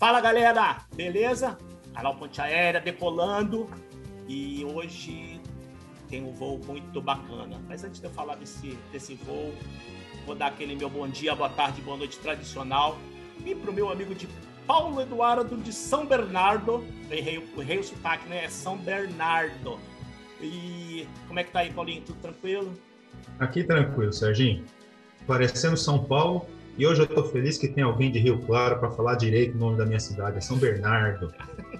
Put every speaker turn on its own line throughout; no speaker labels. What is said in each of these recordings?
Fala galera, beleza? Canal Ponte Aérea decolando e hoje tem um voo muito bacana. Mas antes de eu falar desse, desse voo, vou dar aquele meu bom dia, boa tarde, boa noite tradicional e para o meu amigo de Paulo Eduardo de São Bernardo. Errei, errei o sotaque, né? É São Bernardo. E como é que tá aí, Paulinho? Tudo tranquilo?
Aqui tranquilo, Serginho. Parecendo São Paulo, e hoje eu estou feliz que tem alguém de Rio Claro para falar direito o nome da minha cidade, é São Bernardo.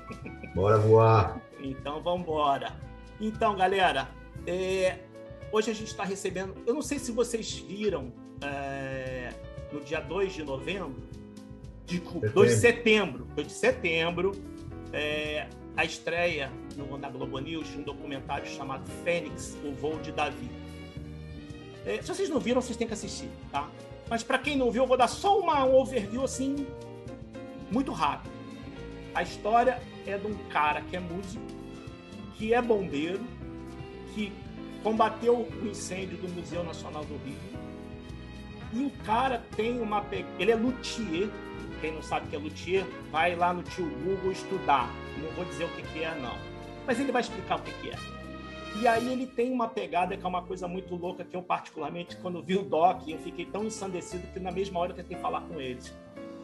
Bora voar.
Então vamos embora. Então, galera, é... hoje a gente está recebendo. Eu não sei se vocês viram é... no dia 2 de novembro, de 2 de setembro, 2 de setembro, é... a estreia no, na Globo News de um documentário chamado Fênix, o voo de Davi. É, se vocês não viram, vocês têm que assistir, tá? Mas para quem não viu, eu vou dar só uma, um overview assim, muito rápido. A história é de um cara que é músico, que é bombeiro, que combateu o incêndio do Museu Nacional do Rio. E o cara tem uma. Ele é luthier. Quem não sabe o que é luthier, vai lá no tio Google estudar. Não vou dizer o que, que é, não. Mas ele vai explicar o que, que é. E aí ele tem uma pegada que é uma coisa muito louca que eu particularmente quando vi o doc eu fiquei tão ensandecido que na mesma hora eu tentei falar com eles.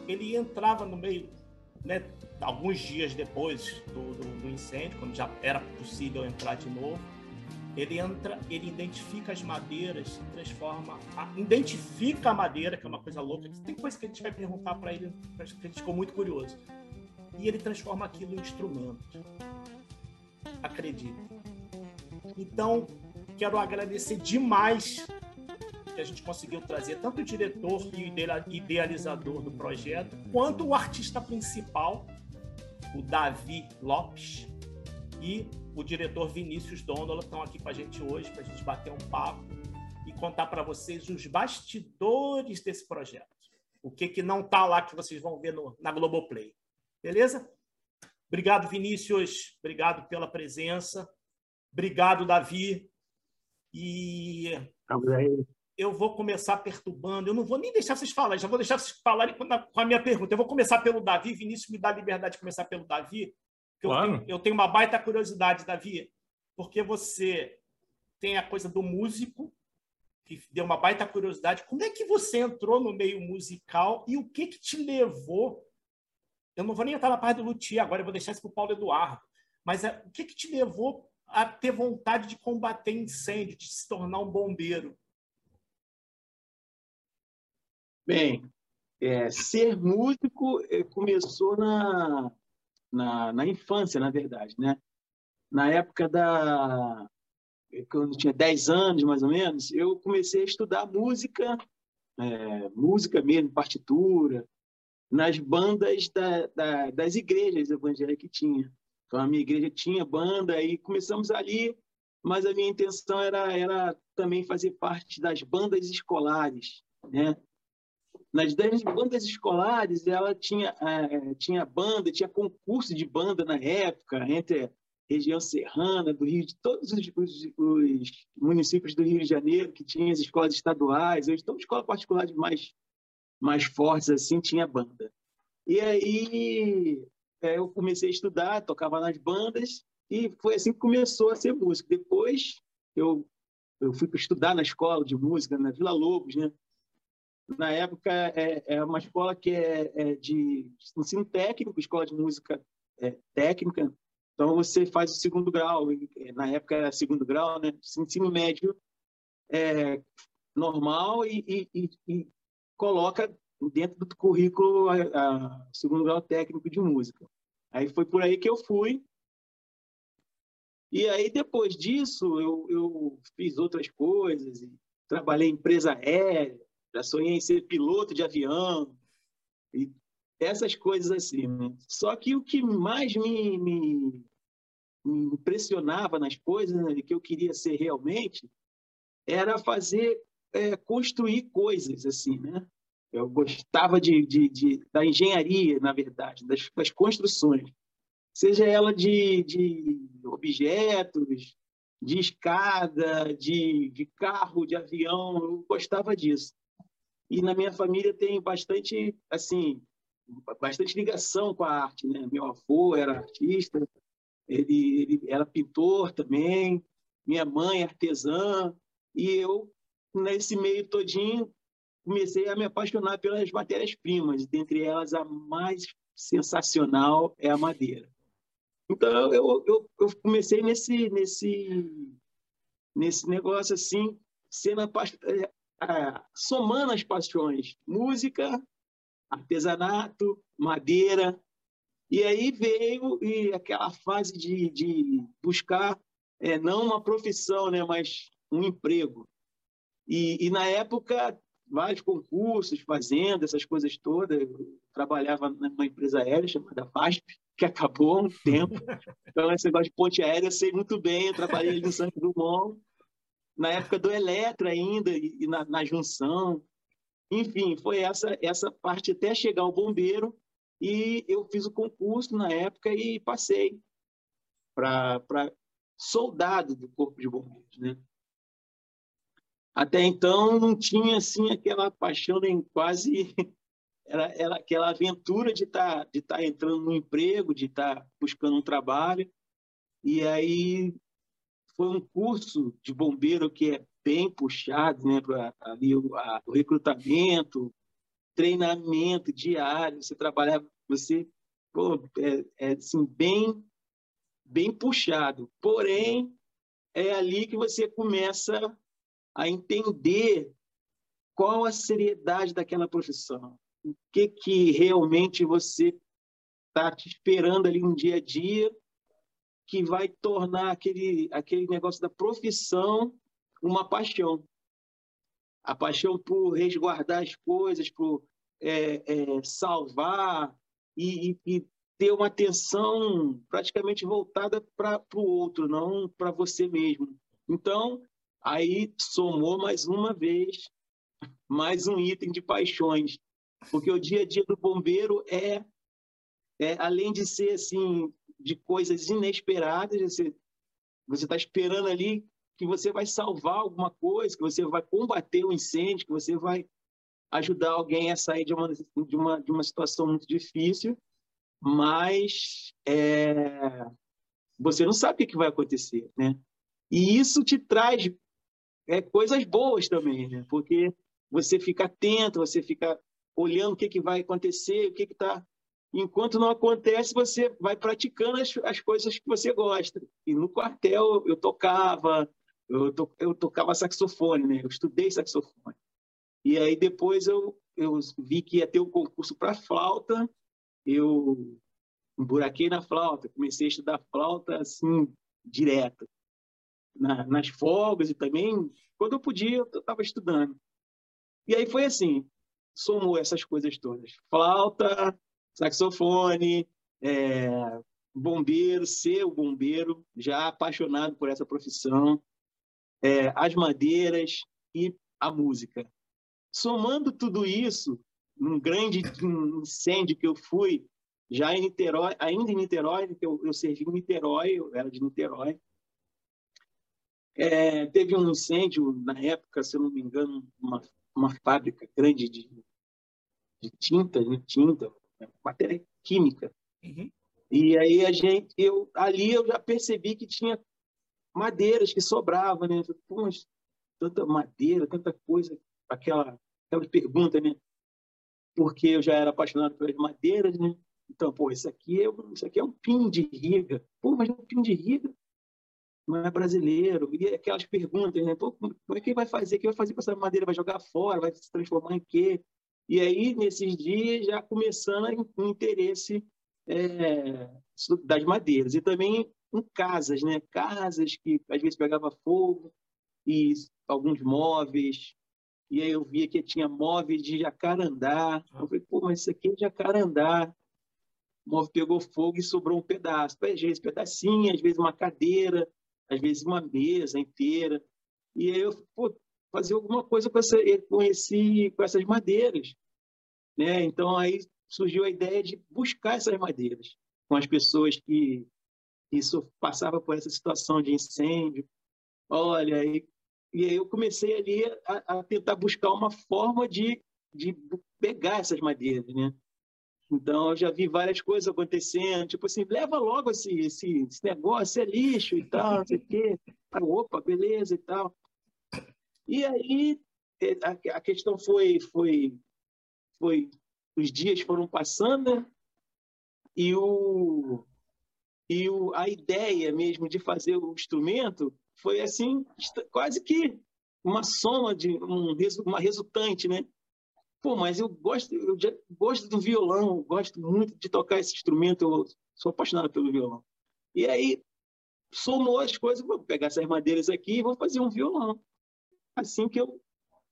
Ele entrava no meio, né, alguns dias depois do, do, do incêndio, quando já era possível entrar de novo, ele entra, ele identifica as madeiras, transforma, a, identifica a madeira, que é uma coisa louca. Tem coisa que a gente vai perguntar para ele, que a gente ficou muito curioso. E ele transforma aquilo em instrumento. Acredite então, quero agradecer demais que a gente conseguiu trazer tanto o diretor e idealizador do projeto, quanto o artista principal, o Davi Lopes, e o diretor Vinícius Dondola estão aqui com a gente hoje para a gente bater um papo e contar para vocês os bastidores desse projeto. O que, que não está lá que vocês vão ver no, na Globoplay. Beleza? Obrigado, Vinícius. Obrigado pela presença. Obrigado, Davi. E eu vou começar perturbando. Eu não vou nem deixar vocês falarem, já vou deixar vocês falarem com a minha pergunta. Eu vou começar pelo Davi. Vinícius me dá liberdade de começar pelo Davi. Claro. Eu, tenho, eu tenho uma baita curiosidade, Davi, porque você tem a coisa do músico, que deu uma baita curiosidade. Como é que você entrou no meio musical e o que, que te levou? Eu não vou nem entrar na parte do Luthier agora, eu vou deixar isso para o Paulo Eduardo. Mas é, o que, que te levou a ter vontade de combater incêndio, de se tornar um bombeiro?
Bem, é, ser músico é, começou na, na, na, infância, na verdade, né? Na época da... Quando eu tinha 10 anos, mais ou menos, eu comecei a estudar música, é, música mesmo, partitura, nas bandas da, da, das igrejas evangélicas que tinha. Então, a minha igreja tinha banda e começamos ali, mas a minha intenção era, era também fazer parte das bandas escolares, né? Nas bandas escolares, ela tinha, é, tinha banda, tinha concurso de banda na época, entre região serrana do Rio, de todos os, os, os municípios do Rio de Janeiro, que tinha as escolas estaduais, hoje, então, escola particular mais, mais fortes, assim, tinha banda. E aí, eu comecei a estudar, tocava nas bandas e foi assim que começou a ser música. Depois eu eu fui estudar na escola de música na Vila Lobos, né? Na época é, é uma escola que é, é de ensino técnico, escola de música é, técnica. Então você faz o segundo grau, na época era segundo grau, né? Ensino médio é, normal e, e, e, e coloca dentro do currículo a, a, segundo grau técnico de música. Aí foi por aí que eu fui. E aí depois disso eu, eu fiz outras coisas, trabalhei em empresa aérea, já sonhei em ser piloto de avião e essas coisas assim. Né? Só que o que mais me, me, me impressionava nas coisas né, que eu queria ser realmente era fazer é, construir coisas assim, né? Eu gostava de, de, de, da engenharia, na verdade, das, das construções, seja ela de, de objetos, de escada, de, de carro, de avião, eu gostava disso. E na minha família tem bastante, assim, bastante ligação com a arte, né? Meu avô era artista, ele, ele era pintor também, minha mãe artesã, e eu, nesse meio todinho, comecei a me apaixonar pelas matérias-primas, dentre elas a mais sensacional é a madeira. Então eu, eu, eu comecei nesse nesse nesse negócio assim, sendo é, somando as paixões, música, artesanato, madeira, e aí veio e aquela fase de, de buscar é, não uma profissão, né, mas um emprego. E, e, na época, vários concursos, fazendo essas coisas todas. Eu trabalhava numa empresa aérea chamada VASP, que acabou há um tempo. Então, esse negócio de ponte aérea eu sei muito bem. Eu trabalhei ali em Santos Dumont, na época do Eletra ainda, e, e na, na junção. Enfim, foi essa, essa parte até chegar ao bombeiro. E eu fiz o concurso na época e passei para soldado do Corpo de Bombeiros, né? Até então não tinha assim aquela paixão nem quase era, era aquela aventura de estar tá, de tá entrando no emprego, de estar tá buscando um trabalho. E aí foi um curso de bombeiro que é bem puxado, né, para ali o, a, o recrutamento, treinamento diário, você trabalhava, você pô, é, é assim, bem bem puxado. Porém, é ali que você começa a entender qual a seriedade daquela profissão, o que que realmente você está te esperando ali no dia a dia que vai tornar aquele aquele negócio da profissão uma paixão, a paixão por resguardar as coisas, por é, é, salvar e, e, e ter uma atenção praticamente voltada para o outro, não para você mesmo. Então, aí somou mais uma vez mais um item de paixões, porque o dia a dia do bombeiro é, é além de ser assim de coisas inesperadas, você você está esperando ali que você vai salvar alguma coisa, que você vai combater o um incêndio, que você vai ajudar alguém a sair de uma, de uma, de uma situação muito difícil mas é, você não sabe o que vai acontecer, né? E isso te traz é, coisas boas também, né? Porque você fica atento, você fica olhando o que, que vai acontecer, o que está. Enquanto não acontece, você vai praticando as, as coisas que você gosta. E no quartel eu tocava, eu, to, eu tocava saxofone, né? Eu estudei saxofone. E aí depois eu, eu vi que ia ter um concurso para flauta eu emburaquei na flauta, comecei a estudar flauta assim, direto. Na, nas folgas e também, quando eu podia, eu estava estudando. E aí foi assim, somou essas coisas todas. Flauta, saxofone, é, bombeiro, ser o bombeiro, já apaixonado por essa profissão, é, as madeiras e a música. Somando tudo isso, num grande incêndio que eu fui, já em Niterói, ainda em Niterói, eu, eu servi em Niterói, eu era de Niterói. É, teve um incêndio na época, se eu não me engano, uma, uma fábrica grande de, de tinta, de tinta, matéria química. Uhum. E aí a gente, eu ali eu já percebi que tinha madeiras que sobravam, né? Pô, mas tanta madeira, tanta coisa, aquela aquela pergunta, né? porque eu já era apaixonado pelas madeiras, né? Então, pô, isso aqui é, isso aqui é um pin de riga. Pô, mas é um pin de riga não é brasileiro. E aquelas perguntas, né? Pô, como é que vai fazer? O que vai fazer com essa madeira? Vai jogar fora? Vai se transformar em quê? E aí, nesses dias, já começando um interesse é, das madeiras. E também em casas, né? Casas que às vezes pegava fogo e alguns móveis e aí eu via que tinha móveis de jacarandá. Eu falei, pô, mas isso aqui é jacarandá. O móvel pegou fogo e sobrou um pedaço. Às vezes pedacinho, às vezes uma cadeira, às vezes uma mesa inteira. E aí eu, pô, fazer alguma coisa com, essa, com, esse, com essas madeiras. Né? Então aí surgiu a ideia de buscar essas madeiras com as pessoas que, que passavam por essa situação de incêndio. Olha, aí e aí eu comecei ali a, a tentar buscar uma forma de, de pegar essas madeiras, né? Então, eu já vi várias coisas acontecendo, tipo assim, leva logo esse, esse, esse negócio, é lixo e tal, não sei o quê. Opa, beleza e tal. E aí, é, a, a questão foi, foi, foi, os dias foram passando, né? E, o, e o, a ideia mesmo de fazer o instrumento foi assim, quase que uma soma de um, uma resultante, né? Pô, mas eu gosto, eu gosto do violão, gosto muito de tocar esse instrumento, eu sou apaixonado pelo violão. E aí somou as coisas, vou pegar essas madeiras aqui e vou fazer um violão. Assim que eu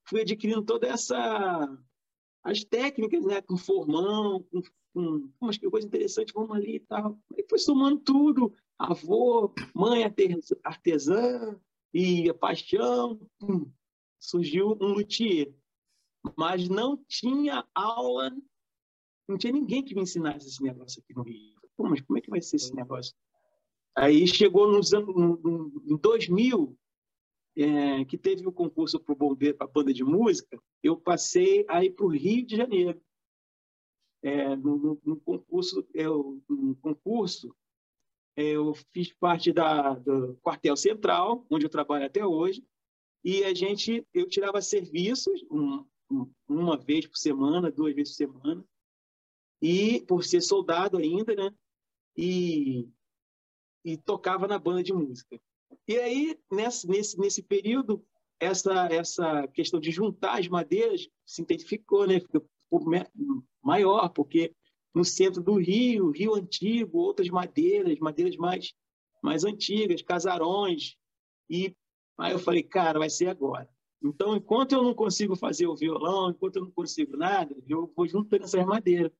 fui adquirindo toda essa as técnicas, né, com formão, com, com umas coisas interessantes, vamos ali e tal. Aí foi somando tudo, avô, mãe artesã e a paixão, surgiu um luthier mas não tinha aula, não tinha ninguém que me ensinasse esse negócio aqui no Rio. Pô, mas como é que vai ser esse negócio? Aí chegou nos anos, em 2000, é, que teve o concurso para o bombeiro, a banda de música, eu passei aí para o Rio de Janeiro. É, no, no, concurso, eu, no concurso, eu fiz parte da, do quartel central, onde eu trabalho até hoje, e a gente, eu tirava serviços, um, uma vez por semana, duas vezes por semana, e por ser soldado ainda, né? E, e tocava na banda de música. E aí, nesse, nesse, nesse período, essa, essa questão de juntar as madeiras se intensificou, né? Ficou maior, porque no centro do Rio, Rio Antigo, outras madeiras, madeiras mais, mais antigas, casarões. E aí eu falei, cara, vai ser agora. Então, enquanto eu não consigo fazer o violão, enquanto eu não consigo nada, eu vou juntando essas madeiras.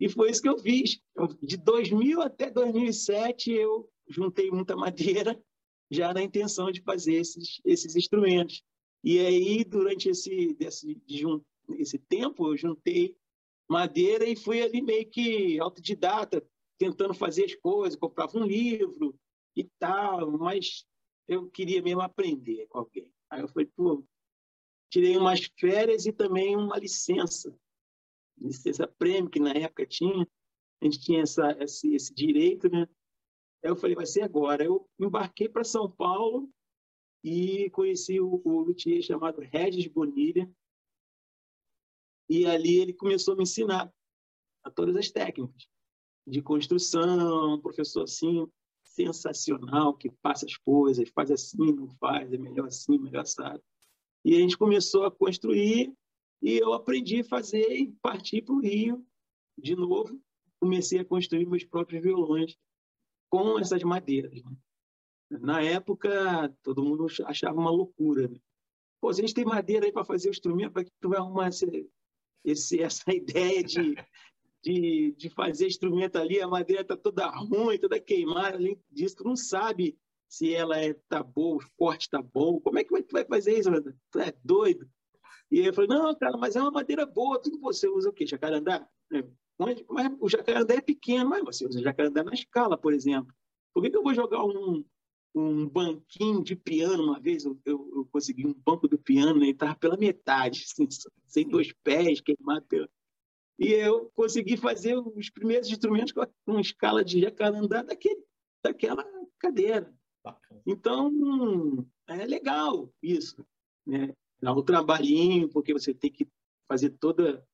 E foi isso que eu fiz. De 2000 até 2007, eu juntei muita madeira, já na intenção de fazer esses, esses instrumentos. E aí, durante esse, esse, tempo, eu juntei madeira e fui ali meio que autodidata, tentando fazer as coisas, comprava um livro e tal, mas eu queria mesmo aprender com alguém. Aí eu falei, pô, tirei umas férias e também uma licença, licença prêmio, que na época tinha, a gente tinha essa, esse, esse direito, né? Aí eu falei, vai ser agora. Eu embarquei para São Paulo e conheci o, o luthier chamado Regis Bonilha, e ali ele começou a me ensinar a todas as técnicas de construção, professor assim, sensacional, que passa as coisas, faz assim, não faz, é melhor assim, melhor assado. E a gente começou a construir e eu aprendi a fazer e parti para o Rio de novo. Comecei a construir meus próprios violões com essas madeiras. Né? Na época, todo mundo achava uma loucura. Né? Pô, se a gente tem madeira aí para fazer o instrumento, para que tu vai arrumar esse, esse, essa ideia de, de, de fazer instrumento ali, a madeira está toda ruim, toda queimada, além disso, tu não sabe se ela é, tá boa, o corte está bom, como é que tu vai fazer isso? Tu é doido? E eu falei, não, cara, mas é uma madeira boa, tudo você usa o quê? Jacarandá? É, mas, mas o jacarandá é pequeno, mas você usa jacarandá na escala, por exemplo. Por que, que eu vou jogar um, um banquinho de piano uma vez? Eu, eu, eu consegui um banco do piano e estava pela metade, assim, sem dois pés, queimado pela e eu consegui fazer os primeiros instrumentos com uma escala de jacarandá daquele, daquela cadeira. Então, é legal isso. Né? Dá um trabalhinho, porque você tem que fazer toda.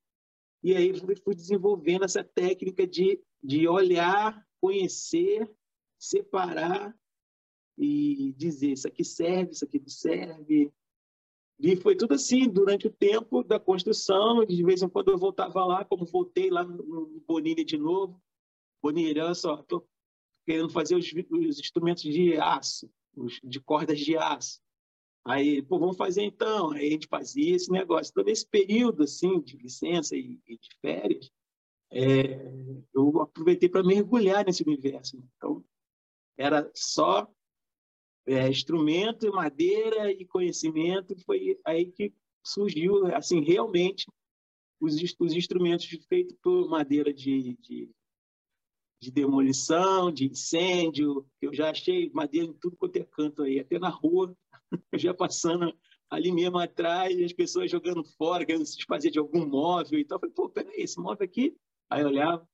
E aí eu fui desenvolvendo essa técnica de, de olhar, conhecer, separar e dizer: isso aqui serve, isso aqui não serve, e foi tudo assim, durante o tempo da construção, de vez em quando eu voltava lá, como voltei lá no Bonilha de novo. Bonilha, olha só, estou querendo fazer os, os, instrumentos de aço, os, de cordas de aço. Aí, pô, vamos fazer então. Aí a gente fazia esse negócio. Então, nesse período, assim, de licença e, e de férias, é, eu aproveitei para mergulhar nesse universo. Então, era só é, instrumento, madeira e conhecimento, foi aí que surgiu, assim, realmente, os, os instrumentos feitos por madeira de, de, de, demolição, de incêndio. Eu já achei madeira em tudo quanto é canto aí, até na rua, já passando ali mesmo atrás, as pessoas jogando fora, querendo se desfazer de algum móvel e tal. Eu falei, pô, peraí, esse móvel aqui Aí eu olhava,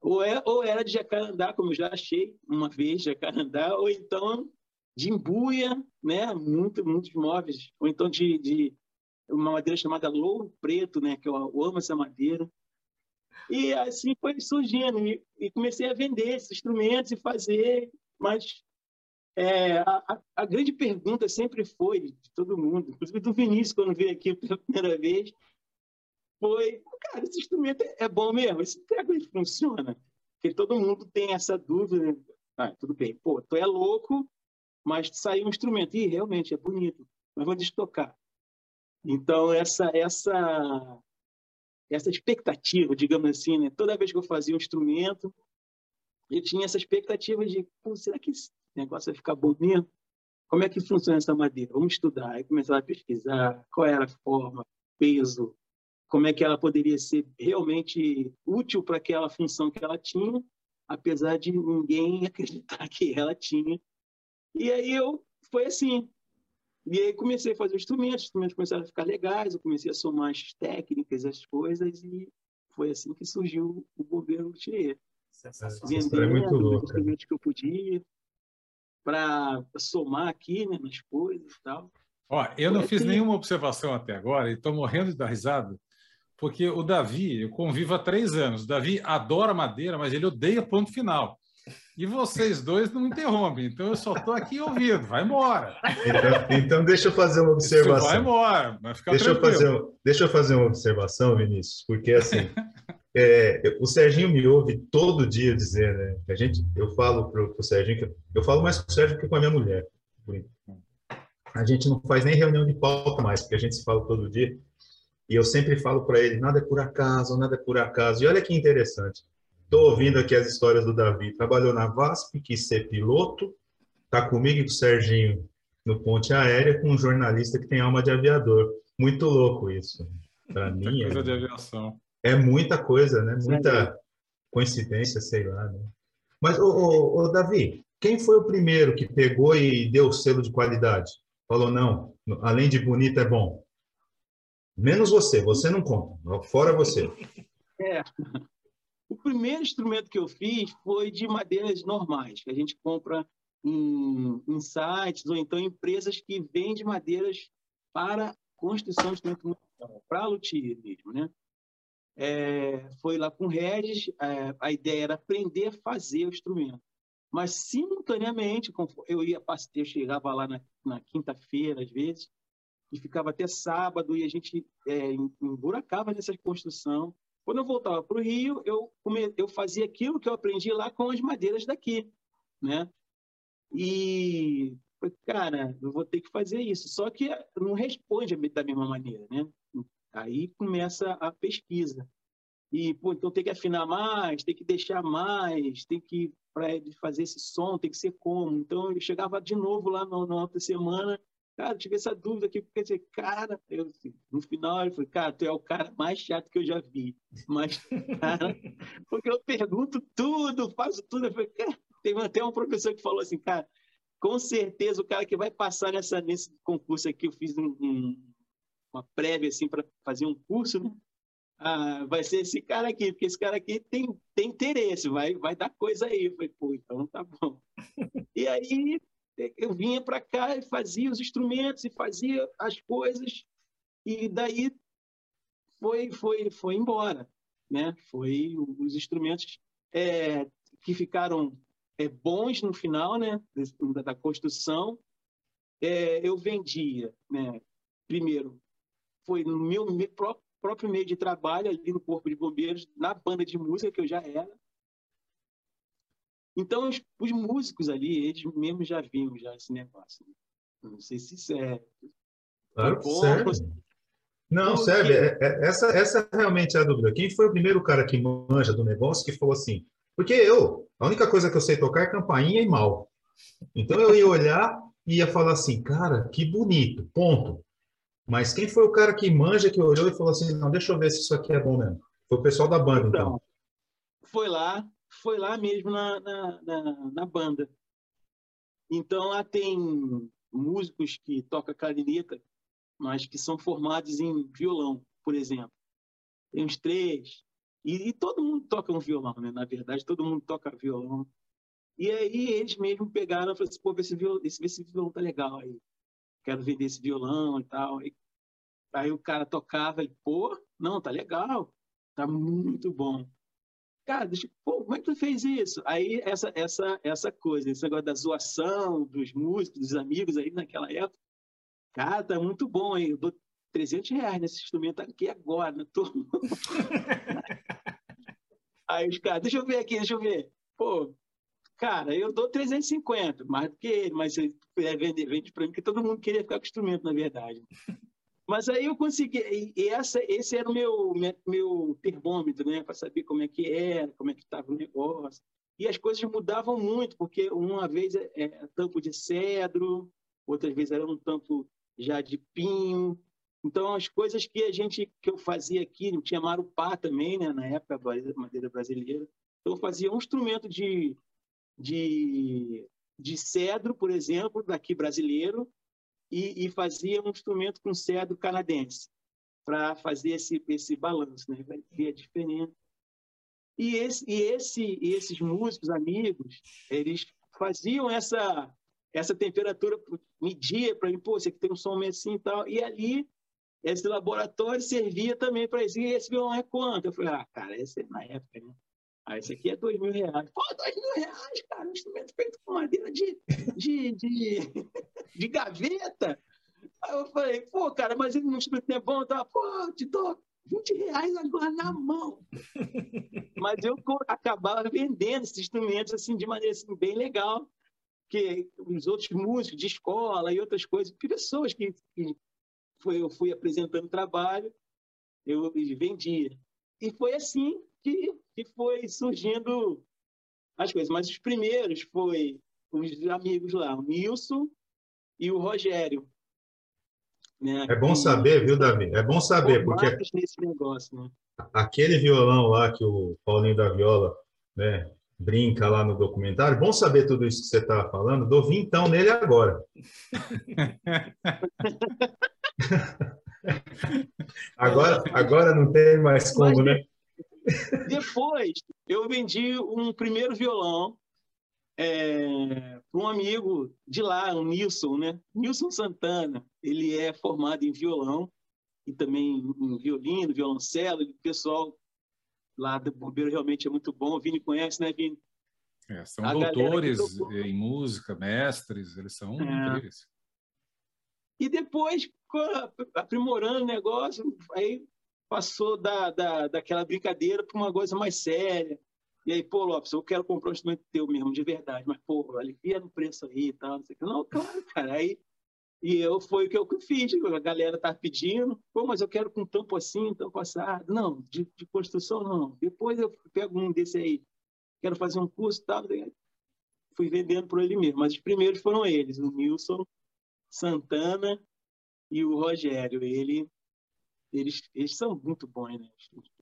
ou, é, ou era de jacarandá, como eu já achei uma vez, jacarandá, ou então de embuia, né? Muito, muitos móveis, ou então de, de uma madeira chamada louro preto, né? Que eu, eu amo essa madeira. E assim foi surgindo, e, e comecei a vender esses instrumentos e fazer, mas é, a, a, grande pergunta sempre foi de todo mundo, inclusive do Vinícius, quando veio aqui pela primeira vez, foi, cara, esse instrumento é bom mesmo? Esse treco funciona? Porque todo mundo tem essa dúvida. Ah, tudo bem, pô, tu é louco, mas saiu um instrumento. E realmente é bonito, mas vou destocar. Então, essa, essa, essa expectativa, digamos assim, né? toda vez que eu fazia um instrumento, eu tinha essa expectativa de, será que esse negócio vai ficar mesmo? Como é que funciona essa madeira? Vamos estudar. Aí começar a pesquisar qual era a forma, peso, como é que ela poderia ser realmente útil para aquela função que ela tinha, apesar de ninguém acreditar que ela tinha. E aí eu foi assim. E aí comecei a fazer instrumentos, os instrumentos começaram a ficar legais, eu comecei a somar as técnicas, as coisas, e foi assim que surgiu o governo Luthier.
Vendendo é muito
os instrumentos que eu podia, para somar aqui né, nas coisas e tal.
Ó, eu não fiz nenhuma observação até agora e estou morrendo de dar risada, porque o Davi, eu convivo há três anos. O Davi adora madeira, mas ele odeia ponto final. E vocês dois não interrompem, então eu só estou aqui ouvindo. Vai embora.
Então, então, deixa eu fazer uma observação.
vai embora, vai ficar
deixa eu, fazer, deixa eu fazer uma observação, Vinícius, porque assim, é, o Serginho me ouve todo dia dizer, né? A gente, eu falo para o Serginho, que eu falo mais com o Serginho que com a minha mulher. A gente não faz nem reunião de pauta mais, porque a gente se fala todo dia. E eu sempre falo para ele, nada é por acaso, nada é por acaso. E olha que interessante. Estou ouvindo aqui as histórias do Davi. Trabalhou na VASP, quis ser piloto. Está comigo e com o Serginho no ponte aérea, com um jornalista que tem alma de aviador. Muito louco isso. Para mim.
Coisa é, de aviação.
É muita coisa, né? Muita coincidência, sei lá. Né? Mas, ô, ô, ô, Davi, quem foi o primeiro que pegou e deu o selo de qualidade? Falou, não, além de bonito é bom. Menos você, você não conta, fora você.
É. O primeiro instrumento que eu fiz foi de madeiras normais, que a gente compra em, em sites ou então em empresas que vendem madeiras para construção de instrumento musical, para luthier mesmo, né? É, foi lá com o Regis, é, a ideia era aprender a fazer o instrumento. Mas, simultaneamente, eu ia, eu chegava lá na, na quinta-feira, às vezes, e ficava até sábado, e a gente é, emburacava nessa construção. Quando eu voltava para o Rio, eu, eu fazia aquilo que eu aprendi lá com as madeiras daqui, né? E, cara, eu vou ter que fazer isso. Só que não responde da mesma maneira, né? Aí começa a pesquisa. E, pô, então tem que afinar mais, tem que deixar mais, tem que, para fazer esse som, tem que ser como. Então, eu chegava de novo lá na, na outra semana, cara, tive essa dúvida aqui, porque, assim, cara, eu, assim, no final, ele falou, cara, tu é o cara mais chato que eu já vi. Mas, cara, porque eu pergunto tudo, faço tudo. Eu falei, cara, teve até um professor que falou assim, cara, com certeza o cara que vai passar nessa, nesse concurso aqui, eu fiz um, um uma prévia assim para fazer um curso, né? Ah, vai ser esse cara aqui, porque esse cara aqui tem, tem interesse, vai, vai dar coisa aí. Eu falei, pô, então tá bom. e aí eu vinha para cá e fazia os instrumentos e fazia as coisas, e daí foi, foi, foi embora. Né? Foi os instrumentos é, que ficaram é, bons no final né? da, construção. É, eu vendia, né? primeiro, foi no meu, meu próprio meio de trabalho, ali no Corpo de Bombeiros, na banda de música que eu já era. Então, os, os músicos ali, eles mesmos já viam já esse negócio. Não sei se isso é...
Claro que serve. Não, serve. É, é, essa, essa realmente é a dúvida. Quem foi o primeiro cara que manja do negócio que falou assim? Porque eu, a única coisa que eu sei tocar é campainha e mal. Então eu ia olhar e ia falar assim, cara, que bonito, ponto. Mas quem foi o cara que manja, que olhou e falou assim, não, deixa eu ver se isso aqui é bom mesmo? Foi o pessoal da banda, então. então.
Foi lá, foi lá mesmo na, na, na, na banda. Então, lá tem músicos que tocam clarineta, mas que são formados em violão, por exemplo. Tem uns três. E, e, todo mundo toca um violão, né? Na verdade, todo mundo toca violão. E aí eles mesmos pegaram e falaram assim, pô, esse violão, esse, esse violão tá legal aí. Quero vender esse violão e tal. E, aí o cara tocava e, pô, não, tá legal. Tá muito bom. Cara, deixa, pô, como é que tu fez isso? Aí essa, essa, essa coisa, esse negócio da zoação dos músicos, dos amigos aí naquela época. Cara, tá muito bom aí. Eu dou 300 reais nesse instrumento aqui agora, né? Aí os caras, deixa eu ver aqui, deixa eu ver. Pô, Cara, eu dou 350, mais do que ele, mas se puder vender, vende para mim, porque todo mundo queria ficar com o instrumento, na verdade. Mas aí eu consegui, e essa, esse era o meu, meu termômetro, né, para saber como é que era, como é que estava o negócio. E as coisas mudavam muito, porque uma vez é, é tampo de cedro, outras vezes era um tampo já de pinho. Então, as coisas que a gente que eu fazia aqui, tinha marupá também, né, na época, madeira brasileira. Então, eu fazia um instrumento de de, de cedro, por exemplo, daqui brasileiro, e, e fazia um instrumento com cedro canadense, para fazer esse, esse balanço, né? vai ver a diferença. E, esse, e esse, esses músicos, amigos, eles faziam essa, essa temperatura, media para mim, pô, você tem um som meio assim e tal, e ali esse laboratório servia também para isso. E esse violão é quanto? Eu falei, ah, cara, esse é na época, né? Ah, esse aqui é dois mil reais. Pô, dois mil reais, cara, um instrumento feito com madeira de, de, de, de gaveta. Aí eu falei, pô, cara, mas ele não instrumento é bom, tá? Pô, te dou 20 reais agora na mão. mas eu acabava vendendo esses instrumentos assim, de maneira assim, bem legal, que os outros músicos de escola e outras coisas, pessoas que, que foi, eu fui apresentando trabalho, eu vendia. E foi assim que, que foi surgindo as coisas. Mas os primeiros foi os amigos lá, o Nilson e o Rogério.
Né? É bom saber, viu, Davi? É bom saber, porque
negócio, né?
aquele violão lá que o Paulinho da Viola né, brinca lá no documentário, bom saber tudo isso que você estava falando, dou vintão nele agora. agora, agora não tem mais como, né?
Depois, eu vendi um primeiro violão é, para um amigo de lá, o Nilson, né? Nilson Santana. Ele é formado em violão e também em violino, violoncelo. O pessoal lá do Bombeiro realmente é muito bom. O Vini conhece, né, Vini?
É, são a doutores em música, mestres, eles são é. incríveis.
E depois, aprimorando o negócio, aí passou da, da, daquela brincadeira para uma coisa mais séria. E aí, pô, Lopes, eu quero comprar um instrumento teu mesmo, de verdade, mas, pô, alivia no preço aí e tal, não sei o que. Não, claro, cara. Aí, e eu, foi o que eu fiz, a galera tá pedindo, pô, mas eu quero com tampo assim, tampo assado. Não, de, de construção não. Depois eu pego um desse aí, quero fazer um curso e tal. Fui vendendo por ele mesmo, mas os primeiros foram eles, o Nilson, Santana e o Rogério. Ele eles, eles são muito bons, né?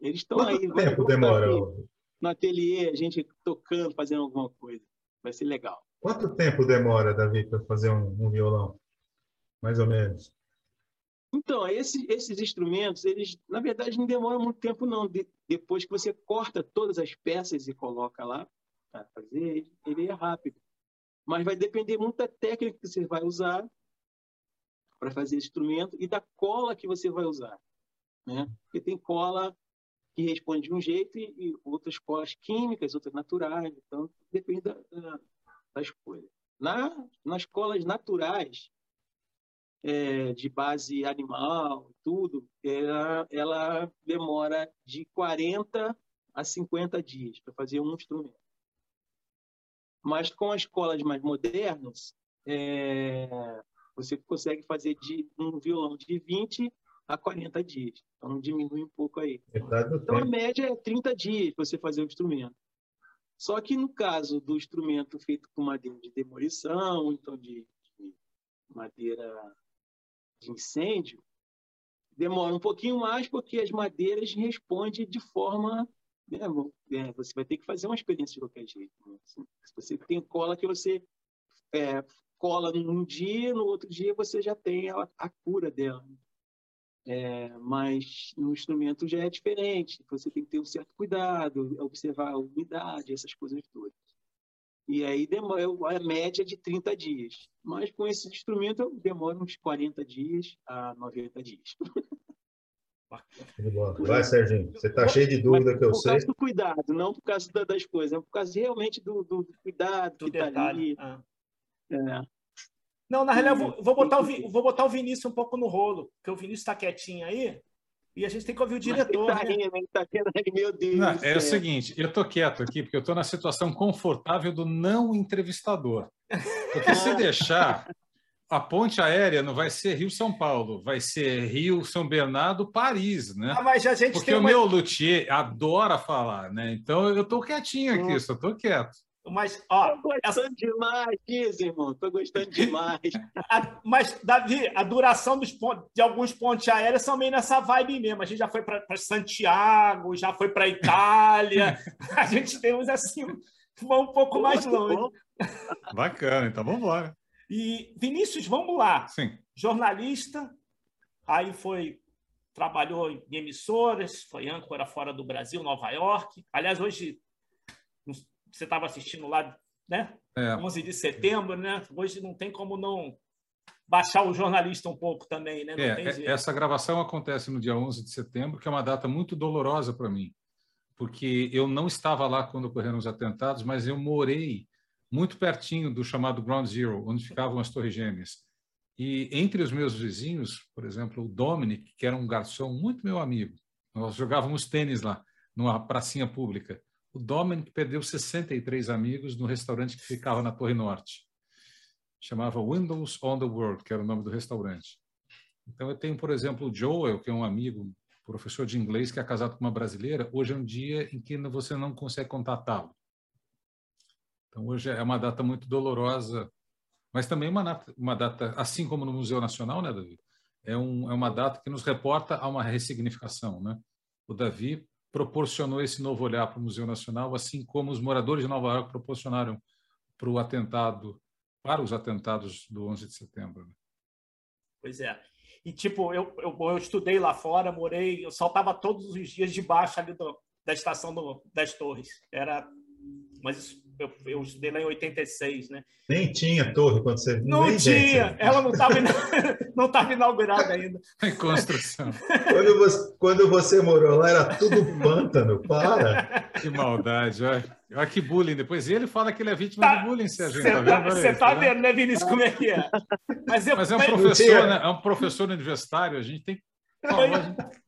Eles estão aí.
Tempo demora?
No ateliê, a gente tocando, fazendo alguma coisa. Vai ser legal.
Quanto tempo demora, Davi, para fazer um, um, violão? Mais ou menos.
Então, esse, esses instrumentos, eles, na verdade, não demoram muito tempo, não. De, depois que você corta todas as peças e coloca lá para fazer, ele é rápido. Mas vai depender muito da técnica que você vai usar para fazer esse instrumento e da cola que você vai usar né? Porque tem cola que responde de um jeito e, e outras colas químicas, outras naturais. Então, depende da, da, da escolha. Na, nas colas naturais, é, de base animal, tudo, ela, ela demora de 40 a 50 dias para fazer um instrumento. Mas com as colas mais modernas, é, você consegue fazer de um violão de 20 a 40 dias. Então diminui um pouco aí. Então a média é 30 dias para você fazer o instrumento. Só que no caso do instrumento feito com madeira de demolição, então de, de madeira de incêndio, demora um pouquinho mais porque as madeiras respondem de forma né, é, você vai ter que fazer uma experiência de qualquer jeito. Né? Se você tem cola que você é, cola num dia, no outro dia você já tem a, a cura dela. É, mas no instrumento já é diferente. Você tem que ter um certo cuidado, observar a umidade, essas coisas todas. E aí demora a média de 30 dias. Mas com esse instrumento demora uns 40 dias a 90 dias.
Vai, Serginho. Você está cheio de dúvida que eu sei. Por
causa do cuidado, não por causa das coisas, é por causa realmente do, do cuidado do que está ali. Ah. É.
Não, na realidade, eu vou, vou, botar o, vou botar o Vinícius um pouco no rolo, porque o Vinícius está quietinho aí. E a gente tem que ouvir o diretor. Tá né? tá
meu Deus.
Não, é o seguinte, eu tô quieto aqui porque eu tô na situação confortável do não entrevistador. Porque se deixar, a ponte aérea não vai ser Rio-São Paulo, vai ser Rio-São Bernardo-Paris, né?
Ah, mas a gente
Porque o uma... meu luthier adora falar, né? Então eu tô quietinho aqui, hum. só tô quieto.
Mas, ó.
Tô gostando essa... demais disso, irmão. Tô gostando demais.
a, mas, Davi, a duração dos pontos, de alguns pontos aéreos são meio nessa vibe mesmo. A gente já foi para Santiago, já foi para Itália. a gente tem uns assim, vão um pouco mais longe.
Bacana, então vamos embora.
E, Vinícius, vamos lá.
Sim.
Jornalista, aí foi trabalhou em emissoras, foi âncora fora do Brasil, Nova York. Aliás, hoje você estava assistindo lá, né? É. 11 de setembro, né? Hoje não tem como não baixar o jornalista um pouco também, né?
É, essa gravação acontece no dia 11 de setembro, que é uma data muito dolorosa para mim, porque eu não estava lá quando ocorreram os atentados, mas eu morei muito pertinho do chamado Ground Zero, onde ficavam as Torres Gêmeas. E entre os meus vizinhos, por exemplo, o Dominic, que era um garçom muito meu amigo, nós jogávamos tênis lá, numa pracinha pública. O Dominic perdeu 63 amigos no restaurante que ficava na Torre Norte. Chamava Windows on the World, que era o nome do restaurante. Então, eu tenho, por exemplo, o Joel, que é um amigo, professor de inglês, que é casado com uma brasileira. Hoje é um dia em que você não consegue contatá-lo. Então, hoje é uma data muito dolorosa, mas também uma, uma data, assim como no Museu Nacional, né, Davi? É, um, é uma data que nos reporta a uma ressignificação, né? O Davi proporcionou esse novo olhar para o Museu Nacional, assim como os moradores de Nova York proporcionaram para o atentado, para os atentados do 11 de setembro. Né?
Pois é. E, tipo, eu, eu, eu, estudei lá fora, morei, eu saltava todos os dias debaixo ali do, da estação do, das torres. Era... Mas isso eu, eu estudei lá em 86, né?
Nem tinha torre quando você...
Não Nem tinha, gente. ela não estava não tava inaugurada ainda.
Em construção.
Quando você, quando você morou lá, era tudo pântano, para!
Que maldade, olha. Olha que bullying. Depois ele fala que ele é vítima tá, de bullying, Sérgio. Você tá,
tá, vendo, você tá vendo, né, Vinícius, como é que é?
Mas, eu, mas é um professor, né? É um professor universitário, a gente tem que...
Pois,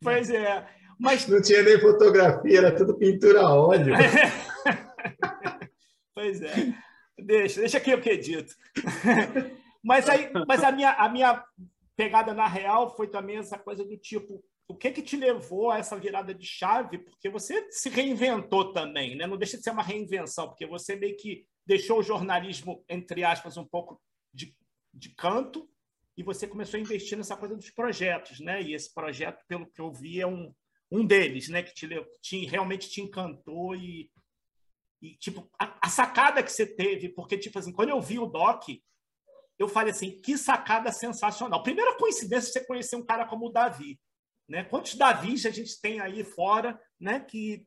pois é. Mas...
Não tinha nem fotografia, era tudo pintura a óleo.
Pois é. Deixa, deixa aqui o que mas aí, mas a minha, a minha pegada na real foi também essa coisa do tipo, o que que te levou a essa virada de chave? Porque você se reinventou também, né? Não deixa de ser uma reinvenção, porque você meio que deixou o jornalismo, entre aspas, um pouco de, de canto e você começou a investir nessa coisa dos projetos, né? E esse projeto, pelo que eu vi, é um, um deles, né? Que te, te realmente te encantou e, e, tipo, a, a, sacada que você teve, porque, tipo assim, quando eu vi o Doc, eu falei assim, que sacada sensacional. Primeira coincidência você conhecer um cara como o Davi. Né? Quantos Davis a gente tem aí fora né, que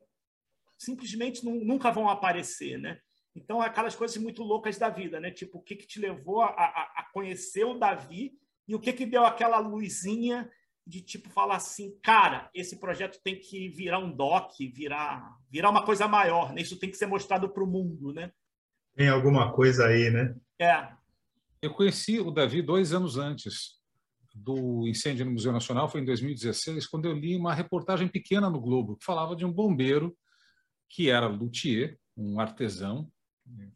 simplesmente não, nunca vão aparecer, né? Então, aquelas coisas muito loucas da vida, né? Tipo, o que, que te levou a, a, a conhecer o Davi e o que, que deu aquela luzinha de tipo falar assim, cara, esse projeto tem que virar um doc, virar, virar uma coisa maior, né? Isso tem que ser mostrado para o mundo, né?
Tem alguma coisa aí, né?
É.
Eu conheci o Davi dois anos antes do incêndio no Museu Nacional, foi em 2016, quando eu li uma reportagem pequena no Globo que falava de um bombeiro que era luthier, um artesão,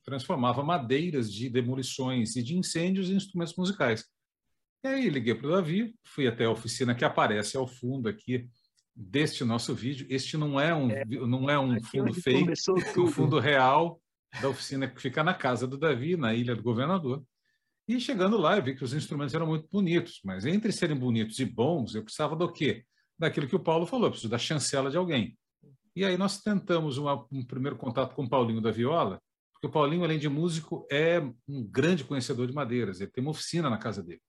transformava madeiras de demolições e de incêndios em instrumentos musicais. E aí liguei para o Davi, fui até a oficina que aparece ao fundo aqui deste nosso vídeo. Este não é um, é, não é um fundo fake, é um fundo real da oficina que fica na casa do Davi, na Ilha do Governador. E chegando lá, eu vi que os instrumentos eram muito bonitos, mas entre serem bonitos e bons, eu precisava do quê? Daquilo que o Paulo falou, eu preciso da chancela de alguém. E aí nós tentamos uma, um primeiro contato com o Paulinho da Viola, porque o Paulinho, além de músico, é um grande conhecedor de madeiras, ele tem uma oficina na casa dele.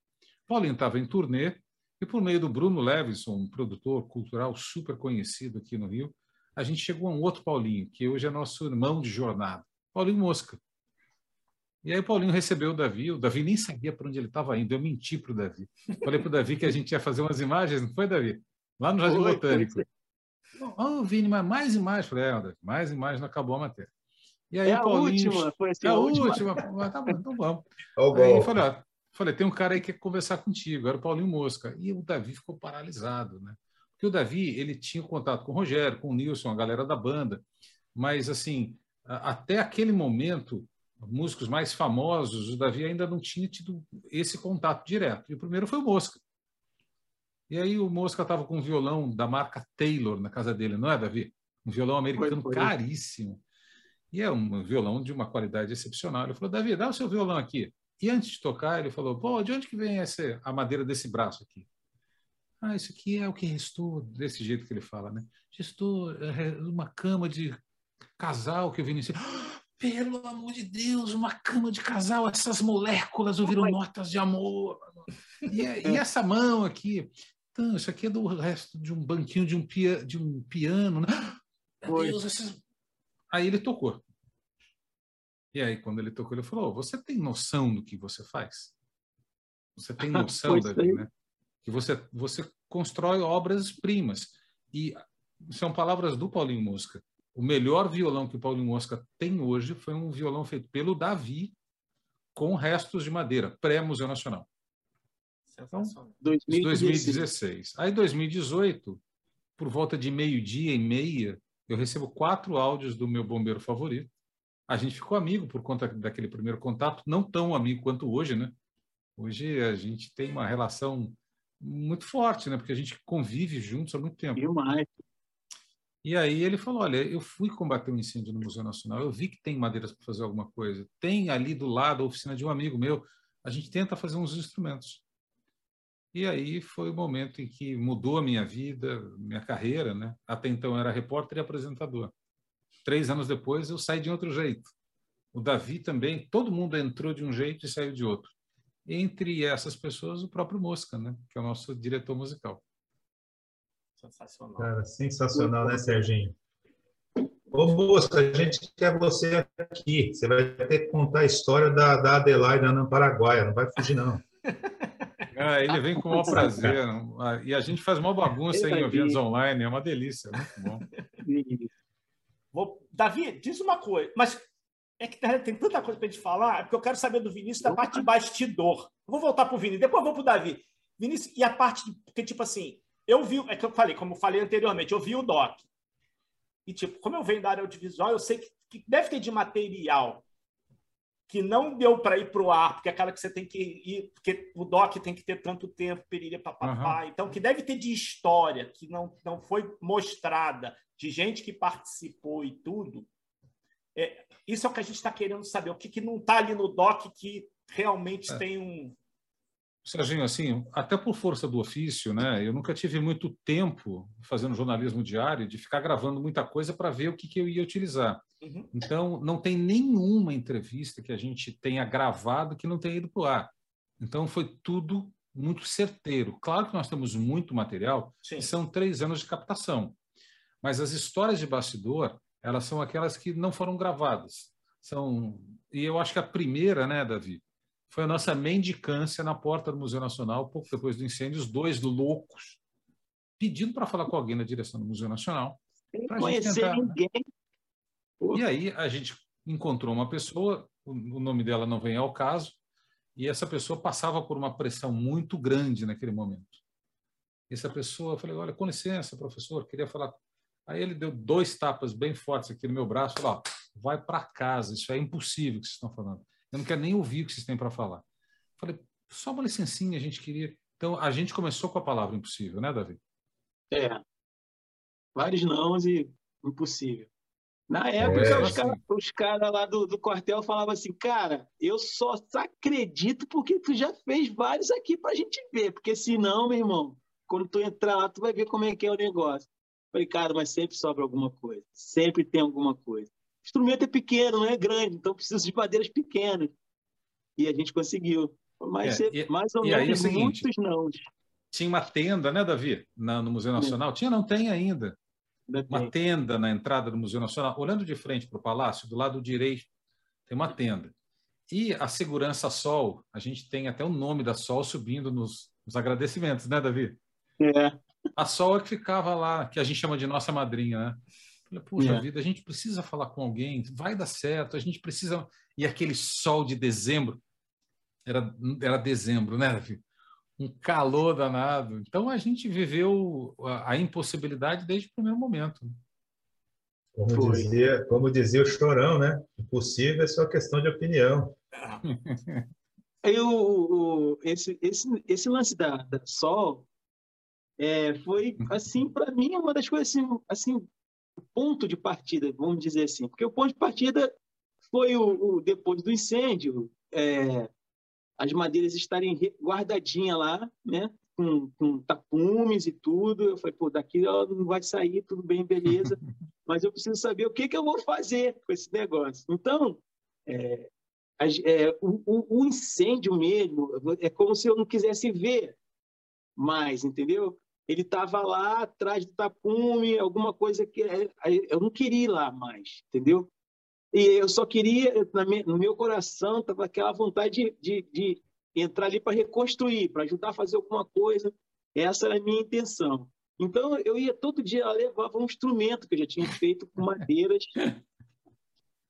Paulinho estava em turnê, E por meio do Bruno Levinson, um produtor cultural super conhecido aqui no Rio, a gente chegou a um outro Paulinho, que hoje é nosso irmão de jornada, Paulinho Mosca. E aí o Paulinho recebeu o Davi, o Davi nem sabia para onde ele estava indo, eu menti para o Davi. Falei para o Davi que a gente ia fazer umas imagens, não foi, Davi? Lá no Jardim foi, Botânico. Oh, Vini, mas mais imagens. Falei, é, Davi, mais imagens, não acabou a matéria.
E aí, é a Paulinho, última, foi assim,
é a, última. última. Tá bom, então vamos. aí falei, ó, falei, tem um cara aí que quer conversar contigo, era o Paulinho Mosca. E o Davi ficou paralisado, né? Porque o Davi, ele tinha contato com o Rogério, com o Nilson, a galera da banda, mas, assim, até aquele momento, músicos mais famosos, o Davi ainda não tinha tido esse contato direto. E o primeiro foi o Mosca. E aí o Mosca estava com um violão da marca Taylor na casa dele, não é, Davi? Um violão americano foi, foi. caríssimo. E é um violão de uma qualidade excepcional. Ele falou, Davi, dá o seu violão aqui. E antes de tocar, ele falou, pô, de onde que vem essa, a madeira desse braço aqui? Ah, isso aqui é o que restou, desse jeito que ele fala, né? Restou é, uma cama de casal que eu vi nesse... Pelo amor de Deus, uma cama de casal, essas moléculas ouviram notas de amor. E, e, essa mão aqui? Então, isso aqui é do resto de um banquinho de um, pia, de um piano. Né? Meu Deus, esses... Aí ele tocou. E aí, quando ele tocou, ele falou: Você tem noção do que você faz? Você tem noção, Davi, né? Que você, você constrói obras-primas. E são palavras do Paulinho Mosca. O melhor violão que o Paulinho Mosca tem hoje foi um violão feito pelo Davi com restos de madeira, pré-Museu Nacional. Então, 2016. Aí, 2018, por volta de meio-dia e meia, eu recebo quatro áudios do meu bombeiro favorito. A gente ficou amigo por conta daquele primeiro contato, não tão amigo quanto hoje, né? Hoje a gente tem uma relação muito forte, né? Porque a gente convive juntos há muito tempo.
E mais.
E aí ele falou: Olha, eu fui combater um incêndio no Museu Nacional, eu vi que tem madeiras para fazer alguma coisa. Tem ali do lado a oficina de um amigo meu, a gente tenta fazer uns instrumentos. E aí foi o momento em que mudou a minha vida, minha carreira, né? Até então eu era repórter e apresentador. Três anos depois eu saí de outro jeito. O Davi também, todo mundo entrou de um jeito e saiu de outro. Entre essas pessoas, o próprio Mosca, né? Que é o nosso diretor musical.
Sensacional. Cara, sensacional, né, Serginho? Ô, moça, a gente quer você aqui. Você vai ter que contar a história da, da Adelaide na Paraguaia. Não vai fugir, não.
Ah, ele vem com o maior prazer. Ah, e a gente faz uma bagunça em eventos online. É uma delícia. É muito bom.
Vou... Davi, diz uma coisa. Mas é que tem tanta coisa para a gente falar, é porque eu quero saber do Vinícius da parte de bastidor. vou voltar para o Vinícius, depois vou para o Davi. Vinícius, e a parte de. Porque, tipo assim, eu vi, é que eu falei, como eu falei anteriormente, eu vi o doc. E, tipo, como eu venho da área audiovisual, eu sei que, que deve ter de material que não deu para ir para o ar, porque é aquela que você tem que ir, porque o doc tem que ter tanto tempo, periria papapá. Uhum. Então, que deve ter de história, que não, não foi mostrada, de gente que participou e tudo. É, isso é o que a gente está querendo saber. O que, que não está ali no doc que realmente é. tem um,
Serginho, assim, até por força do ofício, né? Eu nunca tive muito tempo fazendo jornalismo diário de ficar gravando muita coisa para ver o que, que eu ia utilizar. Uhum. Então, não tem nenhuma entrevista que a gente tenha gravado que não tenha ido para o ar. Então, foi tudo muito certeiro. Claro que nós temos muito material, Sim. são três anos de captação. Mas as histórias de bastidor, elas são aquelas que não foram gravadas. São e eu acho que a primeira, né, Davi, foi a nossa mendicância na porta do Museu Nacional, pouco depois do incêndio, os dois loucos, pedindo para falar com alguém na direção do Museu Nacional.
Sem conhecer tentar... ninguém.
E aí a gente encontrou uma pessoa, o nome dela não vem ao caso, e essa pessoa passava por uma pressão muito grande naquele momento. Essa pessoa, eu falei, olha, com licença, professor, queria falar. Aí ele deu dois tapas bem fortes aqui no meu braço, falou, vai para casa, isso é impossível que vocês estão falando. Eu não quero nem ouvir o que vocês têm para falar. Falei, só uma licencinha, a gente queria. Então, a gente começou com a palavra impossível, né, Davi?
É. Vários nãos e impossível. Na época, é, os caras assim. cara lá do, do quartel falavam assim, cara, eu só acredito porque tu já fez vários aqui pra gente ver, porque senão, meu irmão, quando tu entrar lá, tu vai ver como é que é o negócio. Falei, cara, mas sempre sobra alguma coisa, sempre tem alguma coisa instrumento é pequeno, não é grande, então precisa de madeiras pequenas. E a gente conseguiu. Mas é, e, mais ou menos é seguinte, muitos não.
tinha uma tenda, né, Davi, na, no Museu Nacional? Tinha, não tem ainda. Uma tenda na entrada do Museu Nacional. Olhando de frente para o palácio, do lado direito, tem uma tenda. E a segurança Sol, a gente tem até o nome da Sol subindo nos, nos agradecimentos, né, Davi?
É.
A Sol é que ficava lá, que a gente chama de nossa madrinha, né? Falei, puxa é. vida, a gente precisa falar com alguém, vai dar certo, a gente precisa. E aquele sol de dezembro, era, era dezembro, né, Davi? Um calor danado. Então a gente viveu a, a impossibilidade desde o primeiro momento.
Como dizia, como dizia o Chorão, né? Impossível é só questão de opinião.
O, esse, esse, esse lance da, da Sol é, foi, assim, para mim, uma das coisas assim, assim ponto de partida, vamos dizer assim, porque o ponto de partida foi o, o depois do incêndio, é, as madeiras estarem guardadinhas lá, né, com, com, tapumes e tudo. Eu falei, pô, daqui ela não vai sair, tudo bem, beleza, mas eu preciso saber o que, que eu vou fazer com esse negócio. Então, é, é, o, o, incêndio mesmo é como se eu não quisesse ver mais, entendeu? Ele estava lá atrás do tapume, alguma coisa que é, eu não queria ir lá mais, entendeu? E eu só queria, no meu coração, estava aquela vontade de, de, de entrar ali para reconstruir, para ajudar a fazer alguma coisa. Essa era a minha intenção. Então, eu ia todo dia, ela levava um instrumento que eu já tinha feito com madeiras.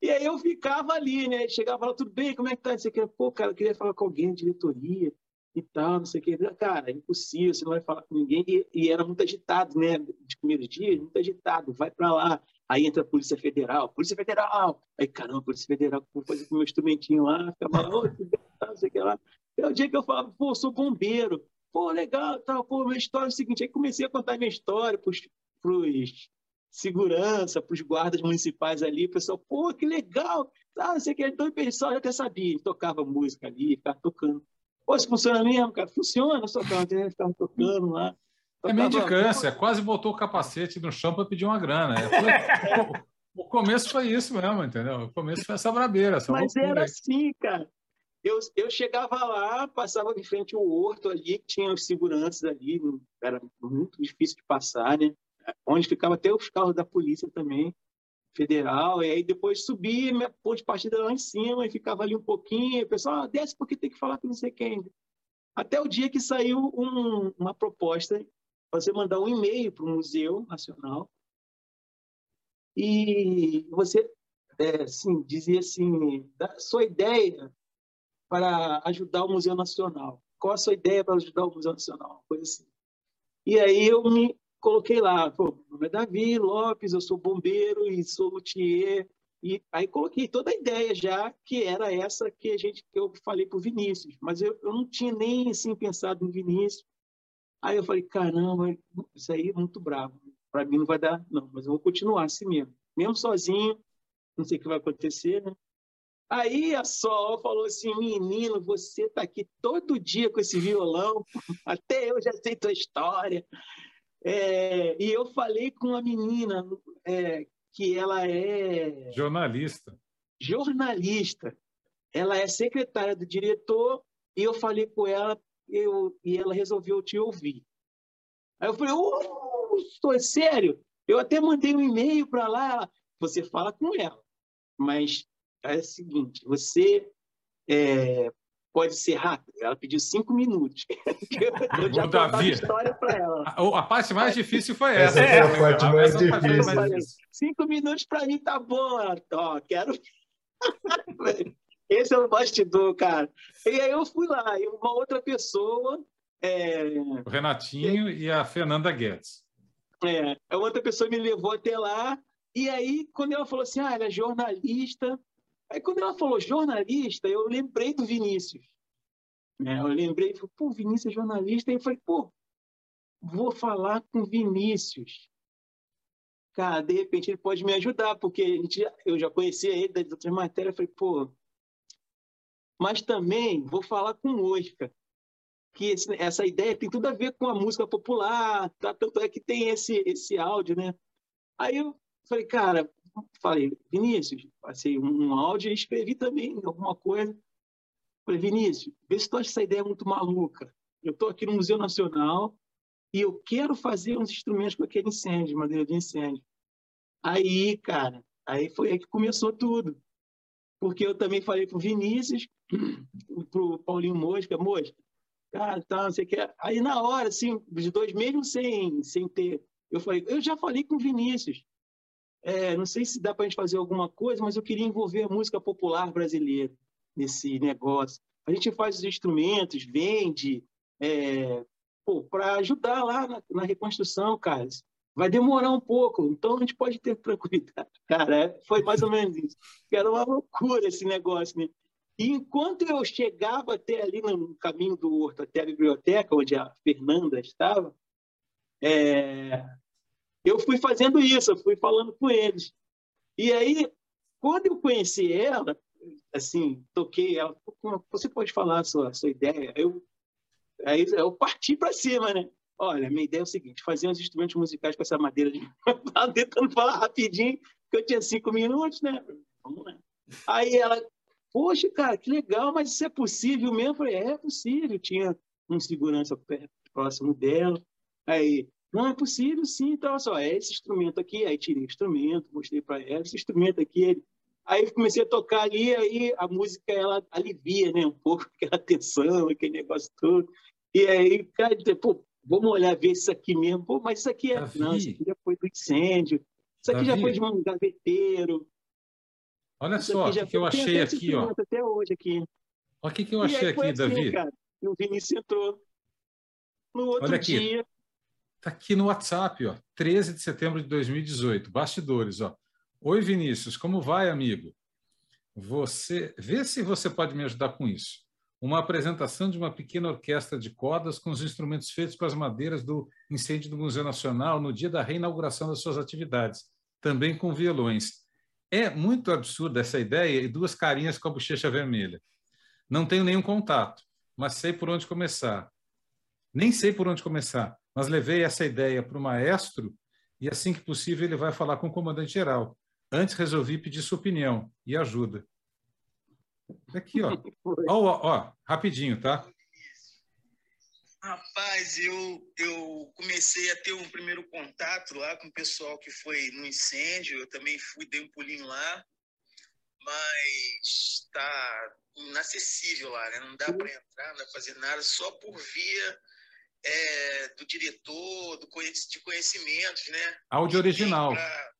E aí eu ficava ali, né? Chegava lá, tudo bem, como é que tá? Você quer, pô, cara, eu queria falar com alguém, diretoria e tal, não sei o que. Cara, é impossível, você não vai falar com ninguém. E, e era muito agitado, né? De primeiro dia, muito agitado. Vai para lá. Aí entra a Polícia Federal. Polícia Federal! Aí, caramba, Polícia Federal, vou fazer com o meu instrumentinho lá. Ficava lá, não sei o que lá. É o dia que eu falava, pô, sou bombeiro. Pô, legal, tal. Pô, minha história é o seguinte. Aí comecei a contar minha história para os segurança, para os guardas municipais ali. O pessoal, pô, que legal. Ah, não sei o que. Então o pessoal já até sabia. Tocava música ali, ficava tocando. Pô, isso funciona mesmo, cara? Funciona, só que a ficava tocando lá.
É mendicância, quase botou o capacete no chão para pedir uma grana. O começo foi isso mesmo, entendeu? O começo foi essa brabeira. Essa
Mas era assim, cara. Eu, eu chegava lá, passava de frente ao horto ali, que tinha os seguranças ali, era muito difícil de passar, né? Onde ficava até os carros da polícia também federal, e aí depois subia minha ponte de partida lá em cima e ficava ali um pouquinho, e o pessoal, ah, desce porque tem que falar com não sei quem. Até o dia que saiu um, uma proposta você mandar um e-mail para o Museu Nacional e você é, assim, dizia assim, da sua ideia para ajudar o Museu Nacional. Qual a sua ideia para ajudar o Museu Nacional? Coisa assim. E aí eu me coloquei lá, pô, meu nome é Davi Lopes, eu sou bombeiro e sou luthier. E aí coloquei toda a ideia já, que era essa que a gente que eu falei para o Vinícius, mas eu, eu não tinha nem assim pensado no Vinícius. Aí eu falei, caramba, isso aí é muito bravo. Para mim não vai dar, não, mas eu vou continuar assim mesmo. Mesmo sozinho, não sei o que vai acontecer, né? Aí a Sol falou assim: menino, você está aqui todo dia com esse violão, até eu já sei tua história. É, e eu falei com a menina é, que ela é.
Jornalista.
Jornalista. Ela é secretária do diretor e eu falei com ela eu, e ela resolveu te ouvir. Aí eu falei: oh, estou sério? Eu até mandei um e-mail para lá. Ela, você fala com ela, mas é o seguinte: você é, pode ser rápido. Ela pediu cinco minutos.
eu já Davi, a história para ela. A, a, parte mais difícil foi essa.
Essa é, a parte mais difícil.
Cinco minutos para mim tá bom. Ó, quero. Esse é o bastidor, cara. E aí eu fui lá, e uma outra pessoa. É...
O Renatinho é... e a Fernanda Guedes.
É, a outra pessoa me levou até lá, e aí, quando ela falou assim, ah, ela é jornalista, Aí quando ela falou jornalista, eu lembrei do Vinícius. Né? Eu lembrei, pô, Vinícius é jornalista. Aí eu falei, pô, vou falar com Vinícius. Cara, de repente ele pode me ajudar, porque a gente, eu já conhecia ele das outras matérias. Eu falei, pô, mas também vou falar com o Oscar, que esse, essa ideia tem tudo a ver com a música popular, tá? tanto é que tem esse, esse áudio, né? Aí eu falei, cara, falei, Vinícius, passei um áudio e escrevi também alguma coisa. Falei, Vinícius, vê se tu acha essa ideia muito maluca. eu estou aqui no Museu Nacional e eu quero fazer uns instrumentos com aquele incêndio, madeira de incêndio. Aí, cara, aí foi aí que começou tudo. Porque eu também falei pro Vinícius, pro Paulinho Mosca, Mosca, cara, tá, você quer. Aí na hora, assim, os dois, mesmo sem, sem ter. Eu falei, eu já falei com o Vinícius. É, não sei se dá para a gente fazer alguma coisa, mas eu queria envolver a música popular brasileira nesse negócio. A gente faz os instrumentos, vende, é, para ajudar lá na, na, reconstrução, cara. Vai demorar um pouco, então a gente pode ter tranquilidade. Cara, é, foi mais ou menos isso. Era uma loucura esse negócio, né? E enquanto eu chegava até ali no caminho do Horto, até a biblioteca, onde a Fernanda estava, é, eu fui fazendo isso, eu fui falando com eles. E aí, quando eu conheci ela, assim, toquei ela, você pode falar a sua, a sua ideia? Eu, aí eu parti para cima, né? Olha, minha ideia é o seguinte, fazer uns instrumentos musicais com essa madeira de... tentando falar rapidinho, porque eu tinha cinco minutos, né? Vamos lá. Aí ela, poxa, cara, que legal, mas isso é possível mesmo? Eu falei, é possível. Tinha um segurança próximo dela. Aí, não, é possível sim. Então, só, é esse instrumento aqui. Aí tirei o instrumento, mostrei para ela, esse instrumento aqui. Ele... Aí comecei a tocar ali, aí a música ela alivia, né, um pouco aquela tensão, aquele negócio todo. E aí, cara, pô, vamos olhar ver isso aqui mesmo. Pô, mas isso aqui é. Davi. Não, isso aqui já foi do incêndio. Isso aqui Davi. já foi de um gaveteiro.
Olha isso só o que, que eu achei aqui, ó.
Até hoje aqui.
Olha o que, que eu achei aqui, assim, Davi. Cara,
o Vinícius entrou. No outro Olha aqui. dia,
Está aqui no WhatsApp, ó, 13 de setembro de 2018, bastidores. Ó. Oi, Vinícius, como vai, amigo? Você Vê se você pode me ajudar com isso. Uma apresentação de uma pequena orquestra de cordas com os instrumentos feitos com as madeiras do incêndio do Museu Nacional no dia da reinauguração das suas atividades, também com violões. É muito absurda essa ideia e duas carinhas com a bochecha vermelha. Não tenho nenhum contato, mas sei por onde começar. Nem sei por onde começar mas levei essa ideia para o maestro e, assim que possível, ele vai falar com o comandante-geral. Antes resolvi pedir sua opinião e ajuda. Aqui, ó. ó, ó, rapidinho, tá?
Rapaz, eu, eu comecei a ter um primeiro contato lá com o pessoal que foi no incêndio. Eu também fui, dei um pulinho lá, mas está inacessível lá, né? Não dá para entrar, não dá para fazer nada, só por via é, do diretor, do, de conhecimentos, né?
Áudio original. Pra,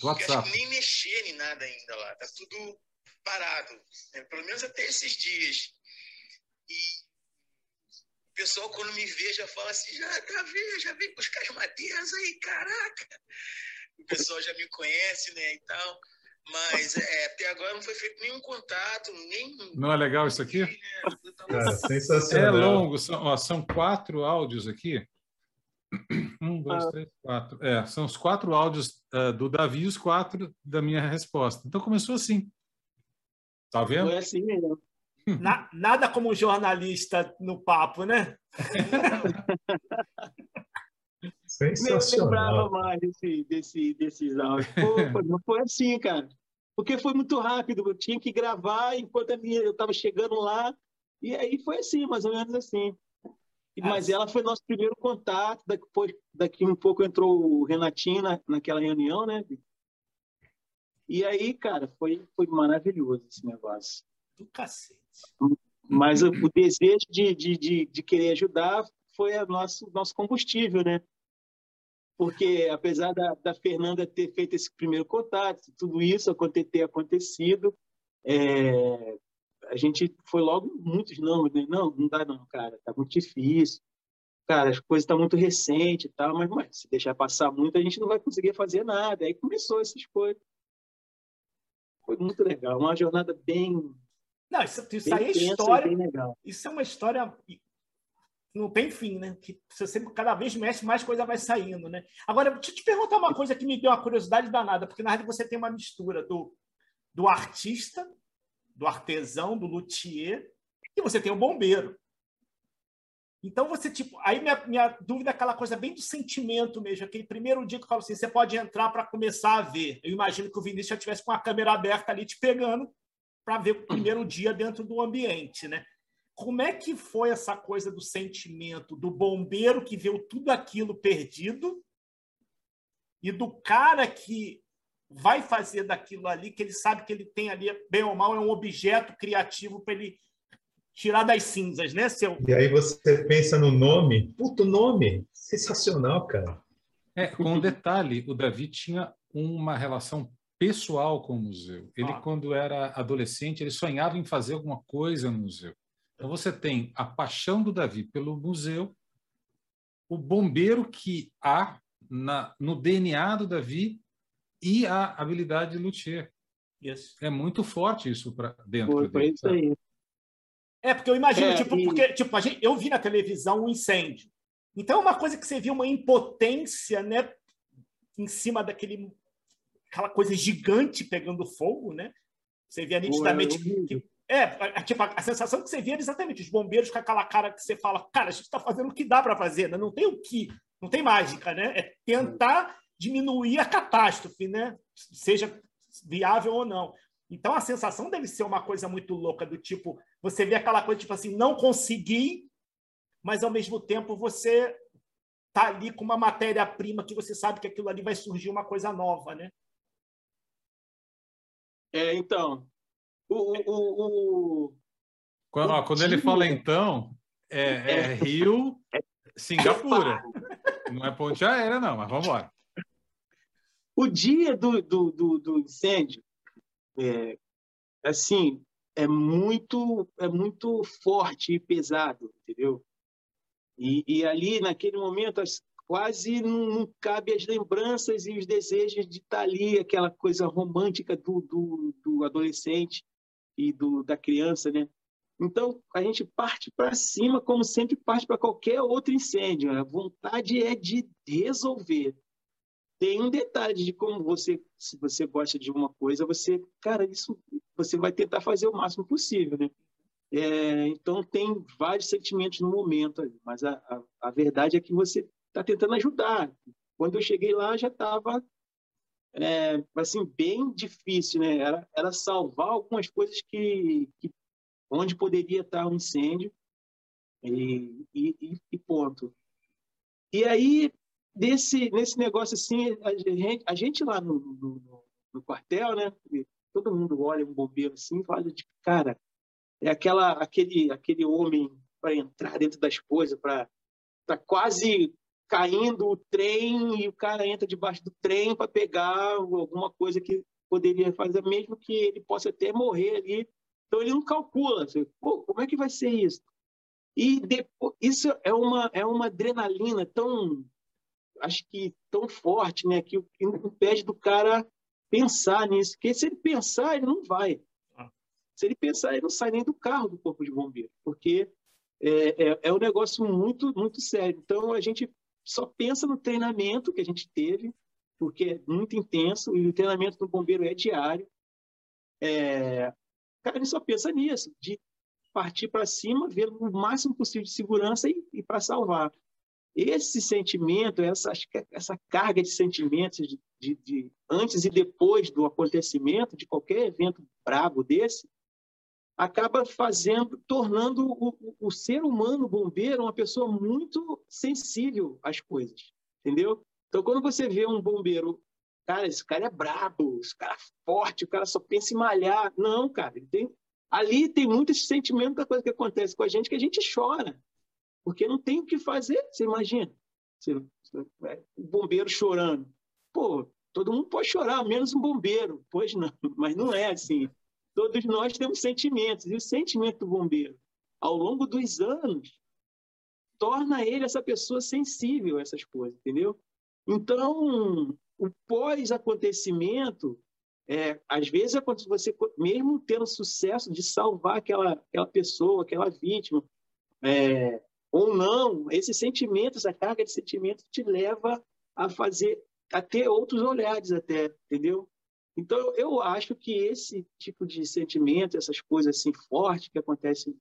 do WhatsApp. Nem mexer em nada ainda lá. Tá tudo parado. Né? Pelo menos até esses dias. E o pessoal, quando me vê, já fala assim: já tá vendo, já vem buscar as madeiras aí, caraca. O pessoal já me conhece, né? E tal. Mas é, até agora não foi feito nenhum contato, nem.
Não é legal isso aqui? Né?
Cara, sensacional.
É longo, são, ó, são quatro áudios aqui. Um, dois, ah. três, quatro. É, são os quatro áudios uh, do Davi e os quatro da minha resposta. Então começou assim. Tá vendo?
Foi assim mesmo.
Na, nada como jornalista no papo, né?
Sensacional.
Nem lembrava mais desse, desse, desses áudios. Pô, não foi assim, cara. Porque foi muito rápido. Eu tinha que gravar enquanto eu estava chegando lá. E aí foi assim, mais ou menos assim. Mas ela foi nosso primeiro contato. Depois, daqui um pouco entrou o Renatinho na, naquela reunião, né? E aí, cara, foi, foi maravilhoso esse negócio.
Do cacete.
Mas o, o desejo de, de, de, de, querer ajudar foi o nosso, nosso combustível, né? Porque apesar da, da, Fernanda ter feito esse primeiro contato, tudo isso ter acontecido, é, a gente foi logo muitos não, né? não, não dá não, cara, tá muito difícil, cara, as coisas estão tá muito recentes e tal, mas, mas se deixar passar muito a gente não vai conseguir fazer nada. Aí começou essas coisas. Foi muito legal, uma jornada bem
não, isso, isso aí é história. Isso é uma história não tem fim, né? Que você sempre, cada vez mexe, mais coisa vai saindo, né? Agora, deixa eu te perguntar uma coisa que me deu uma curiosidade danada, porque na verdade você tem uma mistura do, do artista, do artesão, do luthier, e você tem o bombeiro. Então você, tipo, aí minha, minha dúvida é aquela coisa bem do sentimento mesmo, aquele primeiro dia que eu falo assim, você pode entrar para começar a ver. Eu imagino que o Vinícius já tivesse com a câmera aberta ali te pegando para ver o primeiro dia dentro do ambiente, né? Como é que foi essa coisa do sentimento do bombeiro que viu tudo aquilo perdido e do cara que vai fazer daquilo ali, que ele sabe que ele tem ali, bem ou mal, é um objeto criativo para ele tirar das cinzas, né, seu?
E aí você pensa no nome, puto nome, sensacional, cara.
É, com um detalhe, o Davi tinha uma relação pessoal com o museu. Ele, ah. quando era adolescente, ele sonhava em fazer alguma coisa no museu. Então você tem a paixão do Davi pelo museu, o bombeiro que há na, no DNA do Davi e a habilidade de luthier. Yes. É muito forte isso para dentro
foi,
dele.
Foi isso aí.
É, porque eu imagino, é, tipo, e... porque tipo, gente, eu vi na televisão um incêndio. Então é uma coisa que você viu uma impotência, né? Em cima daquele aquela coisa gigante pegando fogo, né? Você via nitidamente. Que, é, tipo, a, sensação que você via era exatamente os bombeiros com aquela cara que você fala, cara, a gente está fazendo o que dá para fazer, né? não tem o que, não tem mágica, né? É tentar diminuir a catástrofe, né? Seja viável ou não. Então a sensação deve ser uma coisa muito louca do tipo, você vê aquela coisa tipo assim, não consegui, mas ao mesmo tempo você tá ali com uma matéria-prima que você sabe que aquilo ali vai surgir uma coisa nova, né?
É, então, o, o, o
quando, ó, quando ele fala então, é, é, é Rio, Singapura. Não é ponte aérea, não, mas vamos embora.
O dia do, do, do, do incêndio, é, assim, é muito, é muito forte e pesado, entendeu? E, e ali, naquele momento, as, quase não, não, cabe as lembranças e os desejos de estar ali, aquela coisa romântica do, do, do adolescente e do, da criança, né? Então, a gente parte para cima, como sempre parte para qualquer outro incêndio. A vontade é de resolver. Tem um detalhe de como você, se você gosta de uma coisa, você, cara, isso você vai tentar fazer o máximo possível, né? É, então, tem vários sentimentos no momento, mas a, a, a verdade é que você está tentando ajudar. Quando eu cheguei lá, já estava é, assim bem difícil, né? Era, era salvar algumas coisas que, que onde poderia estar um incêndio e, e, e ponto. E aí desse nesse negócio assim, a gente, a gente lá no, no, no quartel, né? Todo mundo olha um bombeiro assim, e fala de cara, é aquela aquele aquele homem para entrar dentro das coisas, para tá quase caindo o trem e o cara entra debaixo do trem para pegar alguma coisa que poderia fazer, mesmo que ele possa até morrer ali. Então ele não calcula, assim, como é que vai ser isso? E depois, isso é uma é uma adrenalina tão acho que tão forte, né, que impede do cara pensar nisso, porque se ele pensar, ele não vai. Ah. Se ele pensar, ele não sai nem do carro do corpo de bombeiro, porque é, é, é um negócio muito muito sério. Então a gente só pensa no treinamento que a gente teve, porque é muito intenso, e o treinamento do bombeiro é diário. É... Cara, só pensa nisso, de partir para cima, ver o máximo possível de segurança e, e para salvar. Esse sentimento, essa, essa carga de sentimentos de, de, de, antes e depois do acontecimento, de qualquer evento brabo desse, acaba fazendo, tornando o, o, ser humano bombeiro uma pessoa muito sensível às coisas, entendeu? Então, quando você vê um bombeiro, cara, esse cara é brabo, esse cara é forte, o cara só pensa em malhar. Não, cara, tem, ali tem muitos sentimentos da coisa que acontece com a gente que a gente chora, porque não tem o que fazer, você imagina. Você, é, o bombeiro chorando. Pô, todo mundo pode chorar, menos um bombeiro. Pois não, mas não é assim. Todos nós temos sentimentos, e o sentimento do bombeiro, ao longo dos anos, torna ele essa pessoa sensível a essas coisas, entendeu? Então, o pós-acontecimento, é, às vezes, você, mesmo tendo sucesso de salvar aquela, aquela pessoa, aquela vítima, é, ou não, esse sentimento, essa carga de sentimento te leva a fazer, a ter outros olhares até, entendeu? Então, eu acho que esse tipo de sentimento, essas coisas assim fortes que acontecem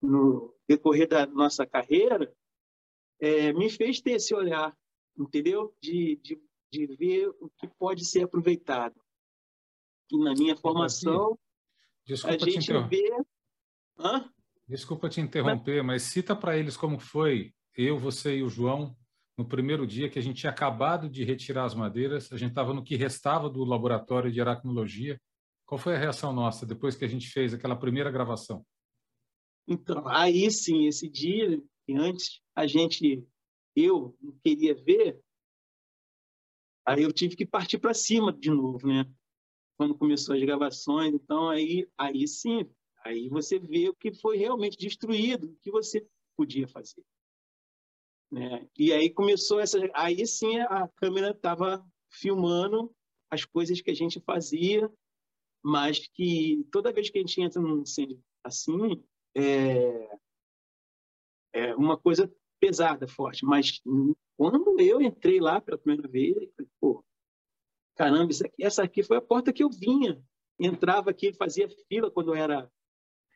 no, decorrer da nossa carreira, é, me fez ter esse olhar, entendeu? De, de, de ver o que pode ser aproveitado. E na minha formação,
Desculpa
a gente vê...
Hã? Desculpa te interromper, mas, mas cita para eles como foi eu, você e o João no primeiro dia que a gente tinha acabado de retirar as madeiras, a gente estava no que restava do laboratório de aracnologia. Qual foi a reação nossa depois que a gente fez aquela primeira gravação?
Então, aí sim, esse dia, que antes a gente, eu não queria ver, aí eu tive que partir para cima de novo, né? Quando começou as gravações, então aí, aí sim, aí você vê o que foi realmente destruído, o que você podia fazer. Né? E aí começou essa. Aí sim a câmera estava filmando as coisas que a gente fazia, mas que toda vez que a gente entra num incêndio assim, é, é uma coisa pesada, forte. Mas quando eu entrei lá pela primeira vez, pô, caramba, aqui, essa aqui foi a porta que eu vinha. Entrava aqui, fazia fila quando eu era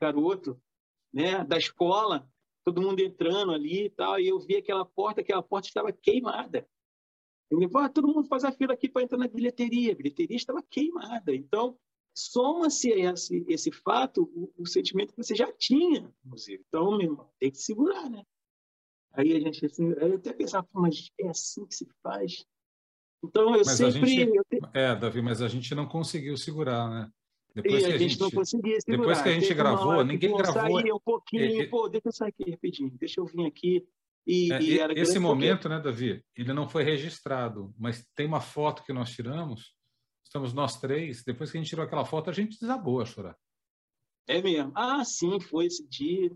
garoto, né, da escola todo mundo entrando ali e tal, e eu vi aquela porta, aquela porta estava queimada. Eu falei, ah, todo mundo faz a fila aqui para entrar na bilheteria, a bilheteria estava queimada. Então, soma-se esse, esse fato o, o, sentimento que você já tinha museu. Então, meu irmão, tem que segurar, né? Aí a gente, assim, eu até pensava, mas é assim que se faz? Então, eu
mas
sempre...
Gente,
eu
te... É, Davi, mas a gente não conseguiu segurar, né?
Depois e que a gente, não conseguia segurar.
Depois que a gente gravou, ninguém gravou.
Sair um pouquinho, é, pô, deixa eu sair aqui rapidinho, deixa eu vir aqui. E,
é, e esse momento, porque... né, Davi, ele não foi registrado, mas tem uma foto que nós tiramos, estamos nós três, depois que a gente tirou aquela foto, a gente desabou a chorar.
É mesmo. Ah, sim, foi esse dia.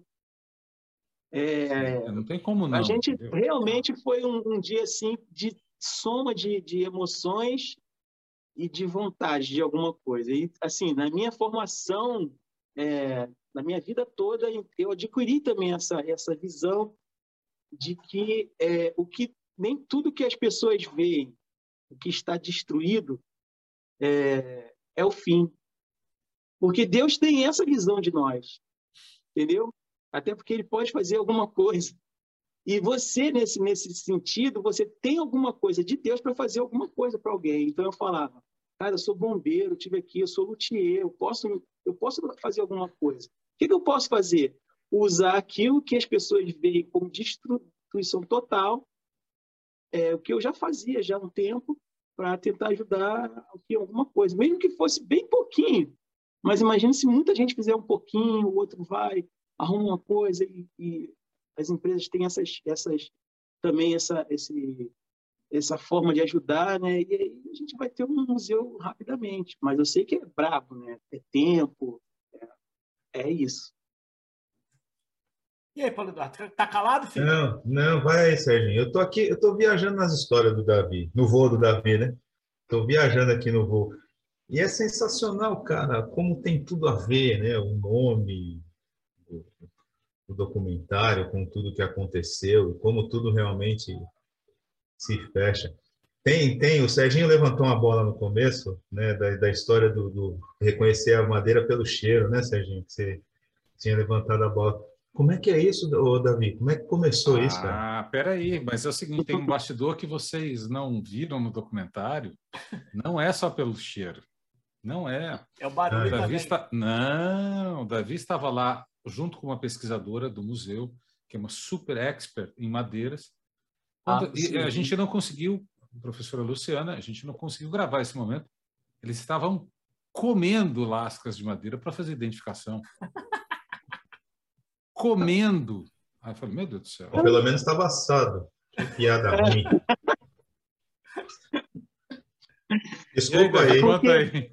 É...
Não tem como não.
A gente entendeu? realmente foi um, um, dia assim de soma de, de emoções e de vontade de alguma coisa. E, assim, na minha formação, é, na minha vida toda, eu adquiri também essa, essa visão de que é, o que nem tudo que as pessoas veem, o que está destruído, é, é o fim. Porque Deus tem essa visão de nós, entendeu? Até porque Ele pode fazer alguma coisa. E você, nesse, nesse sentido, você tem alguma coisa de Deus para fazer alguma coisa para alguém. Então eu falava, cara, eu sou bombeiro, tive aqui, eu sou luthier, eu posso, eu posso fazer alguma coisa. O que, que eu posso fazer? Usar aquilo que as pessoas veem como destruição total, é, o que eu já fazia já há um tempo, para tentar ajudar aqui alguma coisa, mesmo que fosse bem pouquinho. Mas imagine se muita gente fizer um pouquinho, o outro vai, arruma uma coisa e, e as empresas têm essas, essas também essa, esse, essa forma de ajudar, né? E aí a gente vai ter um museu rapidamente. Mas eu sei que é brabo, né? É tempo, é, é isso.
E aí, Paulo Eduardo, tá, calado, filho?
Não, não, vai aí, Serginho. Eu tô aqui, eu tô viajando nas histórias do Davi, no voo do Davi, né? Tô viajando aqui no voo. E é sensacional, cara, como tem tudo a ver, né? O nome, o documentário, com tudo que aconteceu, como tudo realmente se fecha. Tem, tem. O Serginho levantou uma bola no começo, né, da, da história do, do, reconhecer a madeira pelo cheiro, né, Serginho? Que você tinha levantado a bola. Como é que é isso, Davi? Como é que começou
ah,
isso, cara?
Ah, peraí, mas é o seguinte, tem um bastidor que vocês não viram no documentário. Não é só pelo cheiro. Não é.
É o barulho
Davi está... Não, o Davi estava lá junto com uma pesquisadora do museu, que é uma super expert em madeiras, quando, ah, a gente não conseguiu, professora Luciana, a gente não conseguiu gravar esse momento. Eles estavam comendo lascas de madeira para fazer identificação. comendo. Aí eu falei, meu Deus do céu.
Ou pelo menos estava assado. Que piada ruim. Desculpa aí.
Conta aí.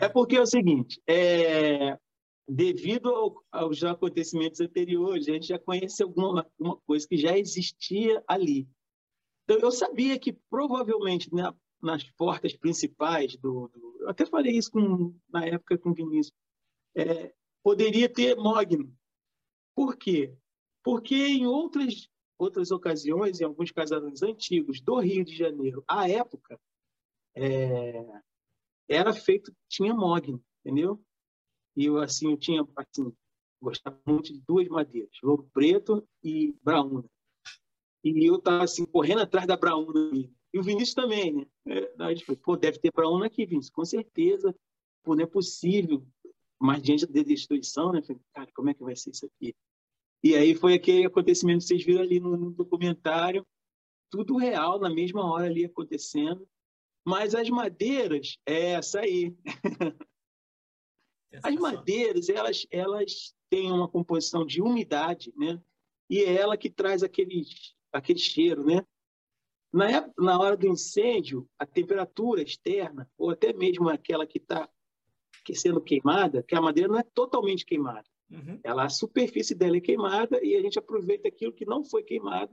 É porque é o seguinte, é, devido ao, aos acontecimentos anteriores, a gente já conhece alguma, coisa que já existia ali. Então, eu sabia que provavelmente na, nas portas principais do, do, Eu até falei isso com, na época com o Vinícius. É, poderia ter mogno. Por quê? Porque em outras, outras ocasiões, em alguns casarões antigos do Rio de Janeiro, à época, é, era feito, tinha mogno, entendeu? E eu, assim, eu tinha, assim, gostava muito de duas madeiras, lobo preto e braúna. E eu estava, assim, correndo atrás da braúna. E o Vinícius também, né? É, a gente falou, pô, deve ter braúna aqui, Vinícius, com certeza. Pô, não é possível. mas diante da destruição, né? Falei, cara, como é que vai ser isso aqui? E aí foi aquele acontecimento que vocês viram ali no, no documentário, tudo real, na mesma hora ali acontecendo. Mas as madeiras, é essa aí. As madeiras, elas, elas têm uma composição de umidade, né? E é ela que traz aquele, aquele cheiro, né? Na, época, na hora do incêndio, a temperatura externa, ou até mesmo aquela que está sendo queimada, que a madeira não é totalmente queimada. Uhum. Ela, a superfície dela é queimada e a gente aproveita aquilo que não foi queimado,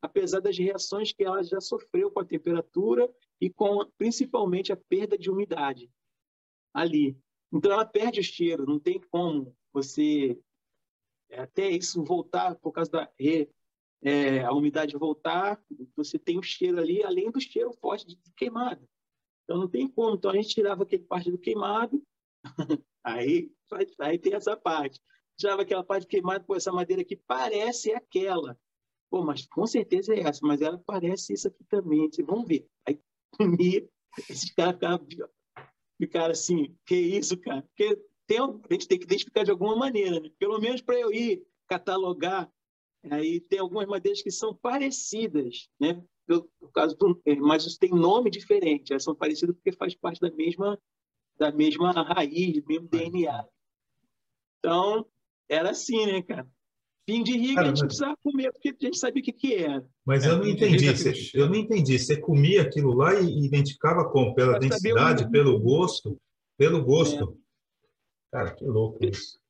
apesar das reações que ela já sofreu com a temperatura e com principalmente a perda de umidade ali. Então ela perde o cheiro, não tem como você até isso voltar por causa da é, a umidade voltar, você tem o cheiro ali, além do cheiro forte de queimado. Então não tem como. Então a gente tirava aquele parte do queimado, aí, aí tem essa parte. Tirava aquela parte queimada, pô, essa madeira aqui parece aquela. Pô, mas com certeza é essa, mas ela parece isso aqui também. vamos ver. Aí comia, esses caras ficavam, ficaram assim, que isso, cara? Porque tem, a gente tem que identificar de alguma maneira, né? Pelo menos para eu ir catalogar Aí tem algumas madeiras que são parecidas, né? No, caso do, é, mas tem nome diferente. Elas são parecidas porque faz parte da mesma da mesma raiz, do mesmo DNA. Então era assim, né, cara? Fim de riga cara, a gente mas... precisava comer porque a gente sabia o que, que era.
Mas eu não entendi. Você, eu não entendi. Você comia aquilo lá e identificava como? Pela densidade, pelo gosto? Pelo gosto. É. Cara, que louco isso.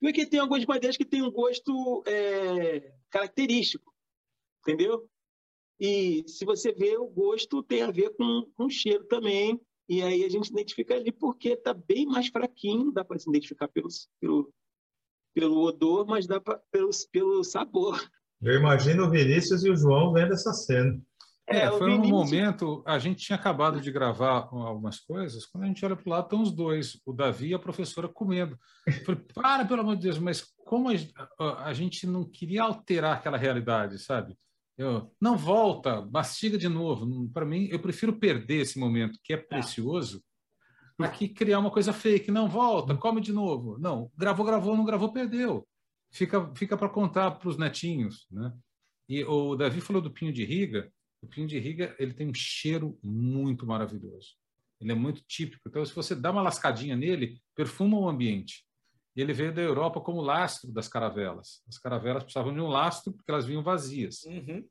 Porque tem algumas madeiras que têm um gosto é, característico, entendeu? E se você vê, o gosto tem a ver com, com o cheiro também. E aí a gente identifica ali porque está bem mais fraquinho, dá para se identificar pelo, pelo, pelo odor, mas dá pra, pelo, pelo sabor.
Eu imagino o Vinícius e o João vendo essa cena.
É, é foi um momento, a gente tinha acabado de gravar algumas coisas, quando a gente olha para o lado, estão os dois, o Davi e a professora comendo. Eu falei, para, pelo amor de Deus, mas como a, a gente não queria alterar aquela realidade, sabe? Eu, não volta, mastiga de novo. Para mim, eu prefiro perder esse momento, que é tá. precioso, ah. Aqui criar uma coisa fake. Não volta, come de novo. Não, gravou, gravou, não gravou, perdeu. Fica, fica para contar para os netinhos, né? E o Davi falou do pinho de riga. O pinho de riga ele tem um cheiro muito maravilhoso. Ele é muito típico. Então, se você dá uma lascadinha nele, perfuma o ambiente. E ele veio da Europa como lastro das caravelas. As caravelas precisavam de um lastro porque elas vinham vazias. Uhum.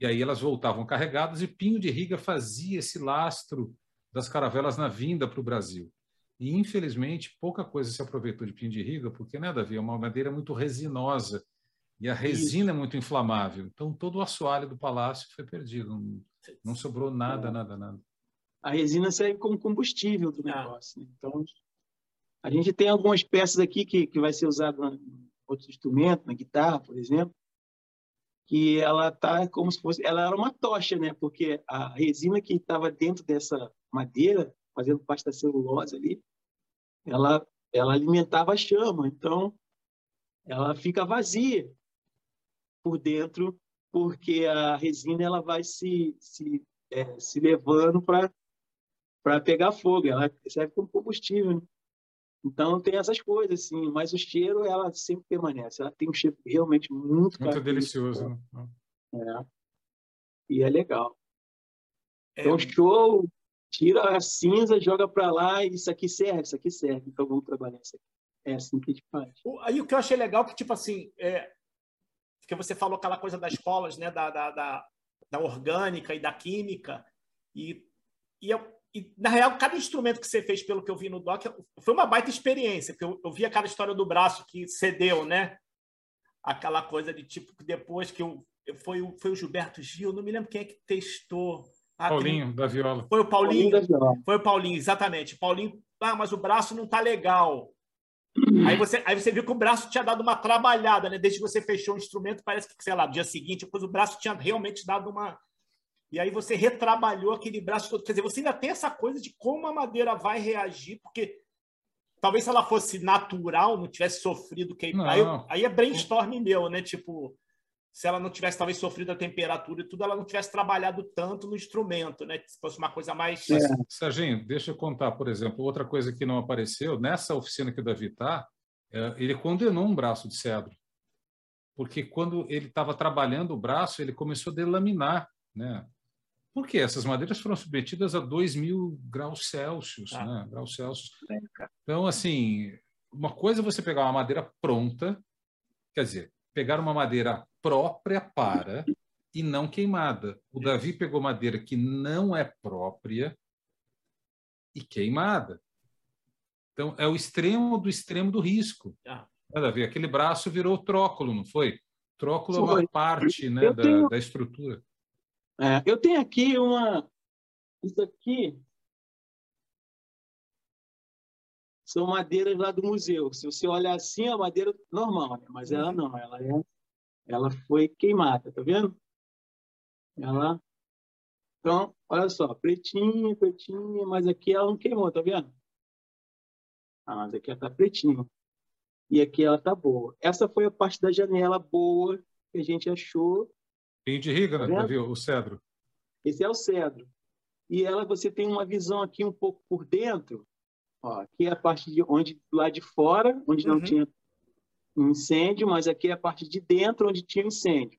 E aí elas voltavam carregadas e pinho de riga fazia esse lastro das caravelas na vinda para o Brasil. E, infelizmente, pouca coisa se aproveitou de pinho de riga, porque, né, Davi, é uma madeira muito resinosa e a resina Isso. é muito inflamável. Então, todo o assoalho do palácio foi perdido. Não, não sobrou nada, nada, nada.
A resina serve como combustível do ah. negócio. Né? Então, a gente tem algumas peças aqui que, que vai ser usado em outros instrumentos, na guitarra, por exemplo, que ela tá como se fosse, ela era uma tocha, né? Porque a resina que estava dentro dessa madeira, fazendo parte da celulose ali, ela ela alimentava a chama. Então, ela fica vazia por dentro, porque a resina ela vai se, se, é, se levando para pegar fogo, ela serve como combustível. Né? Então tem essas coisas, assim, mas o cheiro ela sempre permanece. Ela tem um cheiro realmente muito
Muito delicioso. Né?
É. E é legal. É... Então, show, tira a cinza, joga para lá isso aqui serve, isso aqui serve. Então vamos trabalhar isso aqui. É assim que a gente faz.
Aí o que eu achei legal é que, tipo assim, é, porque você falou aquela coisa das escolas, né, da, da, da, da orgânica e da química, e, e, eu, e, na real, cada instrumento que você fez, pelo que eu vi no doc, foi uma baita experiência, porque eu, eu vi aquela história do braço que cedeu, né? Aquela coisa de tipo, que depois que eu, foi, foi o Gilberto Gil, não me lembro quem é que testou.
Ah, Paulinho, tem... da viola.
Foi o Paulinho? Paulinho foi o Paulinho, exatamente. Paulinho, ah, mas o braço não tá legal. Aí você, aí você viu que o braço tinha dado uma trabalhada, né? Desde que você fechou o instrumento, parece que, sei lá, no dia seguinte, depois o braço tinha realmente dado uma. E aí você retrabalhou aquele braço todo. Quer dizer, você ainda tem essa coisa de como a madeira vai reagir, porque talvez se ela fosse natural, não tivesse sofrido queimar. Aí, aí é brainstorm meu, né? Tipo, se ela não tivesse talvez sofrido a temperatura e tudo, ela não tivesse trabalhado tanto no instrumento, né? Se fosse uma coisa mais.
É. Serginho, deixa eu contar, por exemplo, outra coisa que não apareceu, nessa oficina que o Davi está, é, ele condenou um braço de cedro. Porque quando ele estava trabalhando o braço, ele começou a delaminar, né? Por quê? Essas madeiras foram submetidas a 2 mil graus Celsius, ah. né? Graus Celsius. Então, assim, uma coisa é você pegar uma madeira pronta, quer dizer, pegar uma madeira própria para e não queimada. O Davi pegou madeira que não é própria e queimada. Então, é o extremo do extremo do risco. Ah. É, Davi, aquele braço virou tróculo, não foi? Tróculo foi. é uma parte né, da, tenho... da, estrutura.
É, eu tenho aqui uma. Isso aqui são madeiras lá do museu. Se você olhar assim, é madeira normal, né? mas ela não, ela é ela foi queimada, tá vendo? Ela. Então, olha só, pretinha, pretinha, mas aqui ela não queimou, tá vendo? Ah, mas aqui ela tá pretinha. E aqui ela tá boa. Essa foi a parte da janela boa que a gente achou.
Tem de riga, né? Tá viu? O cedro.
Esse é o cedro. E ela, você tem uma visão aqui um pouco por dentro. Ó, aqui é a parte de onde lá de fora, onde não uhum. tinha incêndio, mas aqui é a parte de dentro onde tinha incêndio.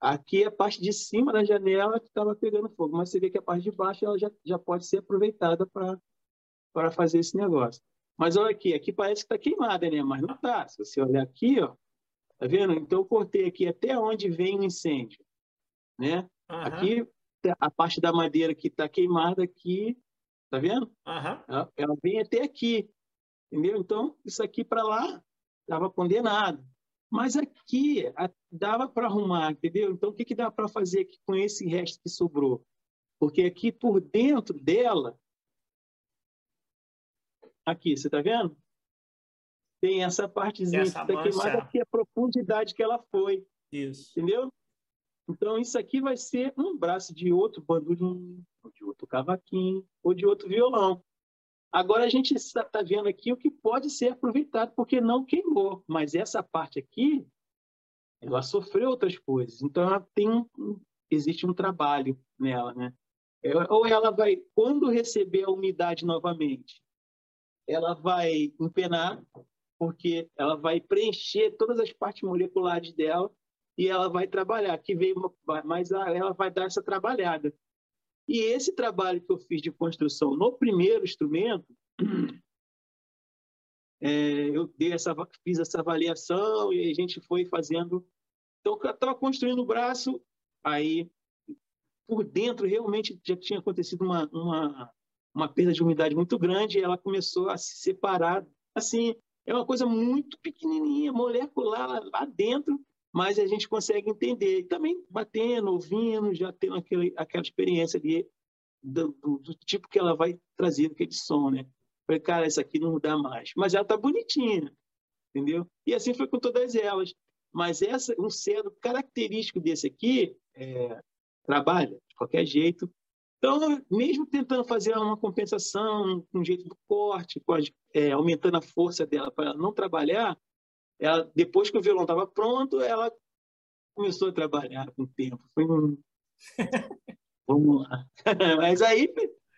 Aqui é a parte de cima da janela que estava pegando fogo, mas você vê que a parte de baixo ela já, já pode ser aproveitada para fazer esse negócio. Mas olha aqui, aqui parece que está queimada, né? Mas não está. Se você olhar aqui, ó, tá vendo? Então eu cortei aqui até onde vem o incêndio, né? Uhum. Aqui a parte da madeira que está queimada aqui, tá vendo? Uhum. Ela, ela vem até aqui, entendeu? Então isso aqui para lá estava condenado. Mas aqui a, dava para arrumar, entendeu? Então, o que, que dá para fazer aqui com esse resto que sobrou? Porque aqui por dentro dela, aqui, você está vendo? Tem essa partezinha essa que está queimada, aqui, a profundidade que ela foi.
Isso.
Entendeu? Então, isso aqui vai ser um braço de outro bandolim, ou de outro cavaquinho, ou de outro violão. Agora a gente está tá vendo aqui o que pode ser aproveitado, porque não queimou, mas essa parte aqui, ela sofreu outras coisas. Então ela tem existe um trabalho nela, né? É, ou ela vai, quando receber a umidade novamente, ela vai empenar, porque ela vai preencher todas as partes moleculares dela e ela vai trabalhar. Aqui veio, mas ela vai dar essa trabalhada. E esse trabalho que eu fiz de construção no primeiro instrumento, é, eu dei essa, fiz essa avaliação e a gente foi fazendo. Então, eu estava construindo o braço, aí por dentro realmente já tinha acontecido uma, uma, uma perda de umidade muito grande e ela começou a se separar. Assim, é uma coisa muito pequenininha, molecular lá dentro, mas a gente consegue entender. E também batendo, ouvindo, já tendo aquele, aquela experiência ali do, do, do, tipo que ela vai trazer aquele som, né? Falei, cara, isso aqui não dá mais. Mas ela tá bonitinha, entendeu? E assim foi com todas elas. Mas essa, um cedro característico desse aqui, é, trabalha de qualquer jeito. Então, mesmo tentando fazer uma compensação com um jeito do corte, pode, é, aumentando a força dela para não trabalhar, ela, depois que o violão estava pronto, ela começou a trabalhar com o tempo. Foi um... Vamos lá. Mas aí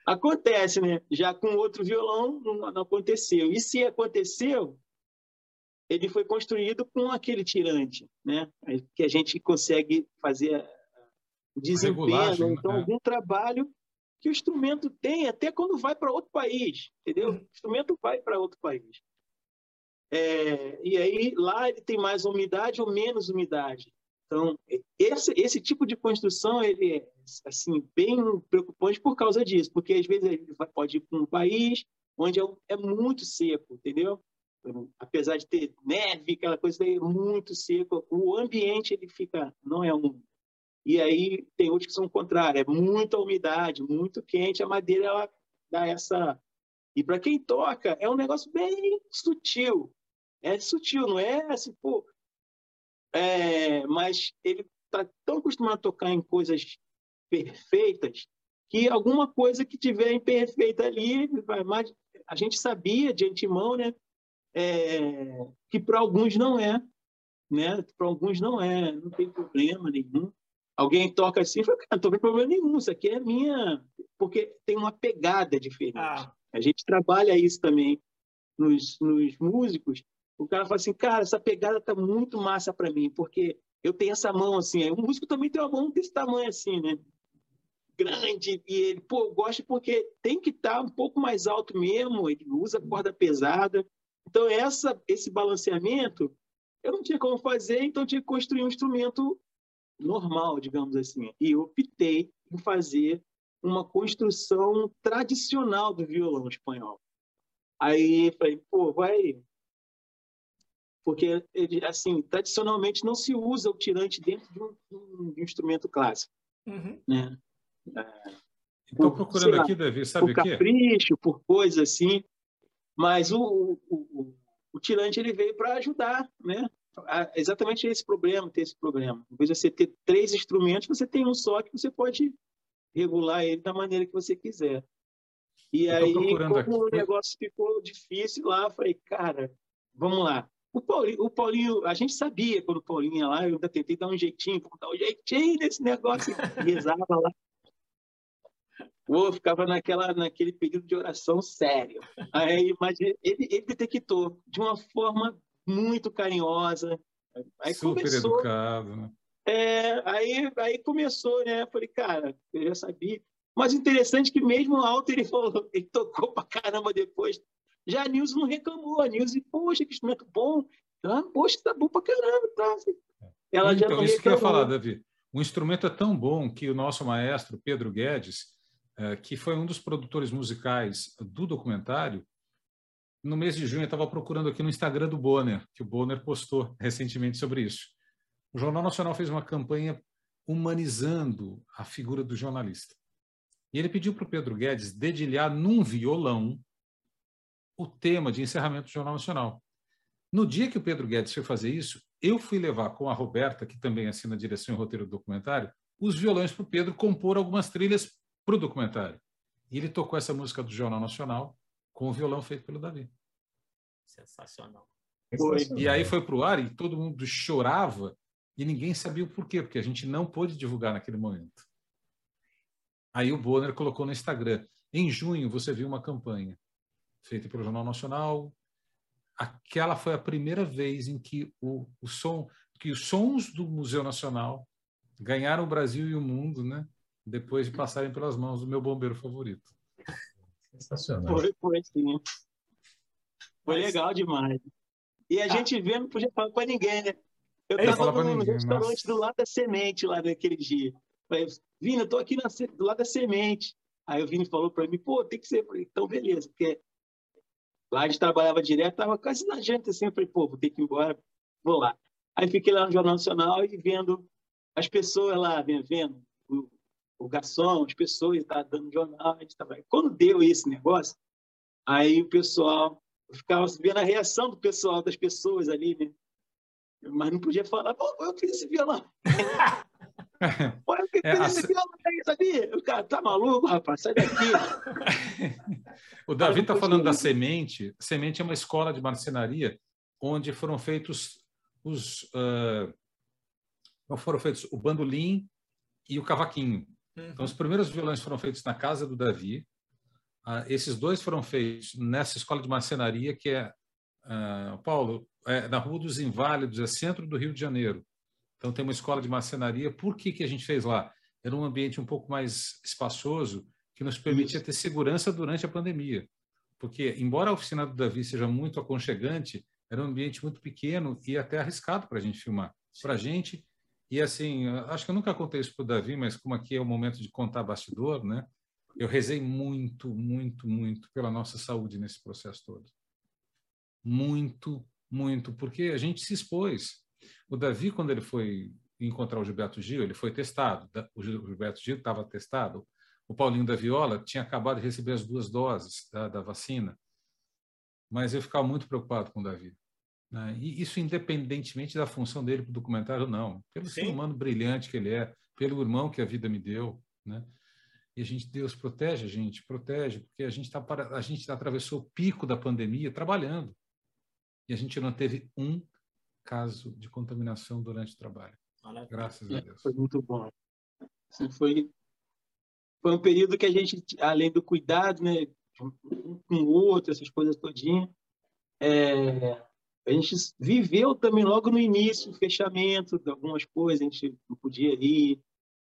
acontece, né? Já com outro violão não, não, aconteceu. E se aconteceu, ele foi construído com aquele tirante, né? Que a gente consegue fazer desempenho, então né? algum trabalho que o instrumento tem até quando vai para outro país, entendeu? O instrumento vai para outro país. É, e aí lá ele tem mais umidade ou menos umidade. Então esse, esse tipo de construção ele é assim bem preocupante por causa disso, porque às vezes ele pode ir para um país onde é, é, muito seco, entendeu? Apesar de ter neve, aquela coisa é muito seco, o ambiente ele fica não é um e aí tem outros que são contrários, é muita umidade, muito quente, a madeira ela dá essa e para quem toca é um negócio bem sutil, é sutil, não é assim, pô. É, mas ele está tão acostumado a tocar em coisas perfeitas que alguma coisa que tiver imperfeita ali, mas a gente sabia de antemão, né, é, que para alguns não é. né? Para alguns não é, não tem problema nenhum. Alguém toca assim, fala, cara, não tem problema nenhum, isso aqui é minha, porque tem uma pegada diferente. Ah. A gente trabalha isso também nos, nos músicos. O cara fala assim, cara, essa pegada tá muito massa para mim, porque eu tenho essa mão assim. O músico também tem uma mão desse tamanho assim, né? Grande. E ele, pô, gosta porque tem que estar tá um pouco mais alto mesmo. Ele usa corda pesada. Então, essa, esse balanceamento eu não tinha como fazer, então tinha que construir um instrumento normal, digamos assim. E eu optei em fazer uma construção tradicional do violão espanhol. Aí falei, pô, vai porque ele, assim tradicionalmente não se usa o tirante dentro de um, de um instrumento clássico, uhum. né?
Estou procurando lá, aqui, Davi, sabe
por o quê? capricho, por coisa assim, mas o, o, o, o tirante ele veio para ajudar, né? A, exatamente esse problema, ter esse problema. Em vez de você ter três instrumentos, você tem um só que você pode regular ele da maneira que você quiser. E aí, como aqui. o negócio ficou difícil lá, eu falei, cara, vamos lá. O Paulinho, o Paulinho, a gente sabia quando o Paulinho ia lá, eu ainda tentei dar um jeitinho, dar um jeitinho nesse negócio, rezava lá. Pô, ficava naquela, naquele período de oração sério. Aí, mas ele, ele detectou de uma forma muito carinhosa. Aí
Super começou, educado, né?
É, aí, aí começou, né? Falei, cara, eu já sabia. Mas interessante que mesmo alto ele falou, ele tocou pra caramba depois. Já a Nilson não reclamou. A Nilson, poxa, que instrumento bom. Ah, poxa, tá bom pra caramba. Tá.
Ela então, já não isso reclamou. que eu ia falar, Davi. O instrumento é tão bom que o nosso maestro, Pedro Guedes, é, que foi um dos produtores musicais do documentário, no mês de junho eu estava procurando aqui no Instagram do Bonner, que o Bonner postou recentemente sobre isso. O Jornal Nacional fez uma campanha humanizando a figura do jornalista. E ele pediu para o Pedro Guedes dedilhar num violão o tema de encerramento do Jornal Nacional. No dia que o Pedro Guedes foi fazer isso, eu fui levar com a Roberta, que também assina a direção e roteiro do documentário, os violões para o Pedro compor algumas trilhas para o documentário. E ele tocou essa música do Jornal Nacional com o violão feito pelo Davi.
Sensacional.
Foi. E aí foi para o ar e todo mundo chorava e ninguém sabia o porquê, porque a gente não pôde divulgar naquele momento. Aí o Bonner colocou no Instagram. Em junho você viu uma campanha feita pelo Jornal Nacional. Aquela foi a primeira vez em que o, o som, que os sons do Museu Nacional ganharam o Brasil e o mundo, né? Depois de passarem pelas mãos do meu bombeiro favorito.
Sensacional. Foi, foi sim. Foi legal demais. E a ah. gente vê, não podia falar para ninguém, né? Eu estava no ninguém, restaurante do lado da semente lá naquele dia. Falei, Vini, eu tô aqui na, do lado da semente. Aí o Vini falou para mim, pô, tem que ser. Falei, então, beleza, porque lá a gente trabalhava direto, tava quase na janta assim. Eu falei, pô, vou ter que ir embora, vou lá. Aí fiquei lá no Jornal Nacional e vendo as pessoas lá, vendo o, o garçom, as pessoas, tá dando jornal. A gente tava... Quando deu esse negócio, aí o pessoal eu ficava vendo a reação do pessoal, das pessoas ali, né? Mas não podia falar, pô, eu fiz esse violão. pô, eu fiz é, esse a... violão aí, sabia? O cara tá maluco, rapaz, sai daqui.
o Davi está falando da Semente. Semente é uma escola de marcenaria onde foram feitos os. Uh, foram feitos o bandolim e o cavaquinho. Uhum. Então, os primeiros violões foram feitos na casa do Davi, ah, esses dois foram feitos nessa escola de marcenaria que é, ah, Paulo, é, na Rua dos Inválidos, é centro do Rio de Janeiro. Então tem uma escola de marcenaria. Por que, que a gente fez lá? Era um ambiente um pouco mais espaçoso que nos permitia Isso. ter segurança durante a pandemia. Porque, embora a oficina do Davi seja muito aconchegante, era um ambiente muito pequeno e até arriscado para a gente filmar. Para a gente, e assim, acho que eu nunca contei isso para o Davi, mas como aqui é o momento de contar bastidor, né? Eu rezei muito, muito, muito pela nossa saúde nesse processo todo. Muito, muito, porque a gente se expôs. O Davi, quando ele foi encontrar o Gilberto Gil, ele foi testado. O Gilberto Gil estava testado. O Paulinho da Viola tinha acabado de receber as duas doses da, da vacina. Mas eu ficava muito preocupado com o Davi. Né? E isso independentemente da função dele para o documentário, não. Pelo Sim. ser humano brilhante que ele é, pelo irmão que a vida me deu. Né? E a gente, Deus protege a gente, protege, porque a gente, tá para, a gente atravessou o pico da pandemia trabalhando. E a gente não teve um caso de contaminação durante o trabalho. Graças a Deus.
Foi muito bom. Assim, foi, foi um período que a gente, além do cuidado, né, um com o outro, essas coisas todinhas, é, a gente viveu também logo no início o fechamento de algumas coisas, a gente não podia ir,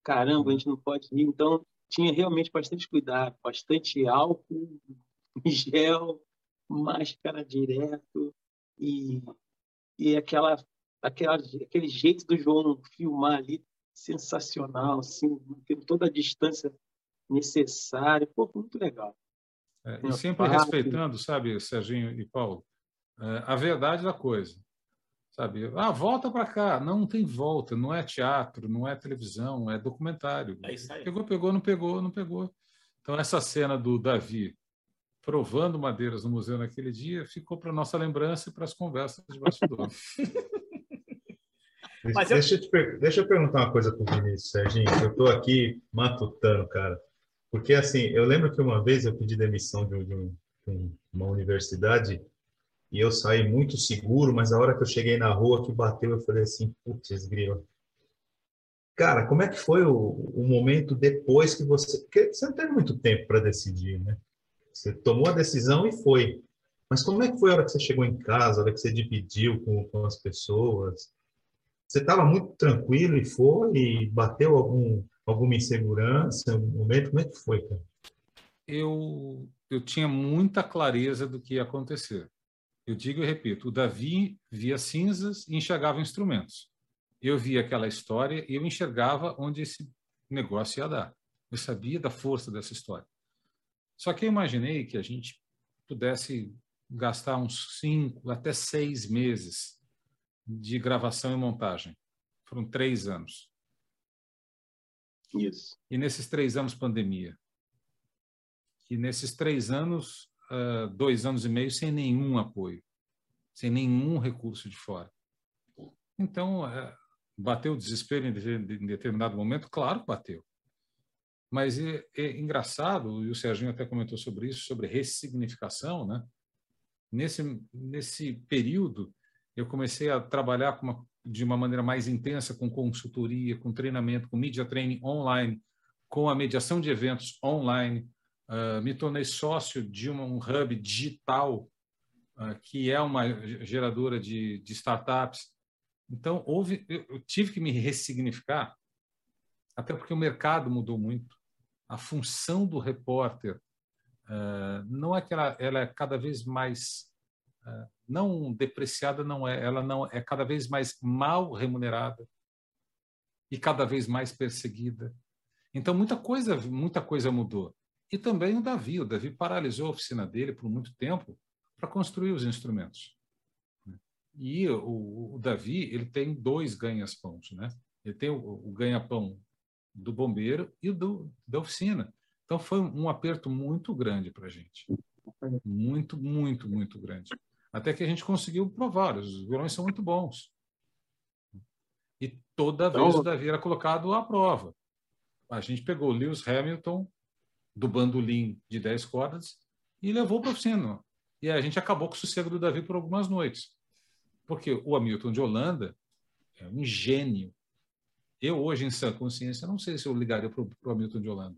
caramba, a gente não pode ir, então tinha realmente bastante cuidado, bastante álcool, gel, máscara direto e, e aquela, aquela, aquele jeito do João filmar ali sensacional, assim, tendo toda a distância necessária, pô, muito legal.
É, e sempre respeitando, sabe, Serginho e Paulo, é, a verdade da coisa. Sabe? Ah, volta para cá. Não, não tem volta. Não é teatro, não é televisão, é documentário.
É isso aí.
Pegou, pegou, não pegou, não pegou. Então, essa cena do Davi provando madeiras no museu naquele dia ficou para nossa lembrança e para as conversas de bastidor.
Mas deixa, eu... Te, deixa eu perguntar uma coisa para o Vinícius, Serginho. Eu estou aqui matutando, cara. Porque, assim, eu lembro que uma vez eu pedi demissão de, de, um, de uma universidade e eu saí muito seguro, mas a hora que eu cheguei na rua que bateu, eu falei assim, putz, grilo. Cara, como é que foi o, o momento depois que você... Porque você não teve muito tempo para decidir, né? Você tomou a decisão e foi. Mas como é que foi a hora que você chegou em casa, a hora que você dividiu com, com as pessoas? Você estava muito tranquilo e foi? E bateu algum, alguma insegurança no momento? Como é que foi, cara?
Eu, eu tinha muita clareza do que ia acontecer. Eu digo e repito: o Davi via cinzas e enxergava instrumentos. Eu via aquela história e eu enxergava onde esse negócio ia dar. Eu sabia da força dessa história. Só que eu imaginei que a gente pudesse gastar uns cinco até seis meses de gravação e montagem. Foram três anos.
Isso.
E nesses três anos, pandemia. E nesses três anos, uh, dois anos e meio sem nenhum apoio, sem nenhum recurso de fora. Então, uh, bateu o desespero em, de, em determinado momento? Claro que bateu. Mas é, é, engraçado, e o Serginho até comentou sobre isso, sobre ressignificação, né? Nesse, nesse período, eu comecei a trabalhar uma, de uma maneira mais intensa com consultoria, com treinamento, com media training online, com a mediação de eventos online, Uh, me tornei sócio de um hub digital, uh, que é uma geradora de, de startups. Então, houve, eu, tive que me ressignificar, até porque o mercado mudou muito. A função do repórter uh, não é que ela, ela, é cada vez mais não depreciada, não é, ela não é cada vez mais mal remunerada e cada vez mais perseguida. Então muita coisa, muita coisa mudou. E também o Davi. O Davi paralisou a oficina dele por muito tempo para construir os instrumentos. E o, o, Davi ele tem dois ganhas-pãos. Né? Ele tem o, o ganha-pão do bombeiro e do, da oficina. Então foi um aperto muito grande para a gente. Muito, muito, muito grande. Até que a gente conseguiu provar. Os violões são muito bons. E toda vez então... o Davi era colocado à prova. A gente pegou o Lewis Hamilton do bandolim de 10 cordas e levou para o oficina. E a gente acabou com o sossego do Davi por algumas noites. Porque o Hamilton de Holanda é um gênio. Eu, hoje, em sã consciência, não sei se eu ligaria para o Hamilton de Holanda.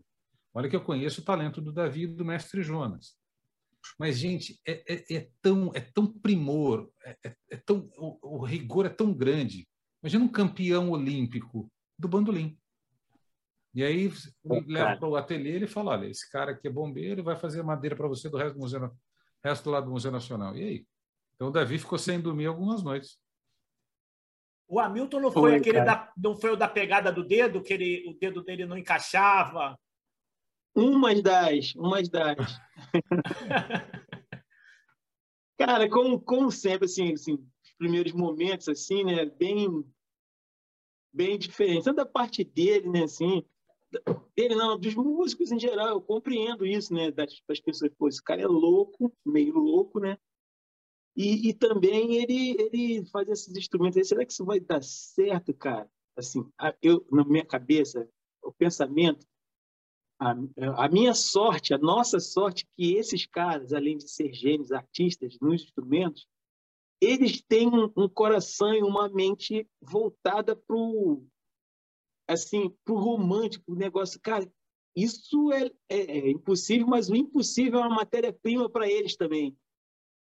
Olha que eu conheço o talento do Davi e do mestre Jonas. Mas, gente, é, é, é tão, é tão primor, é, é, é tão, o, o rigor é tão grande. Imagina um campeão olímpico do bandolim. E aí me leva para o ateliê e ele fala: olha, esse cara aqui é bombeiro, vai fazer madeira para você do resto do museu, resto do lado do Museu Nacional. E aí? Então o Davi ficou sem dormir algumas noites.
O Hamilton não foi, foi aquele da, não foi o da pegada do dedo, que ele, o dedo dele não encaixava.
Umas das, umas das. cara, como, como sempre, assim, assim, os primeiros momentos, assim, né, bem, bem diferentes. Tanto da parte dele, né, assim, dele não, dos músicos em geral, eu compreendo isso, né, das, das pessoas, pô, esse cara é louco, meio louco, né, e, e também ele, ele faz esses instrumentos será que isso vai dar certo, cara? Assim, eu, na minha cabeça, o pensamento, a, a minha sorte, a nossa sorte, que esses caras, além de ser gênios, artistas nos instrumentos, eles têm um coração e uma mente voltada para o assim, pro romântico, o negócio, cara, isso é, é, é impossível, mas o impossível é uma matéria-prima para eles também.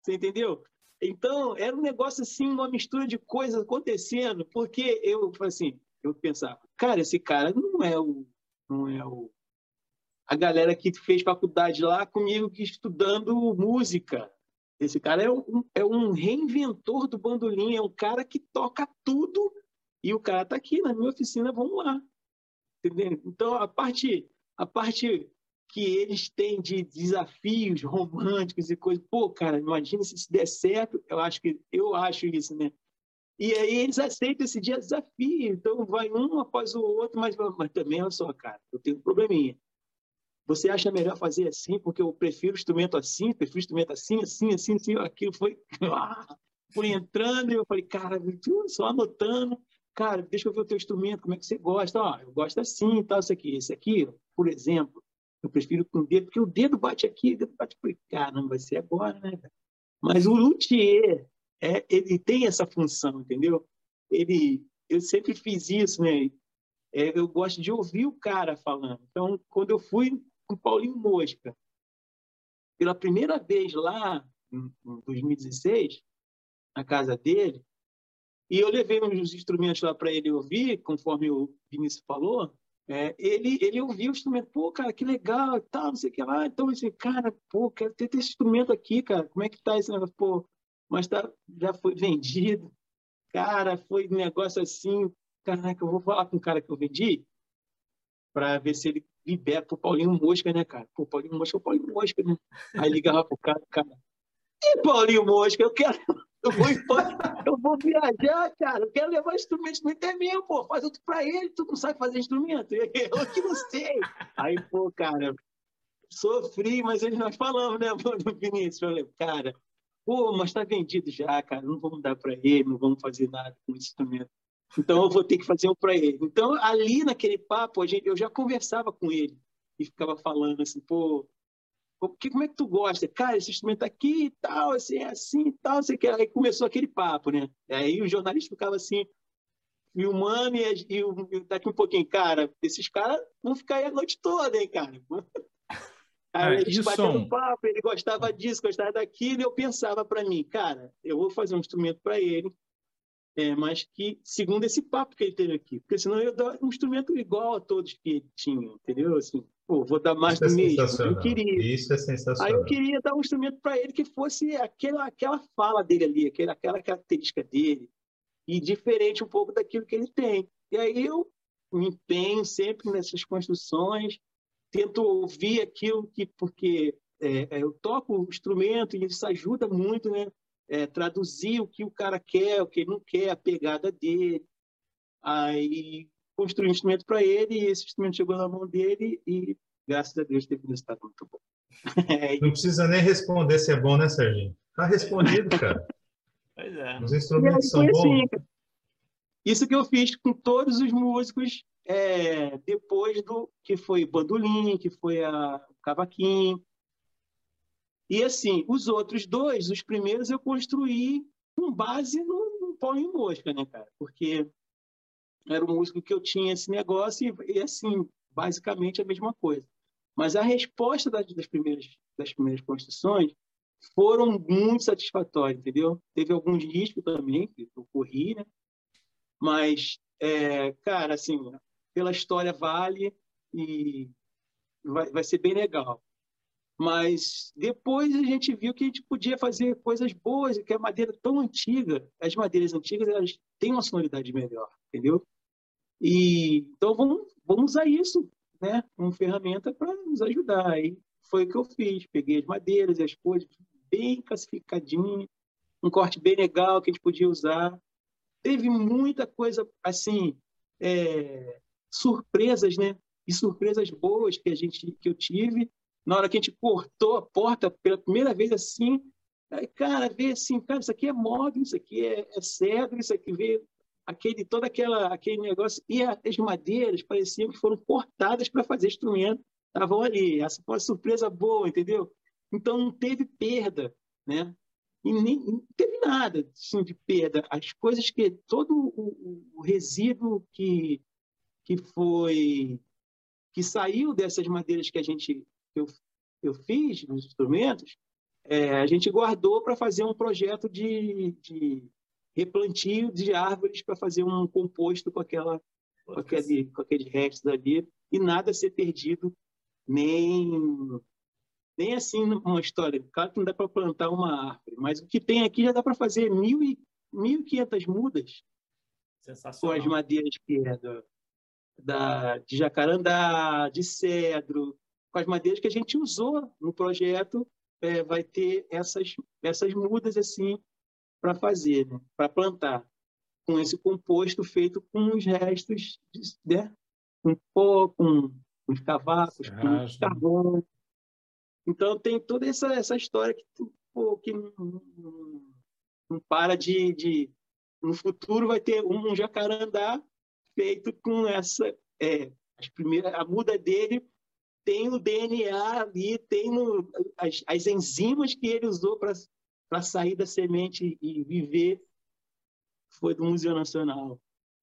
Você entendeu? Então, era um negócio assim, uma mistura de coisas acontecendo, porque eu, assim, eu pensava, cara, esse cara não é o não é o a galera que fez faculdade lá comigo que estudando música. Esse cara é um, é um reinventor do bandolim, é um cara que toca tudo e o cara está aqui na minha oficina, vamos lá. Entendeu? Então, a parte, a parte que eles têm de desafios românticos e coisas, pô, cara, imagina se isso der certo, eu acho que eu acho isso, né? E aí eles aceitam esse dia desafio, então vai um após o outro, mas, mas também, olha só, cara, eu tenho um probleminha. Você acha melhor fazer assim, porque eu prefiro instrumento assim, prefiro instrumento assim, assim, assim, assim, aquilo foi, foi entrando e eu falei, cara, só anotando, cara, deixa eu ver o teu instrumento, como é que você gosta? Ó, eu gosto assim, tal, isso aqui. Esse aqui, por exemplo, eu prefiro com o dedo, porque o dedo bate aqui, o dedo bate por Caramba, vai ser agora, né? Mas o luthier, é, ele tem essa função, entendeu? Ele, eu sempre fiz isso, né? É, eu gosto de ouvir o cara falando. Então, quando eu fui com o Paulinho Mosca. Pela primeira vez lá, em 2016, na casa dele, e eu levei uns instrumentos lá para ele ouvir, conforme o Vinícius falou, é, ele, ele ouviu o instrumento, pô, cara, que legal, tal, não sei o que lá. Então, assim, cara, pô, quero ter esse instrumento aqui, cara, como é que tá esse negócio? Pô, mas tá, já foi vendido. Cara, foi um negócio assim, caraca, eu vou falar com o cara que eu vendi para ver se ele libera pro Paulinho Mosca, né, cara? Pô, Paulinho Mosca é o Paulinho Mosca, né? Aí ligava pro cara, cara. E Paulinho Mosca, eu quero. Eu vou, eu vou viajar, cara. Eu quero levar instrumento. Instrumento é meu, pô. Faz outro pra ele. Tu não sabe fazer instrumento? Eu que não sei. Aí, pô, cara, sofri, mas eles nós falamos, né, no Vinícius? Eu falei, cara, pô, mas tá vendido já, cara. Não vamos dar pra ele, não vamos fazer nada com esse instrumento. Então eu vou ter que fazer um para ele. Então ali naquele papo a gente, eu já conversava com ele e ficava falando assim, pô, que, como é que tu gosta? Cara, esse instrumento aqui e tal, assim, assim e tal, você quer. Aí começou aquele papo, né? Aí o jornalista ficava assim, filmando e, e, e daqui um pouquinho, cara, esses caras vão ficar aí a noite toda, hein, cara? Aí é, a gente batendo papo, ele gostava disso, gostava daquilo, e eu pensava para mim, cara, eu vou fazer um instrumento para ele, é, mas que, segundo esse papo que ele teve aqui, porque senão eu dar um instrumento igual a todos que ele tinha, entendeu? Assim, pô, vou dar mais Isso do é mesmo. Eu queria.
Isso é sensacional.
Aí eu queria dar um instrumento para ele que fosse aquela, aquela fala dele ali, aquela, aquela característica dele, e diferente um pouco daquilo que ele tem. E aí eu me empenho sempre nessas construções, tento ouvir aquilo que, porque é, é eu toco o instrumento e isso ajuda muito, né? É, traduzir o que o cara quer, o que ele não quer, a pegada dele. Aí construí um instrumento para ele e esse instrumento chegou na mão dele e, graças a Deus, teve um resultado muito bom.
É não precisa nem responder se é bom, né, Serginho? Tá respondido, cara.
Pois é.
Os instrumentos são bons. Assim,
isso que eu fiz com todos os músicos é, depois do que foi bandolim, que foi a, o cavaquinho, e assim, os outros dois, os primeiros eu construí com base no, no pau em mosca, né, cara? Porque era um músico que eu tinha esse negócio e, e assim, basicamente a mesma coisa. Mas a resposta das, das, primeiras, das primeiras construções foram muito satisfatórias, entendeu? Teve alguns riscos também que eu corri, né? Mas, é, cara, assim, pela história vale e vai, vai ser bem legal. Mas depois a gente viu que a gente podia fazer coisas boas, que a madeira tão antiga, as madeiras antigas, elas têm uma sonoridade melhor, entendeu? E então vamos, vamos usar isso, né, como ferramenta para nos ajudar. Aí foi o que eu fiz, peguei as madeiras e as coisas bem classificadinho, um corte bem legal que a gente podia usar. Teve muita coisa assim, é, surpresas, né? E surpresas boas que a gente que eu tive na hora que a gente cortou a porta pela primeira vez assim, aí, cara, vê assim, cara, isso aqui é móvel, isso aqui é, é cedro, isso aqui vê aquele todo aquela aquele negócio e as madeiras pareciam que foram cortadas para fazer instrumento, estavam ali. Essa foi uma surpresa boa, entendeu? Então não teve perda, né? e nem não teve nada assim, de perda. As coisas que todo o, o resíduo que que foi que saiu dessas madeiras que a gente que eu, eu fiz nos instrumentos, é, a gente guardou para fazer um projeto de, de replantio de árvores para fazer um composto com aquela com, aquele, com aqueles restos ali e nada ser perdido nem nem assim uma história. Claro que não dá para plantar uma árvore, mas o que tem aqui já dá para fazer mil e mil quinhentas mudas com as madeiras que é do, da, de jacarandá, de cedro, com as madeiras que a gente usou no projeto, é, vai ter essas, essas mudas assim para fazer, né? para plantar, com esse composto feito com os restos, de, né? com pó, com os cavacos, com carvão. Então tem toda essa, essa história que, pô, que não, não, não para de, de, No futuro vai ter um jacarandá feito com essa. É, as primeiras, a muda dele tem o DNA ali, tem no, as, as enzimas que ele usou para sair da semente e viver, foi do Museu Nacional.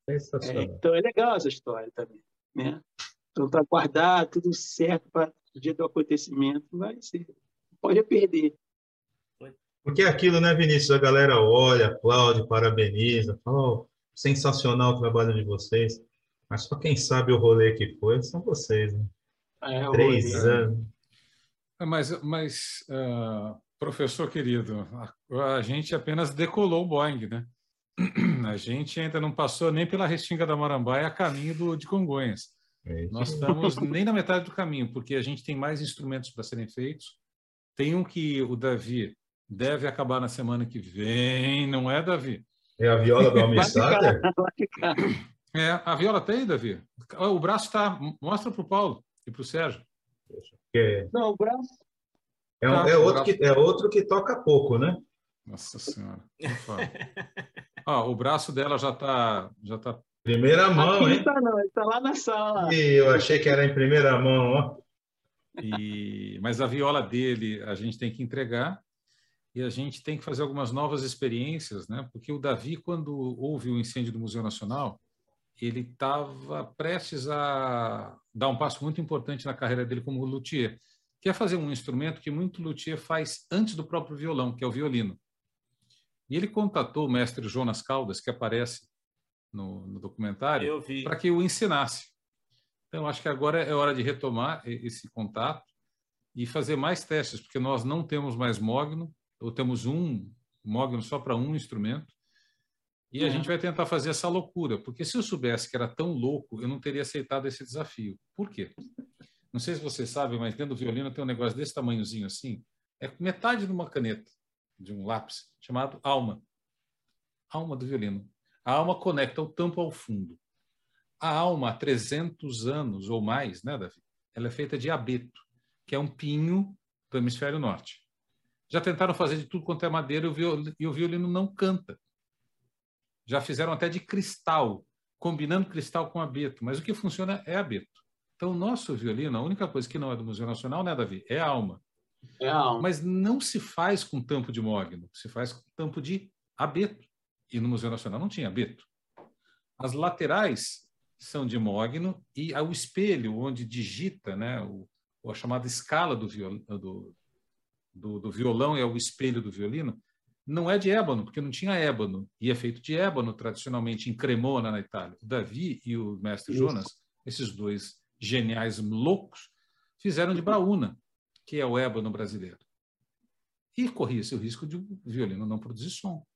É, então é legal essa história também. Né? Então, para guardar tudo certo para o dia do acontecimento, vai ser. Pode perder.
Porque é aquilo, né, Vinícius? A galera olha, aplaude, parabeniza, fala, oh, sensacional o trabalho de vocês. Mas só quem sabe o rolê que foi são vocês, né? É, Três anos.
É, mas, mas uh, professor querido, a, a, gente apenas decolou o Boeing, né? A gente ainda não passou nem pela Restinga da Marambaia a caminho do, de Congonhas. É Nós estamos nem na metade do caminho, porque a gente tem mais instrumentos para serem feitos. Tem um que o Davi deve acabar na semana que vem, não é, Davi?
É a viola do Almissater?
É, a viola tem, Davi? O braço está. Mostra para o Paulo e para o Sérgio.
É... Não, o braço.
É, um, tá, é, outro. Que, é outro que toca pouco, né?
Nossa Senhora. ah, o braço dela já está. Já tá...
Primeira mão, Aqui hein?
Não, tá, não, ele está lá na sala.
E eu achei que era em primeira mão, ó.
E... Mas a viola dele a gente tem que entregar e a gente tem que fazer algumas novas experiências, né? Porque o Davi, quando houve o incêndio do Museu Nacional, ele estava prestes a dar um passo muito importante na carreira dele como luthier, que é fazer um instrumento que muito luthier faz antes do próprio violão, que é o violino. E ele contatou o mestre Jonas Caldas, que aparece no, no documentário, para que o ensinasse. Então, acho que agora é hora de retomar esse contato e fazer mais testes, porque nós não temos mais mogno, ou temos um mogno só para um instrumento, e a gente vai tentar fazer essa loucura, porque se eu soubesse que era tão louco, eu não teria aceitado esse desafio. Por quê? Não sei se vocês sabem, mas dentro do violino tem um negócio desse tamanhozinho assim, é metade de uma caneta, de um lápis, chamado alma. Alma do violino. A alma conecta o tampo ao fundo. A alma, há 300 anos ou mais, né, Davi? Ela é feita de abeto, que é um pinho do hemisfério norte. Já tentaram fazer de tudo quanto é madeira e o violino não canta. Já fizeram até de cristal, combinando cristal com abeto, mas o que funciona é abeto. Então, o nosso violino, a única coisa que não é do Museu Nacional, né, Davi? É a alma.
É a alma.
Mas não se faz com tampo de mogno, se faz com tampo de abeto. E no Museu Nacional não tinha abeto. As laterais são de mogno e o espelho onde digita, né, o, a chamada escala do, viol, do, do, do violão é o espelho do violino, não é de ébano, porque não tinha ébano, e é feito de ébano tradicionalmente em Cremona, na Itália. O Davi e o mestre Isso. Jonas, esses dois geniais loucos, fizeram de braúna, que é o ébano brasileiro. E corria-se o risco de o violino não produzir som.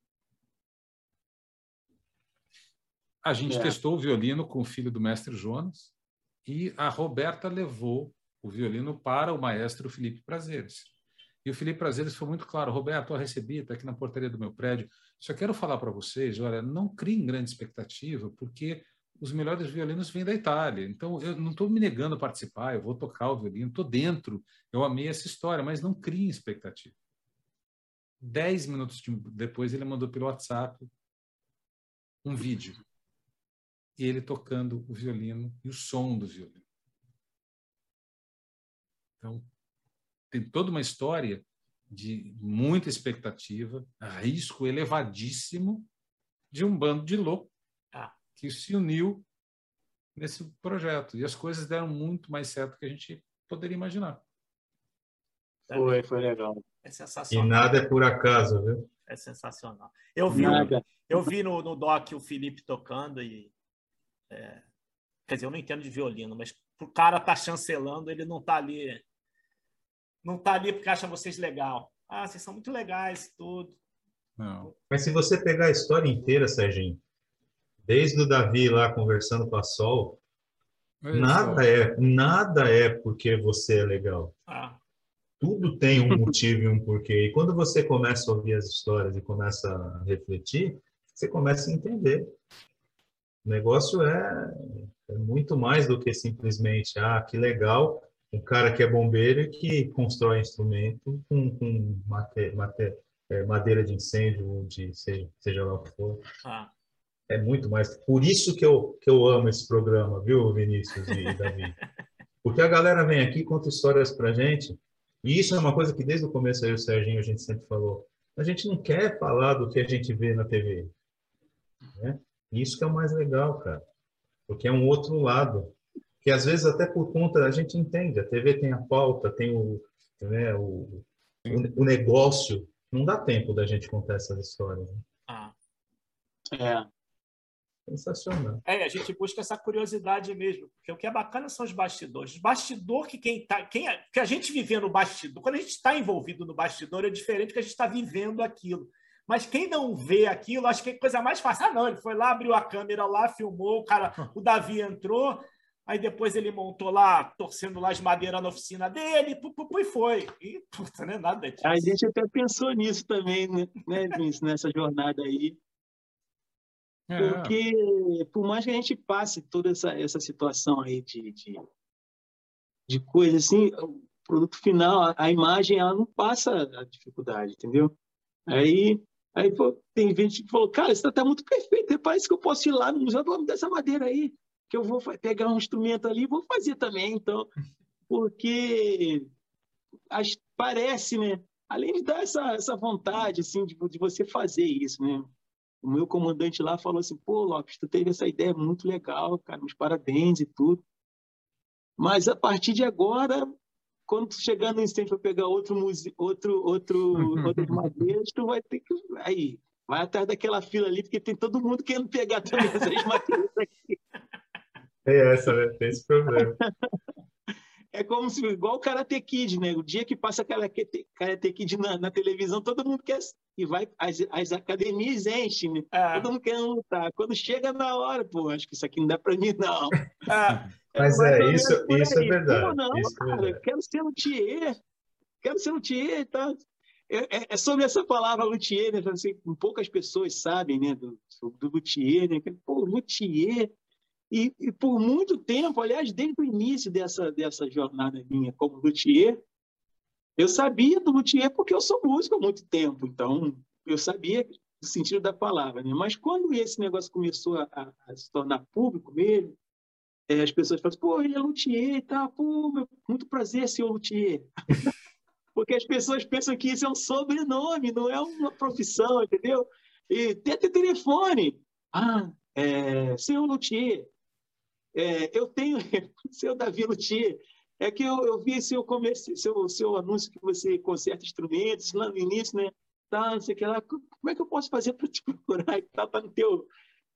A gente é. testou o violino com o filho do mestre Jonas e a Roberta levou o violino para o maestro Felipe Prazeres. E o Felipe Prazeres foi muito claro, Roberto, eu recebi, está aqui na portaria do meu prédio. Só quero falar para vocês, olha, não criem grande expectativa, porque os melhores violinos vêm da Itália. Então, eu não estou me negando a participar, eu vou tocar o violino, estou dentro, eu amei essa história, mas não criem expectativa. Dez minutos depois, ele mandou pelo WhatsApp um vídeo. E ele tocando o violino e o som do violino. Então, tem toda uma história de muita expectativa, risco elevadíssimo de um bando de louco
ah.
que se uniu nesse projeto. E as coisas deram muito mais certo do que a gente poderia imaginar.
Foi, foi legal.
É sensacional.
E nada é por acaso, viu?
É sensacional. Eu vi, nada. eu vi no, no doc o Felipe tocando e. É, quer dizer, eu não entendo de violino, mas o cara tá chancelando, ele não tá ali. Não tá ali porque acha vocês legal. Ah, vocês são muito legais, tudo.
Não.
Mas se você pegar a história inteira, Serginho, desde o Davi lá conversando com a Sol, nada é, nada é porque você é legal.
Ah.
Tudo tem um motivo e um porquê. E quando você começa a ouvir as histórias e começa a refletir, você começa a entender. O negócio é, é muito mais do que simplesmente, ah, que legal, um cara que é bombeiro e que constrói instrumento com, com mate, mate, é, madeira de incêndio, de seja, seja lá o que for.
Ah.
É muito mais. Por isso que eu, que eu amo esse programa, viu, Vinícius e Davi? Porque a galera vem aqui conta histórias pra gente e isso é uma coisa que desde o começo aí o Serginho a gente sempre falou. A gente não quer falar do que a gente vê na TV. Né? Isso que é o mais legal, cara. Porque é um outro lado. Que às vezes até por conta, a gente entende. A TV tem a pauta, tem o, né, o, o, o negócio. Não dá tempo da gente contar essas histórias. Né?
Ah.
É.
Sensacional.
É, a gente busca essa curiosidade mesmo, porque o que é bacana são os bastidores. Os bastidor que quem tá, quem é, que a gente vive no bastidor, quando a gente está envolvido no bastidor é diferente que a gente está vivendo aquilo. Mas quem não vê aquilo, acho que é coisa mais fácil. Ah, não, ele foi lá, abriu a câmera lá, filmou, o cara, o Davi entrou, aí depois ele montou lá, torcendo lá as madeiras na oficina dele, pu, pu, pu, e foi. E, puta, né? Nada disso.
A gente até pensou nisso também, né, né Vince, nessa jornada aí.
É.
Porque, por mais que a gente passe toda essa, essa situação aí de, de, de coisa assim, o produto final, a, a, imagem, ela não passa a dificuldade, entendeu? Aí, aí pô, tem gente que falou, cara, isso tá muito perfeito, parece que eu posso ir lá no museu, vamos dessa madeira aí, que eu vou pegar um instrumento ali e vou fazer também, então, porque as, parece, né? Além de dar essa, essa vontade, assim, de, de você fazer isso, né? o meu comandante lá falou assim, pô, Lopes, tu teve essa ideia muito legal, cara, meus parabéns e tudo. Mas a partir de agora, quando tu chegar no instante para pegar outro muse... outro outro outras madeiras, tu vai ter que aí vai atrás daquela fila ali porque tem todo mundo querendo pegar também essas madeiras aqui.
É essa, né? Tem esse problema.
é como se, igual o Karate Kid, né? O dia que passa Karate, Karate Kid na, na televisão, todo mundo quer. E vai, as, as academias enchem, né?
É.
Todo mundo quer lutar. Quando chega na hora, pô, acho que isso aqui não dá para mim, não.
Ah,
Mas é, isso, isso é verdade.
Pô, não,
isso é
cara,
verdade.
eu quero ser luthier. Quero ser luthier e tal. É, é- é sobre essa palavra luthier, né? Assim, poucas pessoas sabem, né? Do, do luthier, né? Pô, luthier. E, e por muito tempo, aliás, desde o início dessa, dessa jornada minha como luthier, eu sabia do luthier porque eu sou músico há muito tempo, então eu sabia o sentido da palavra. Né? Mas quando esse negócio começou a, a- se tornar público mesmo, eh, as pessoas falam assim, pô, ele é luthier e tal, pô, muito prazer, senhor luthier. porque as pessoas pensam que isso é um sobrenome, não é uma profissão, entendeu? E até telefone. Ah, é, senhor luthier, é, eu tenho, seu Davi Luthier, é que eu, eu vi seu, comerci, seu, seu anúncio que você conserta instrumentos lá no início, né? Tá, não sei o que lá. Como é que eu posso fazer para te procurar e tal, tá no teu...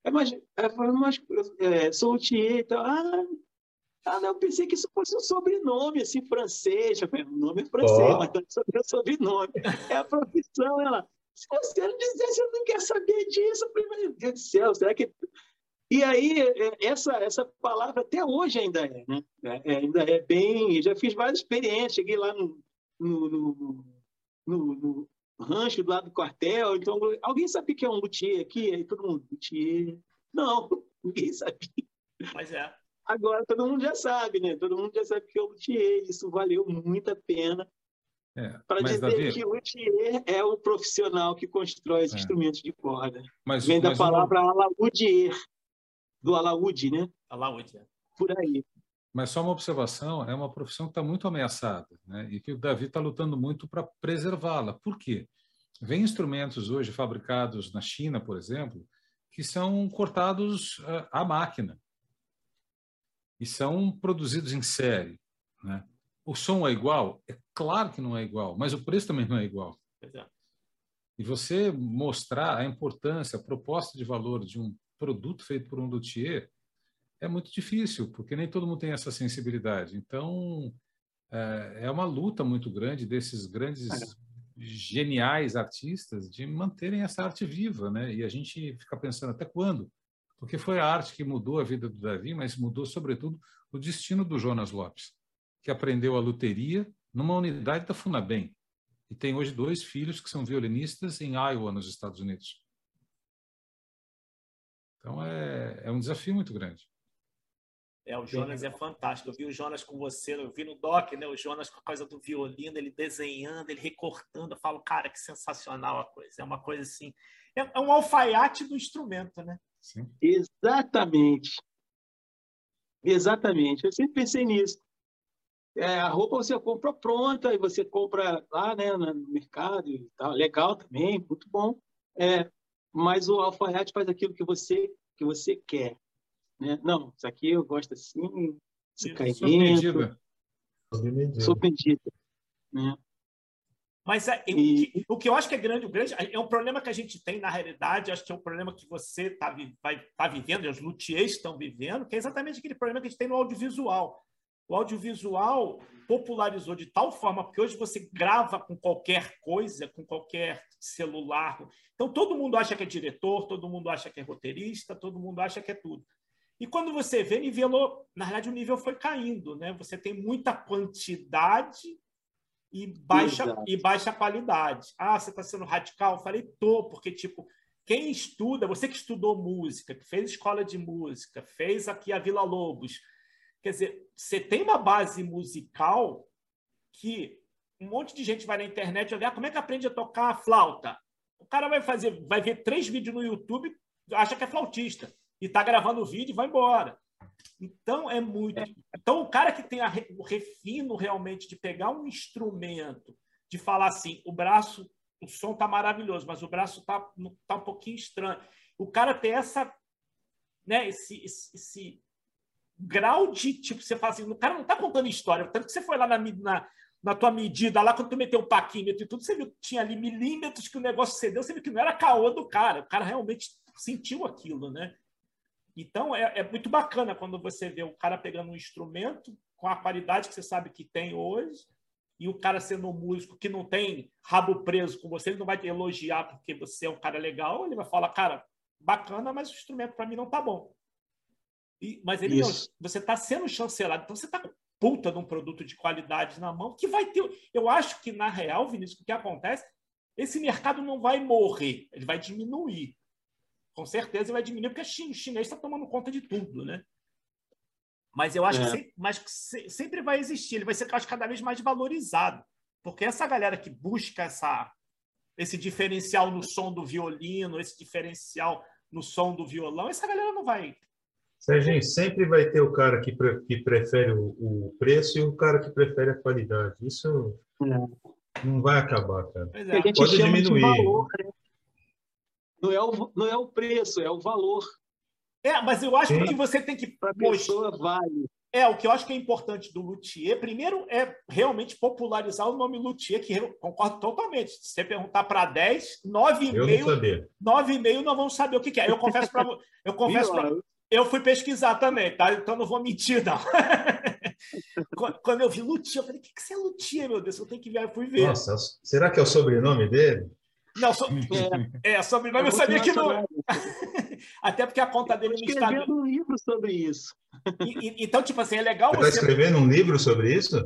É, mas, é, mas é, sou luthier e tal. Ah, ah, não, eu pensei que isso fosse um sobrenome, assim, francês. Eu falei, o nome é francês,
Ó.
mas não é o sobrenome. É a profissão, ela... Se você não dissesse, eu não quero saber disso. Eu falei, meu Deus do céu, será que e aí, é, essa, essa palavra até hoje ainda é, né? É, é, ainda é bem. Já fiz várias experiências, cheguei lá no, no, no, no- no rancho do lado do quartel. Então, alguém sabe o que é um luthier aqui? Aí todo mundo, luthier. Não, ninguém sabia.
Mas é.
Agora todo mundo já sabe, né? Todo mundo já sabe o que é o luthier. Isso valeu muito a pena
É.
para dizer
Davi,
que o luthier é o profissional que constrói os
É.
instrumentos de corda.
mas,
Vem da
mas uma-
palavra alaúdier, do alaúde, né?
A Laúde. é.
Por aí.
Mas só uma observação, é uma profissão que está muito ameaçada, né? e que o Davi está lutando muito para preservá-la. Por quê? Vem instrumentos hoje fabricados na China, por exemplo, que são cortados uh, à máquina e são produzidos em série. Né? O som é igual? É claro que não é igual, mas o preço também não é igual. É. E você mostrar a importância, a proposta de valor de um produto feito por um luthier é muito difícil, porque nem todo mundo tem essa sensibilidade. Então, é, é uma luta muito grande desses grandes, geniais artistas de manterem essa arte viva, né? E a gente fica pensando até quando? Porque foi a arte que mudou a vida do Davi, mas mudou, sobretudo, o destino do Jonas Lopes, que aprendeu a luteria numa unidade da Funabem e tem hoje dois filhos que são violinistas em Iowa, nos Estados Unidos. Então é, é um desafio muito grande.
É, o Jonas é fantástico. Eu vi o Jonas com você, eu vi no doc, né? O Jonas com a coisa do violino, ele desenhando, ele recortando. Eu falo, cara, que sensacional a coisa. É uma coisa assim. É, é um alfaiate do instrumento, né?
Sim. Exatamente. Exatamente. Eu sempre pensei nisso. É, a roupa você compra pronta e você compra lá né, no mercado e tal. Legal também, muito bom. É, mas o alfaiate faz aquilo que você, que você quer. Né? Não, isso aqui eu gosto assim, esse caimento. Surpreendida. Né?
Mas é, e... o, que, eu acho que é grande, o grande, é um problema que a gente tem na realidade, acho que é um problema que você está vai, tá vivendo, e os luthiers estão vivendo, que é exatamente aquele problema que a gente tem no audiovisual. O audiovisual popularizou de tal forma, porque hoje você grava com qualquer coisa, com qualquer celular. Então todo mundo acha que é diretor, todo mundo acha que é roteirista, todo mundo acha que é tudo. E quando você vê, nivelou, na verdade o nível foi caindo, né? Você tem muita quantidade e baixa, e baixa qualidade. Ah, você está sendo radical? Eu falei, tô, porque, tipo, quem estuda, você que estudou música, que fez escola de música, fez aqui a Vila Lobos, quer dizer, você tem uma base musical que um monte de gente vai na internet olhar como é que aprende a tocar a flauta. O cara vai fazer, vai ver três vídeos no YouTube, acha que é flautista e está gravando o vídeo e vai embora. Então, é muito. Então, o cara que tem o refino realmente de pegar um instrumento, de falar assim, o braço, o som tá maravilhoso, mas o braço está tá um pouquinho estranho. O cara tem essa, né, esse, esse, esse grau de, tipo, você fala assim, o cara não está contando história, tanto que você foi lá na, na, na tua medida, lá quando tu meteu o paquímetro e tudo, você viu que tinha ali milímetros que o negócio cedeu, você viu que não era caô do cara, o cara realmente sentiu aquilo, né? Então, é, é, muito bacana quando você vê o cara pegando um instrumento com a qualidade que você sabe que tem hoje e o cara sendo um músico que não tem rabo preso com você, ele não vai te elogiar porque você é um cara legal, ele vai falar, cara, bacana, mas o instrumento para mim não tá bom. E, mas ele você está sendo chancelado, então você está com puta de um produto de qualidade na mão que vai ter. Eu acho que, na real, Vinícius, o que acontece, esse mercado não vai morrer, ele vai diminuir com certeza vai diminuir, porque o chinês está tomando conta de tudo, né? Mas eu acho é. que, sempre, mas sempre vai existir, ele vai ser acho, cada vez mais valorizado. Porque essa galera que busca essa, esse diferencial no som do violino, esse diferencial no som do violão, essa galera não vai.
Serginho, sempre vai ter o cara que, pre que prefere o, o, preço e o cara que prefere a qualidade. Isso é. não vai acabar, cara.
É. Pode diminuir. Valor, né? Não é o, não é o preço, é o valor.
É, mas eu acho Sim. que você tem que.
Para a pessoa vale.
É, o que eu acho que é importante do luthier, primeiro, é realmente popularizar o nome luthier, que eu concordo totalmente. Se você perguntar para 10, 9,5 9,5 não vão saber o que, que é. Eu confesso para eu confesso pra, eu fui pesquisar também, tá? Então não vou mentir, não. Quando eu vi luthier, eu falei: o que, que é luthier, meu Deus? Eu tenho que ver. Eu fui ver.
Nossa, será que é o sobrenome dele?
Não, so... é, é, sobrenome eu sabia que não. Até porque a conta dele no
Instagram. escrevendo um livro sobre isso.
E, e, então, tipo assim, é legal
você. Está escrevendo um livro sobre isso?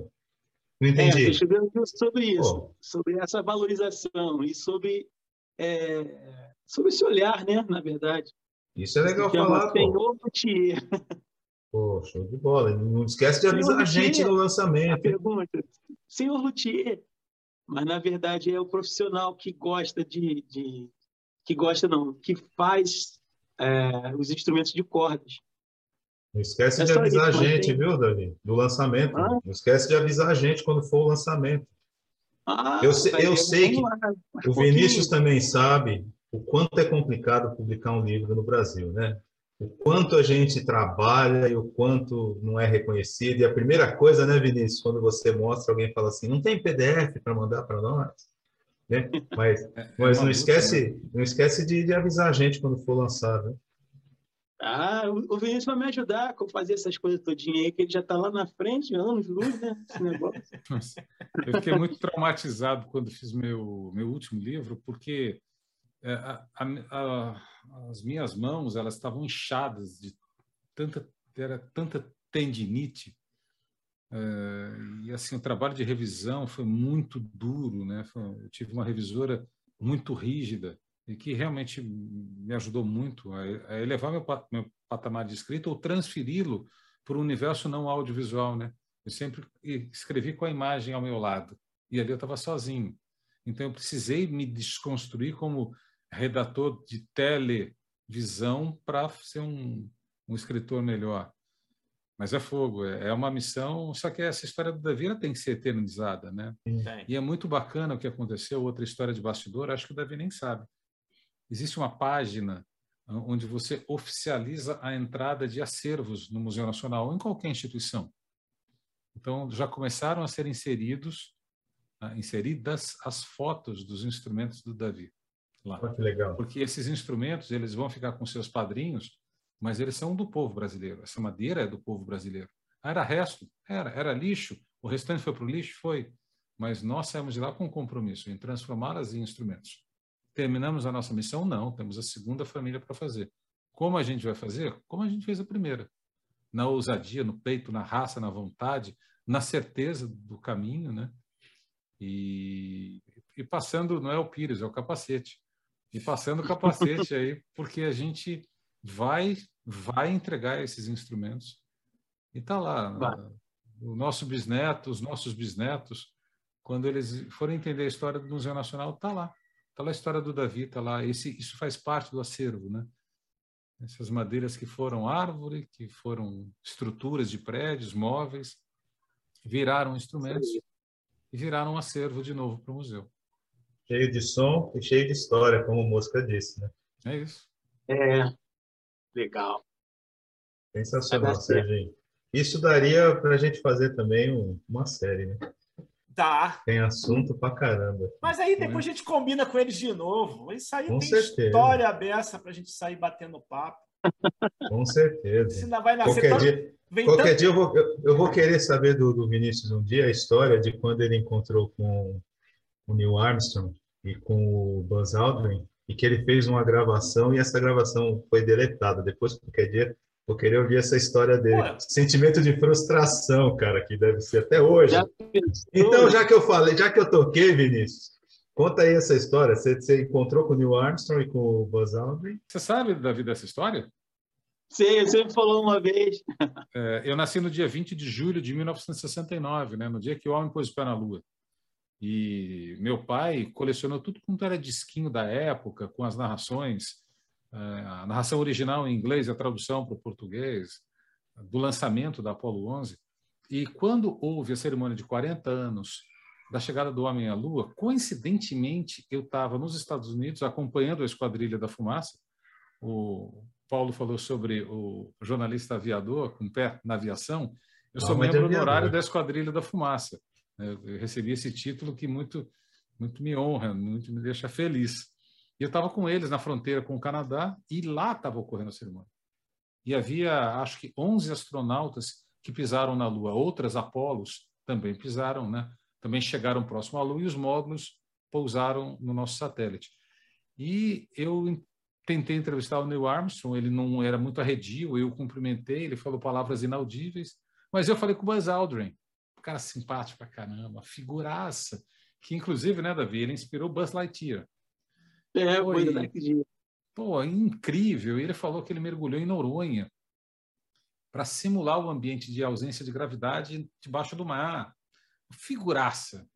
Não entendi.
É, escrevendo um livro sobre isso, oh. sobre essa valorização e sobre, é, sobre esse olhar, né, na verdade.
Isso é legal falar.
Senhor Luthier.
Pô, show de bola. Não esquece de avisar a gente no lançamento. A
pergunta. Senhor Luthier, mas na verdade é o profissional que gosta de, de que gosta não, que faz é, os instrumentos de cordas.
Não esquece é de avisar isso, a gente, tem... viu, Davi? Do lançamento. Ah? Não esquece de avisar a gente quando for o lançamento. Ah, eu, sei, eu sei que o Vinícius também sabe o quanto é complicado publicar um livro no Brasil, né? O quanto a gente trabalha e o quanto não é reconhecido. E a primeira coisa, né, Vinícius, quando você mostra, alguém fala assim, não tem PDF para mandar para nós? Né? Mas, é, é mas não, esquece, né? não esquece de, de, avisar a gente quando for lançado. Né?
Ah, o Vinícius vai me ajudar a fazer essas coisas todinha aí, que ele já está lá na frente, anos luz, né? Esse negócio.
Eu fiquei muito traumatizado quando fiz meu, meu último livro, porque a, a, a, as minhas mãos elas estavam inchadas de tanta, era tanta tendinite. É, e assim, o trabalho de revisão foi muito duro, né? Foi, eu tive uma revisora muito rígida e que realmente me ajudou muito a, a elevar meu, meu, patamar de escrita ou transferi-lo para o universo não audiovisual, né? Eu sempre escrevi com a imagem ao meu lado e ali eu estava sozinho. Então eu precisei me desconstruir como redator de televisão para ser um, um escritor melhor. Mas é fogo, é, é uma missão, só que essa história do Davi tem que ser eternizada, né? Sim. E é muito bacana o que aconteceu, outra história de bastidor, acho que o Davi nem sabe existe uma página ah, onde você oficializa a entrada de acervos no Museu Nacional ou em qualquer instituição. Então, já começaram a ser inseridos, uh, inseridas as fotos dos instrumentos do Davi. Lá.
Oh, que legal.
Porque esses instrumentos, eles vão ficar com seus padrinhos, mas eles são do povo brasileiro. Essa madeira é do povo brasileiro. Era resto? Era. Era lixo? O restante foi para o lixo? Foi. Mas nós saímos de lá com um compromisso em transformá-las em instrumentos. Terminamos a nossa missão? Não, temos a segunda família para fazer. Como a gente vai fazer? Como a gente fez a primeira. Na ousadia, no peito, na raça, na vontade, na certeza do caminho, né? E, e passando, não é o pires, é o capacete. E passando o capacete aí, porque a gente vai vai entregar esses instrumentos. E está lá. Vai. O nosso bisneto, os nossos bisnetos, quando eles forem entender a história do Museu Nacional, está lá. Está lá a história do Davi, está lá. Esse, isso faz parte do acervo, né? Essas madeiras que foram árvore, que foram estruturas de prédios, móveis, viraram instrumentos Sim. e viraram um acervo de novo para o museu.
Cheio de som e cheio de história, como o Mosca disse, né?
É isso.
É, legal.
Sensacional, Serginho. Isso daria para a gente fazer também um, uma série, né?
Tá.
Tem assunto pra caramba.
Mas aí depois a gente combina com eles de novo. Isso aí com tem certeza. história aberta pra gente sair batendo papo.
Com certeza. Isso ainda vai nascer qualquer dia, qualquer tanto... dia eu, vou, eu, eu, vou querer saber do, do Vinícius um dia a história de quando ele encontrou com o Neil Armstrong e com o Buzz Aldrin e que ele fez uma gravação e essa gravação foi deletada. Depois, qualquer dia, Vou querer ouvir essa história dele. Sentimento de frustração, cara, que deve ser até hoje. Já então, já que eu falei, já que eu toquei, Vinícius, conta aí essa história. Você, você encontrou com o Neil Armstrong e com o Buzz Aldrin?
Você sabe, Davi, dessa história?
Sim, você me falou uma vez.
É, eu nasci no dia 20 de julho de 1969, né, no dia que o homem pôs o pé na Lua. E meu pai colecionou tudo quanto era disquinho da época, com as narrações é, a narração original em inglês e a tradução para o português do lançamento da Apollo 11. E quando houve a cerimônia de 40 anos da chegada do homem à Lua, coincidentemente eu estava nos Estados Unidos acompanhando a Esquadrilha da Fumaça. O Paulo falou sobre o jornalista aviador com pé na aviação. Eu sou membro honorário da Esquadrilha da Fumaça. Eu recebi esse título que muito muito me honra, muito me deixa feliz. E eu estava com eles na fronteira com o Canadá e lá estava ocorrendo a cerimônia. E havia, acho que, 11 astronautas que pisaram na Lua. Outras Apolos também pisaram, né? Também chegaram próximo à Lua e os módulos pousaram no nosso satélite. E eu tentei entrevistar o Neil Armstrong, ele não era muito arredio, eu cumprimentei, ele falou palavras inaudíveis, mas eu falei com o Buzz Aldrin, cara simpático pra caramba, figuraça, que inclusive, né, Davi, ele inspirou Buzz Lightyear.
É, foi dia.
Pô, incrível. Ele falou que ele mergulhou em Noronha para simular o ambiente de ausência de gravidade debaixo do mar. Figuraça.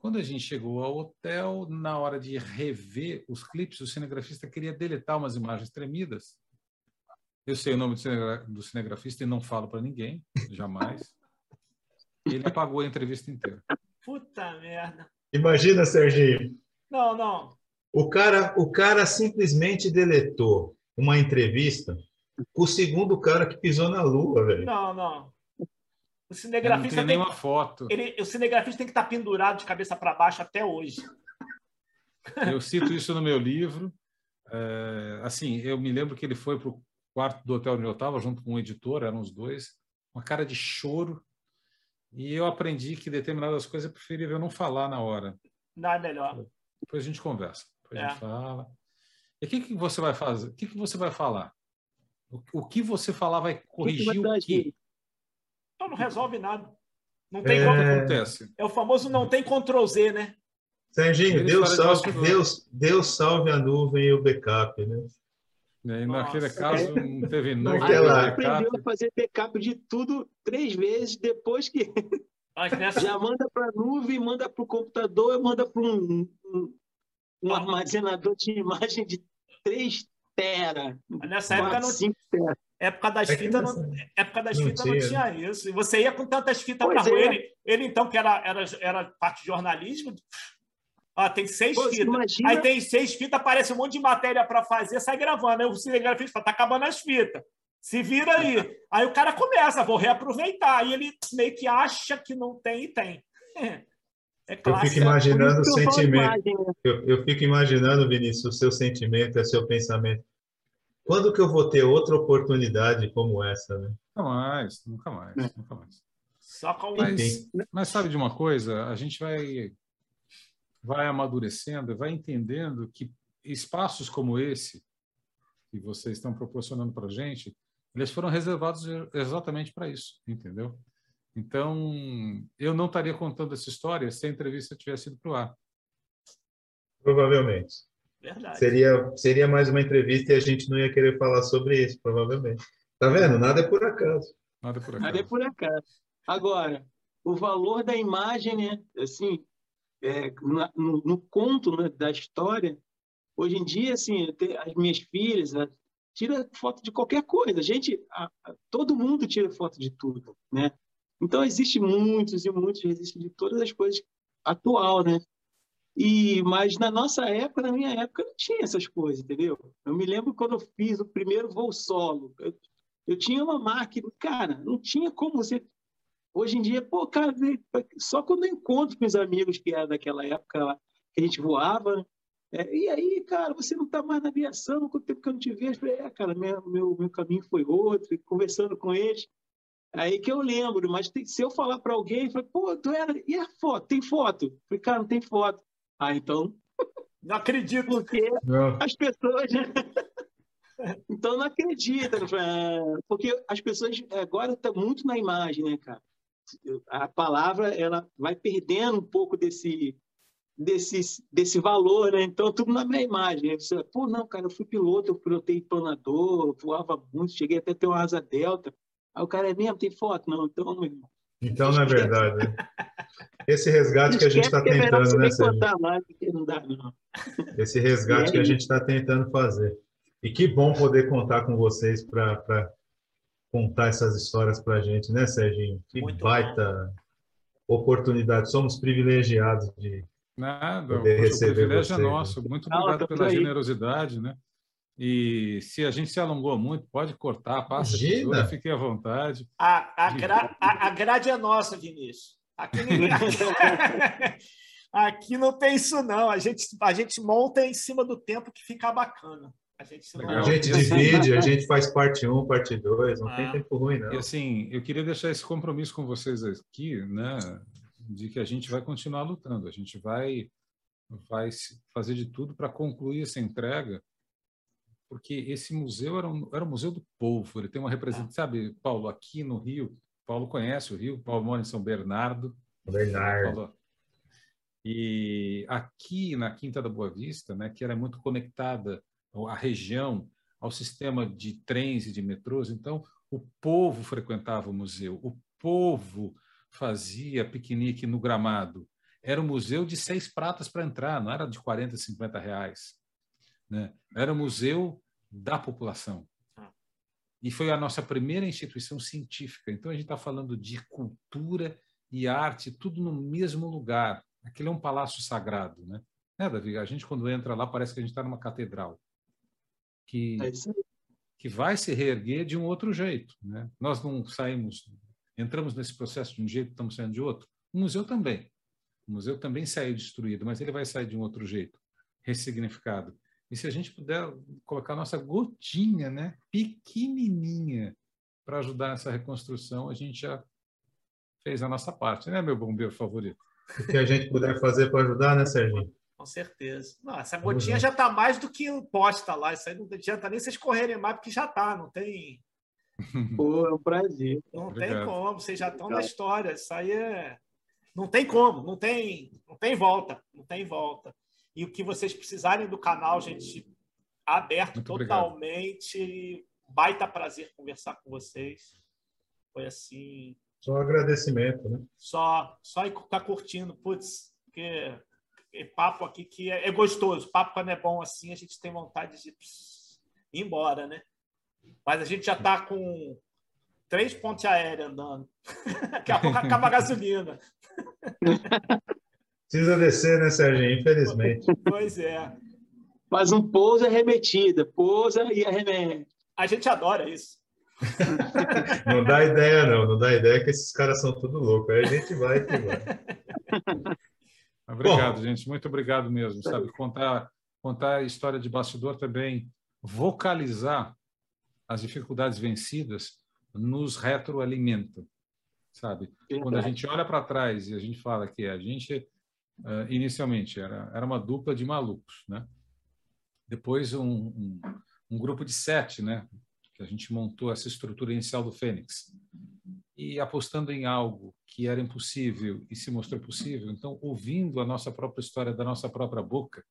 Quando a gente chegou ao hotel, na hora de rever os clipes, o cinegrafista queria deletar umas imagens tremidas. Eu sei o nome do cinegrafista e não falo para ninguém, jamais. Ele apagou a entrevista inteira.
Puta merda.
Imagina, Serginho.
Não, não.
O cara, o cara simplesmente deletou uma entrevista com o segundo cara que pisou na lua, velho.
Não, não. O cinegrafista
não tem nenhuma foto.
Ele, o cinegrafista tem que estar pendurado de cabeça para baixo até hoje.
Eu cito isso no meu livro. É, assim, eu me lembro que ele foi para o quarto do hotel onde eu estava, junto com um editor, eram os dois, uma cara de choro. E eu aprendi que determinadas coisas é preferível não falar na hora.
Não, é melhor.
Depois a gente conversa. Depois é. a gente fala. E o que, que você vai fazer? O que, que você vai falar? O, o que você falar vai corrigir o, que o quê?
Então não resolve nada. Não tem é... como acontece. É o famoso não tem Ctrl Z, né?
Serginho, Deus salve, Deus, Deus salve a nuvem e o backup, né?
E naquele Nossa, caso é. não teve nuvem.
Naquela... aprendeu a fazer backup de tudo três vezes depois que nessa... já manda para a nuvem, manda para o computador, manda para um, um, um, armazenador de imagem de 3 tera.
Nessa época não tera. Época das é fitas, não, época das não fitas tinha. não tinha isso. E você ia com tantas fitas para rua. É. Ele, ele, então, que era, era, era parte de jornalismo, ó, tem seis Pô, fitas. Imagina... Aí tem seis fitas, aparece um monte de matéria para fazer, sai gravando. Aí o cinegrafista fala, tá acabando as fitas. Se vira aí. Aí o cara começa, vou reaproveitar. Aí ele meio que acha que não tem e tem.
É eu fico imaginando o sentimento. Né? Eu, eu fico imaginando, Vinícius, o seu sentimento, o seu pensamento. Quando que eu vou ter outra oportunidade como essa, né?
Nunca mais, nunca mais, é. nunca mais. Só com mas, mas sabe de uma coisa? A gente vai vai amadurecendo, vai entendendo que espaços como esse que vocês estão proporcionando para a gente, eles foram reservados exatamente para isso, entendeu? Então, eu não estaria contando essa história se a entrevista tivesse ido para o ar.
Provavelmente. Verdade. Seria, seria mais uma entrevista e a gente não ia querer falar sobre isso, provavelmente. Tá vendo? Nada é por acaso.
Nada é por acaso.
Nada é por acaso. Agora, o valor da imagem, né? Assim, é, no, no, conto né, da história, hoje em dia, assim, as minhas filhas né, tira foto de qualquer coisa. A gente, a, a, todo mundo tira foto de tudo, né? Então, existe muitos e muitos registros de todas as coisas atual, né? E, mas na nossa época, na minha época, não tinha essas coisas, entendeu? Eu me lembro quando eu fiz o primeiro voo solo. Eu, eu tinha uma máquina, cara, não tinha como você. Hoje em dia, pô, cara, só quando eu encontro com os amigos que era daquela época que a gente voava, é, e aí, cara, você não está mais na aviação, quanto tempo que eu não te vejo? Eu falei, é, cara, meu, meu, meu caminho foi outro, conversando com eles. Aí que eu lembro, mas tem, se eu falar para alguém, eu falei, pô, tu era. E a foto? Tem foto? Falei, cara, não tem foto. Ah, então.
Não acredito.
Porque não. as pessoas. então não acredita. Porque as pessoas agora estão muito na imagem, né, cara? A palavra ela vai perdendo um pouco desse, desse, desse valor, né? Então, tudo na minha imagem. Você, Pô, não, cara, eu fui piloto, eu pilotei planador, voava muito, cheguei até ter uma asa delta. Aí o cara é mesmo, tem foto? Não, então.
Então, não é verdade. Né? Esse resgate que a gente está tentando, né, Sérgio? Esse resgate que a gente está tentando fazer. E que bom poder contar com vocês para contar essas histórias para a gente, né, Serginho? Que Muito baita bom. oportunidade. Somos privilegiados de
Nada, poder o receber privilégio é vocês. é nosso. Muito obrigado pela generosidade, né? E se a gente se alongou muito, pode cortar, passa Imagina. tesoura, fique à vontade.
A, a, gra, a, a grade é nossa, Vinícius. Aqui, ninguém... Aqui não tem isso, não. A gente, a gente monta em cima do tempo que fica bacana.
A gente, não... a gente divide, a gente faz parte 1, parte 2, não ah. tem tempo ruim, não.
E assim, eu queria deixar esse compromisso com vocês aqui, né, de que a gente vai continuar lutando, a gente vai, vai fazer de tudo para concluir essa entrega porque esse museu era um, era um museu do povo, ele tem uma representação, sabe, Paulo, aqui no Rio, Paulo conhece o Rio, Paulo mora em São Bernardo.
Bernardo. Paulo,
e aqui na Quinta da Boa Vista, né, que era muito conectada à região, ao sistema de trens e de metrôs, então o povo frequentava o museu, o povo fazia piquenique no gramado. Era um museu de seis pratas para entrar, não era de 40, 50 reais. Né? Era um museu da população. e foi a nossa primeira instituição científica. Então a gente está falando de cultura e arte, tudo no mesmo lugar. Aquele é um palácio sagrado, né? né, Davi? A gente quando entra lá parece que a gente está numa catedral que é que vai se reerguer de um outro jeito, né? Nós não saímos, entramos nesse processo de um jeito, estamos saindo de outro. O museu também. O museu também saiu destruído, mas ele vai sair de um outro jeito, ressignificado. E se a gente puder colocar nossa gotinha, né, pequenininha, para ajudar nessa reconstrução, a gente já fez a nossa parte, né, meu bombeiro favorito?
O que a gente puder fazer para ajudar, né, Serginho?
Com certeza. Não, essa gotinha já está mais do que o posta lá. Isso aí não adianta nem vocês correrem mais, porque já está, não tem.
Pô, é um prazer.
Não Obrigado. tem como, vocês já estão na história. Isso aí é. Não tem como, não tem, não tem volta, não tem volta. E o que vocês precisarem do canal, gente, aberto Muito totalmente. Obrigado. Baita prazer conversar com vocês. Foi assim.
Só agradecimento, né?
Só, só ficar curtindo, putz, porque papo aqui que é, é, gostoso. Papo quando é bom assim, a gente tem vontade de pss, ir embora, né? Mas a gente já está com três pontes aéreas andando. Daqui a pouco acaba a gasolina.
Precisa descer, né, Serginho? Infelizmente.
Pois é.
Mas um pouso é remetida, pousa e arremete.
A gente adora isso.
não dá ideia, não. Não dá ideia que esses caras são tudo loucos. Aí a gente vai que vai.
Obrigado, Bom, gente. Muito obrigado mesmo. Sabe, contar, contar a história de bastidor também, vocalizar as dificuldades vencidas, nos retroalimenta. Sabe? Quando a gente olha para trás e a gente fala que a gente uh, inicialmente era, era uma dupla de malucos, né? Depois um, um, um, grupo de sete, né? Que a gente montou essa estrutura inicial do Fênix e apostando em algo que era impossível e se mostrou possível. Então, ouvindo a nossa própria história da nossa própria boca,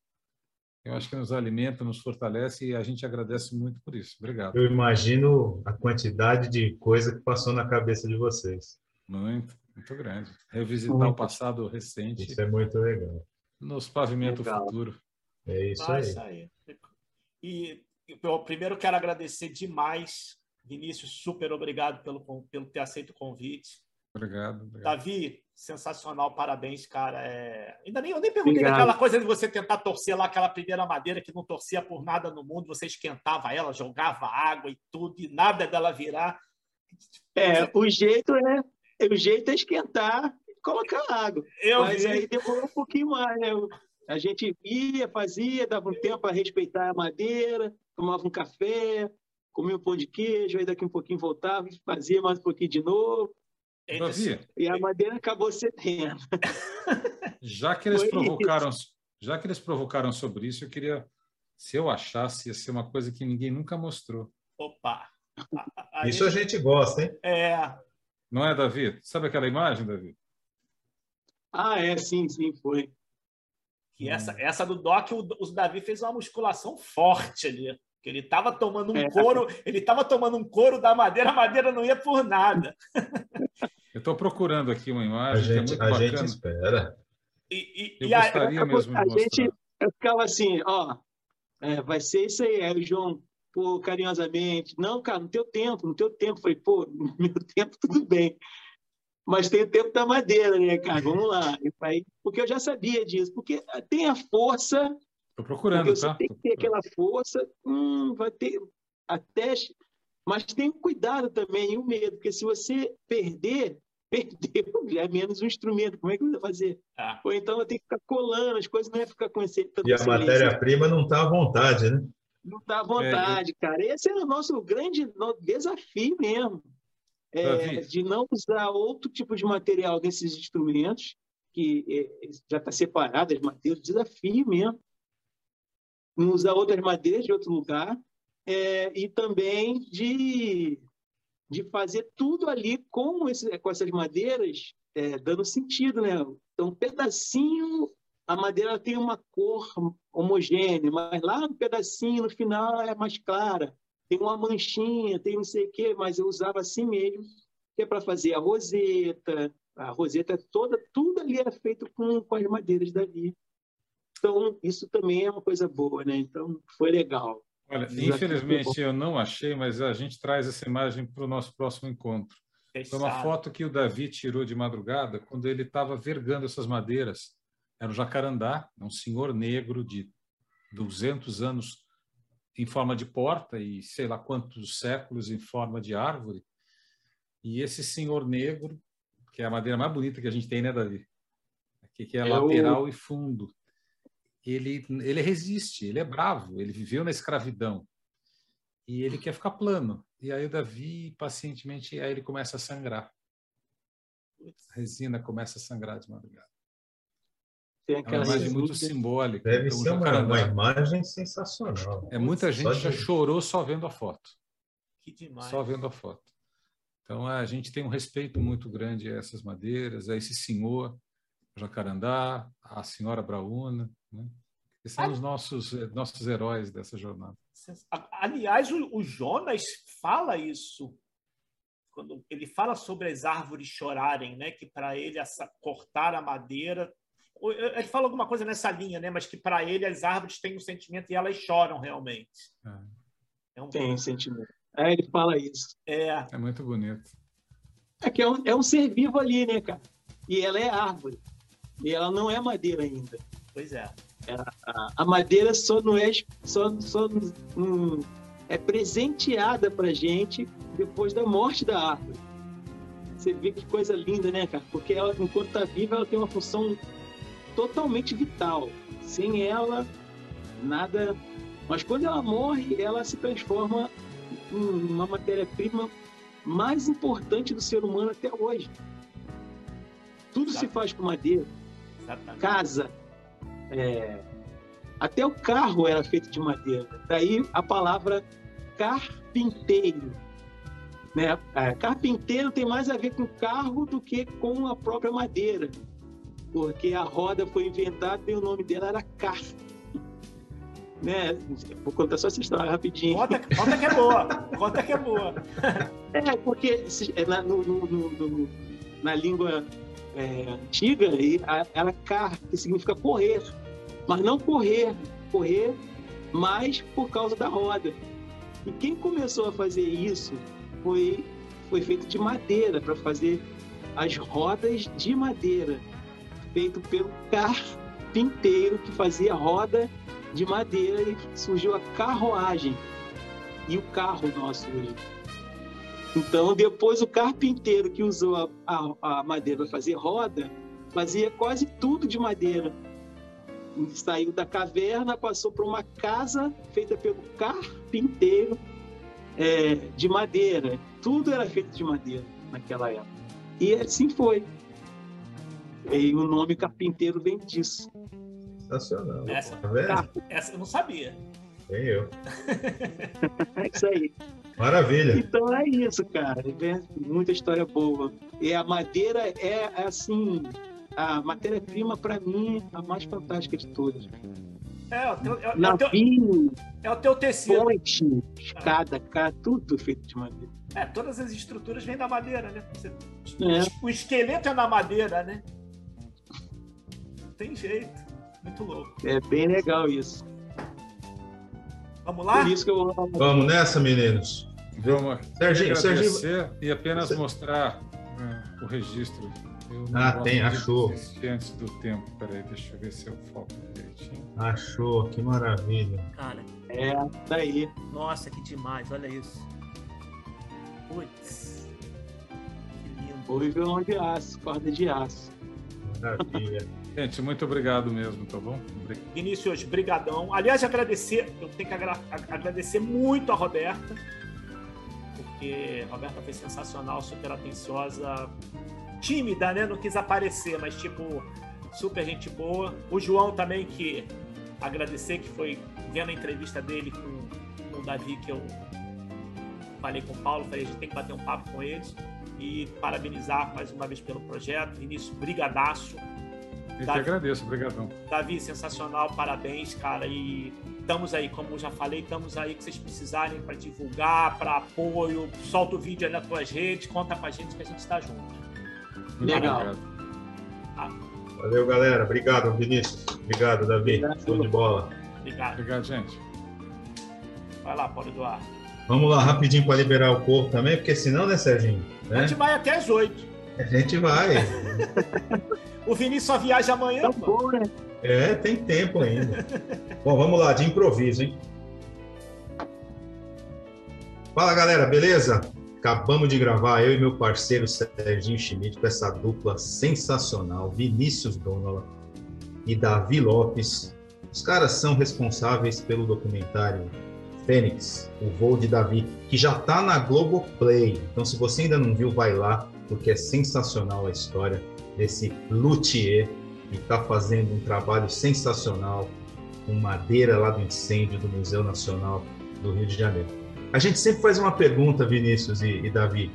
eu acho que nos alimenta, nos fortalece e a gente agradece muito por isso. Obrigado.
Eu imagino a quantidade de coisa que passou na cabeça de vocês.
Muito. Muito grande. Revisitar muito. o passado recente.
Isso é muito legal.
Nos pavimenta o futuro.
É isso aí. isso aí.
E eu primeiro quero agradecer demais, Vinícius, super obrigado pelo, pelo ter aceito o convite.
Obrigado, obrigado.
Davi, sensacional, parabéns, cara. É... Ainda nem, eu nem perguntei obrigado. daquela coisa de você tentar torcer lá aquela primeira madeira que não torcia por nada no mundo, você esquentava ela, jogava água e tudo, e nada dela virar.
É, o jeito é o jeito é esquentar e colocar água. Eu Mas vi. aí demorou um pouquinho mais, né? A gente ia, fazia, dava um tempo para respeitar a madeira, tomava um café, comia um pão de queijo, aí daqui um pouquinho voltava, fazia mais um pouquinho de novo.
Davi,
e a madeira acabou cedendo.
Já que eles Foi provocaram, isso. já que eles provocaram sobre isso, eu queria, se eu achasse, ia ser uma coisa que ninguém nunca mostrou.
Opa!
isso a gente gosta, hein?
É,
não é, Davi? Sabe aquela imagem, Davi?
Ah, é, sim, sim, foi.
E essa, essa do Doc, o, o Davi fez uma musculação forte ali. Que ele estava tomando um é. couro, ele estava tomando um couro da madeira, a madeira não ia por nada.
Eu estou procurando aqui uma imagem.
A gente,
é
a gente espera.
E, e,
eu e gostaria a, mesmo
a
de mostrar.
gente eu ficava assim, ó, é, vai ser isso aí. Aí o João, pô, carinhosamente. Não, cara, no teu tempo, no teu tempo. Falei, pô, no meu tempo tudo bem. Mas tem o tempo da madeira, né, cara? Vamos lá. Porque eu já sabia disso. Porque tem a força.
Estou procurando,
você
tá?
tem que ter aquela força. Hum, vai ter até. Mas tem cuidado também e o medo. Porque se você perder, perdeu, é menos um instrumento. Como é que você vai fazer? Ah. Ou então eu tenho que ficar colando, as coisas não é ficar com esse.
E a matéria-prima não está à vontade, né?
Não dá vontade, é, cara. Esse é o nosso grande desafio mesmo. É, de não usar outro tipo de material desses instrumentos, que é, já está separado as madeiras, desafio mesmo. Usar outras madeiras de outro lugar. É, e também de, de fazer tudo ali com, esse, com essas madeiras, é, dando sentido, né? Então, um pedacinho a madeira tem uma cor homogênea, mas lá no pedacinho, no final, é mais clara. Tem uma manchinha, tem não sei o quê, mas eu usava assim mesmo, que é para fazer a roseta. A roseta toda, tudo ali era feito com, com as madeiras dali. Então, isso também é uma coisa boa, né? Então, foi legal.
Olha, infelizmente eu não achei, mas a gente traz essa imagem para o nosso próximo encontro. Foi uma foto que o Davi tirou de madrugada quando ele estava vergando essas madeiras. Era um jacarandá, um senhor negro de 200 anos em forma de porta e sei lá quantos séculos em forma de árvore. E esse senhor negro, que é a madeira mais bonita que a gente tem, né, Davi? Aqui que é, é lateral o... e fundo ele, ele resiste, ele é bravo, ele viveu na escravidão e ele quer ficar plano. E aí o Davi, pacientemente, aí ele começa a sangrar. A resina começa a sangrar de madrugada. Tem aquela é uma imagem muito simbólica.
Deve então, ser uma, uma, imagem sensacional.
É, muita gente já chorou só vendo a foto. Que demais. Só vendo a foto. Então a gente tem um respeito muito grande a essas madeiras, a esse senhor, Jacarandá, a senhora Brauna, né? que são os nossos, eh, nossos heróis dessa jornada.
Aliás, o, o Jonas fala isso quando ele fala sobre as árvores chorarem, né? Que para ele essa, cortar a madeira, ele fala alguma coisa nessa linha, né? Mas que para ele as árvores têm um sentimento e elas choram realmente.
É. É um... Tem sentimento. É, ele fala isso.
É. É muito bonito.
É que é um, é um ser vivo ali, né, cara? E ela é árvore. E ela não é madeira ainda.
Pois é.
é a, a, madeira só não é, só, só hum, é presenteada para gente depois da morte da árvore. Você vê que coisa linda, né, cara? Porque ela, enquanto está viva, ela tem uma função totalmente vital. Sem ela, nada. Mas quando ela morre, ela se transforma em uma matéria-prima mais importante do ser humano até hoje. Tudo se faz com madeira. Exatamente. Casa, é, até o carro era feito de madeira. Daí a palavra carpinteiro. Né? É, carpinteiro tem mais a ver com carro do que com a própria madeira, porque a roda foi inventada e o nome dela era car. Né? Vou contar só essa história rapidinho.
Conta, conta que é boa. Conta que é boa.
é, porque é, na, no, no, no, na língua é, antiga, ela car, que significa correr mas não correr, correr mais por causa da roda. E quem começou a fazer isso foi, foi feito de madeira, para fazer as rodas de madeira, feito pelo carpinteiro que fazia roda de madeira e surgiu a carruagem e o carro nosso hoje. Então, depois o carpinteiro que usou a, a, a madeira para fazer roda, fazia quase tudo de madeira saiu da caverna, passou para uma casa feita pelo carpinteiro é, de madeira. Tudo era feito de madeira naquela época. E assim foi. E o nome carpinteiro vem disso.
Sensacional.
Essa, tá essa eu não sabia.
Nem eu.
é isso aí.
Maravilha.
Então é isso, cara. É muita história boa. E a madeira é assim, a matéria-prima, para mim, a mais fantástica de todas.
É, o teu, é, é, o teu, é o teu tecido.
Ponte, escada, cara, tudo feito de madeira.
É, todas as estruturas vêm da madeira, né? Você, é. O esqueleto é da madeira, né? Não tem jeito. Muito louco.
É bem legal isso.
Vamos lá?
Por isso que eu... Vamos nessa, meninos.
Vamos Serginho, Serginho... e apenas mostrar uh, o registro
ah, tem, achou.
Antes do tempo, peraí, deixa eu ver se eu foco direitinho.
Achou, que maravilha.
Cara,
é, daí.
Nossa, que demais, olha isso. Putz.
Que lindo. Foi violão de aço, corda de aço.
Maravilha.
Gente, muito obrigado mesmo, tá bom?
Obrigado. Vinícius, brigadão. Aliás, agradecer, eu tenho que agra agradecer muito a Roberta, porque a Roberta foi sensacional, super atenciosa, tímida, né? Não quis aparecer, mas tipo, super gente boa. O João também, que agradecer, que foi vendo a entrevista dele com, com o Davi, que eu falei com o Paulo, falei, a gente tem que bater um papo com eles. E parabenizar mais uma vez pelo projeto. Vinícius, brigadaço.
Eu Davi, que agradeço, obrigadão.
Davi, sensacional, parabéns, cara. E estamos aí, como já falei, estamos aí que vocês precisarem para divulgar, para apoio. Solta o vídeo aí nas tuas redes, conta com a gente que a gente está junto.
Legal.
Valeu, galera. Obrigado, Vinícius. Obrigado, Davi. Show de bola.
Obrigado.
Obrigado, gente.
Vai lá, Paulo Eduardo.
Vamos lá, rapidinho para liberar o povo também, porque senão, né, Serginho?
A gente vai até as oito.
A gente vai.
o Vinícius só viaja amanhã.
Tá bom, né?
É, tem tempo ainda. bom, vamos lá, de improviso, hein? Fala, galera, beleza? Acabamos de gravar, eu e meu parceiro Serginho Schmidt, com essa dupla sensacional, Vinícius Donola e Davi Lopes. Os caras são responsáveis pelo documentário Fênix, o voo de Davi, que já está na Globoplay. Então, se você ainda não viu, vai lá, porque é sensacional a história desse luthier que está fazendo um trabalho sensacional com madeira lá do incêndio do Museu Nacional do Rio de Janeiro. A gente sempre faz uma pergunta, Vinícius e, e Davi.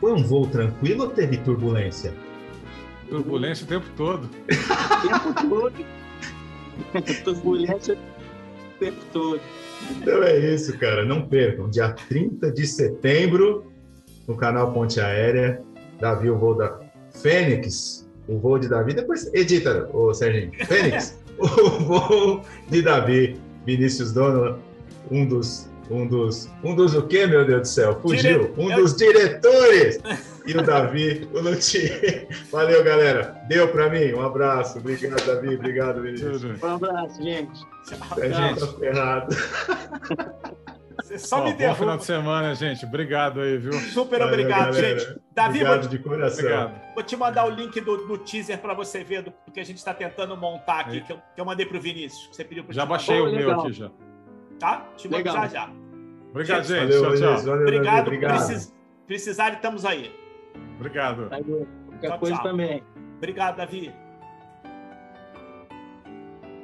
Foi um voo tranquilo ou teve turbulência?
Turbulência o tempo todo.
O tempo todo. turbulência o tempo todo.
Então é isso, cara. Não percam. Dia 30 de setembro, no canal Ponte Aérea, Davi, o voo da Fênix, o voo de Davi. Depois edita, ô Serginho. Fênix, o voo de Davi. Vinícius Donola, um dos um dos. Um dos o quê, meu Deus do céu? Fugiu. Dire... Um dos diretores! E o Davi, o Lutier. Valeu, galera. Deu para mim. Um abraço. Obrigado, Davi. Obrigado, Vinícius.
Um abraço, gente.
A gente tá ferrado.
Você só Ó, me derruba. Bom final de semana, gente. Obrigado aí, viu?
Super Valeu, obrigado, galera. gente.
Davi, obrigado vou, de coração. Obrigado.
Vou te mandar o link do, do teaser para você ver do, do, que a gente está tentando montar aqui, que eu, que eu mandei para o Vinícius. Você pediu para
Já baixei o meu aqui já.
Tá? Te mando já já.
Obrigado, gente. Valeu, tchau, tchau.
Valeu, obrigado. obrigado. Precis, precisar, estamos aí.
Obrigado.
Qualquer tchau, coisa tchau. também.
Obrigado, Davi.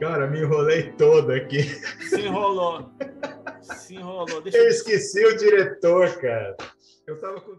Cara, me enrolei todo aqui.
Se enrolou. Se enrolou.
Deixa eu... eu esqueci o diretor, cara. Eu tava com.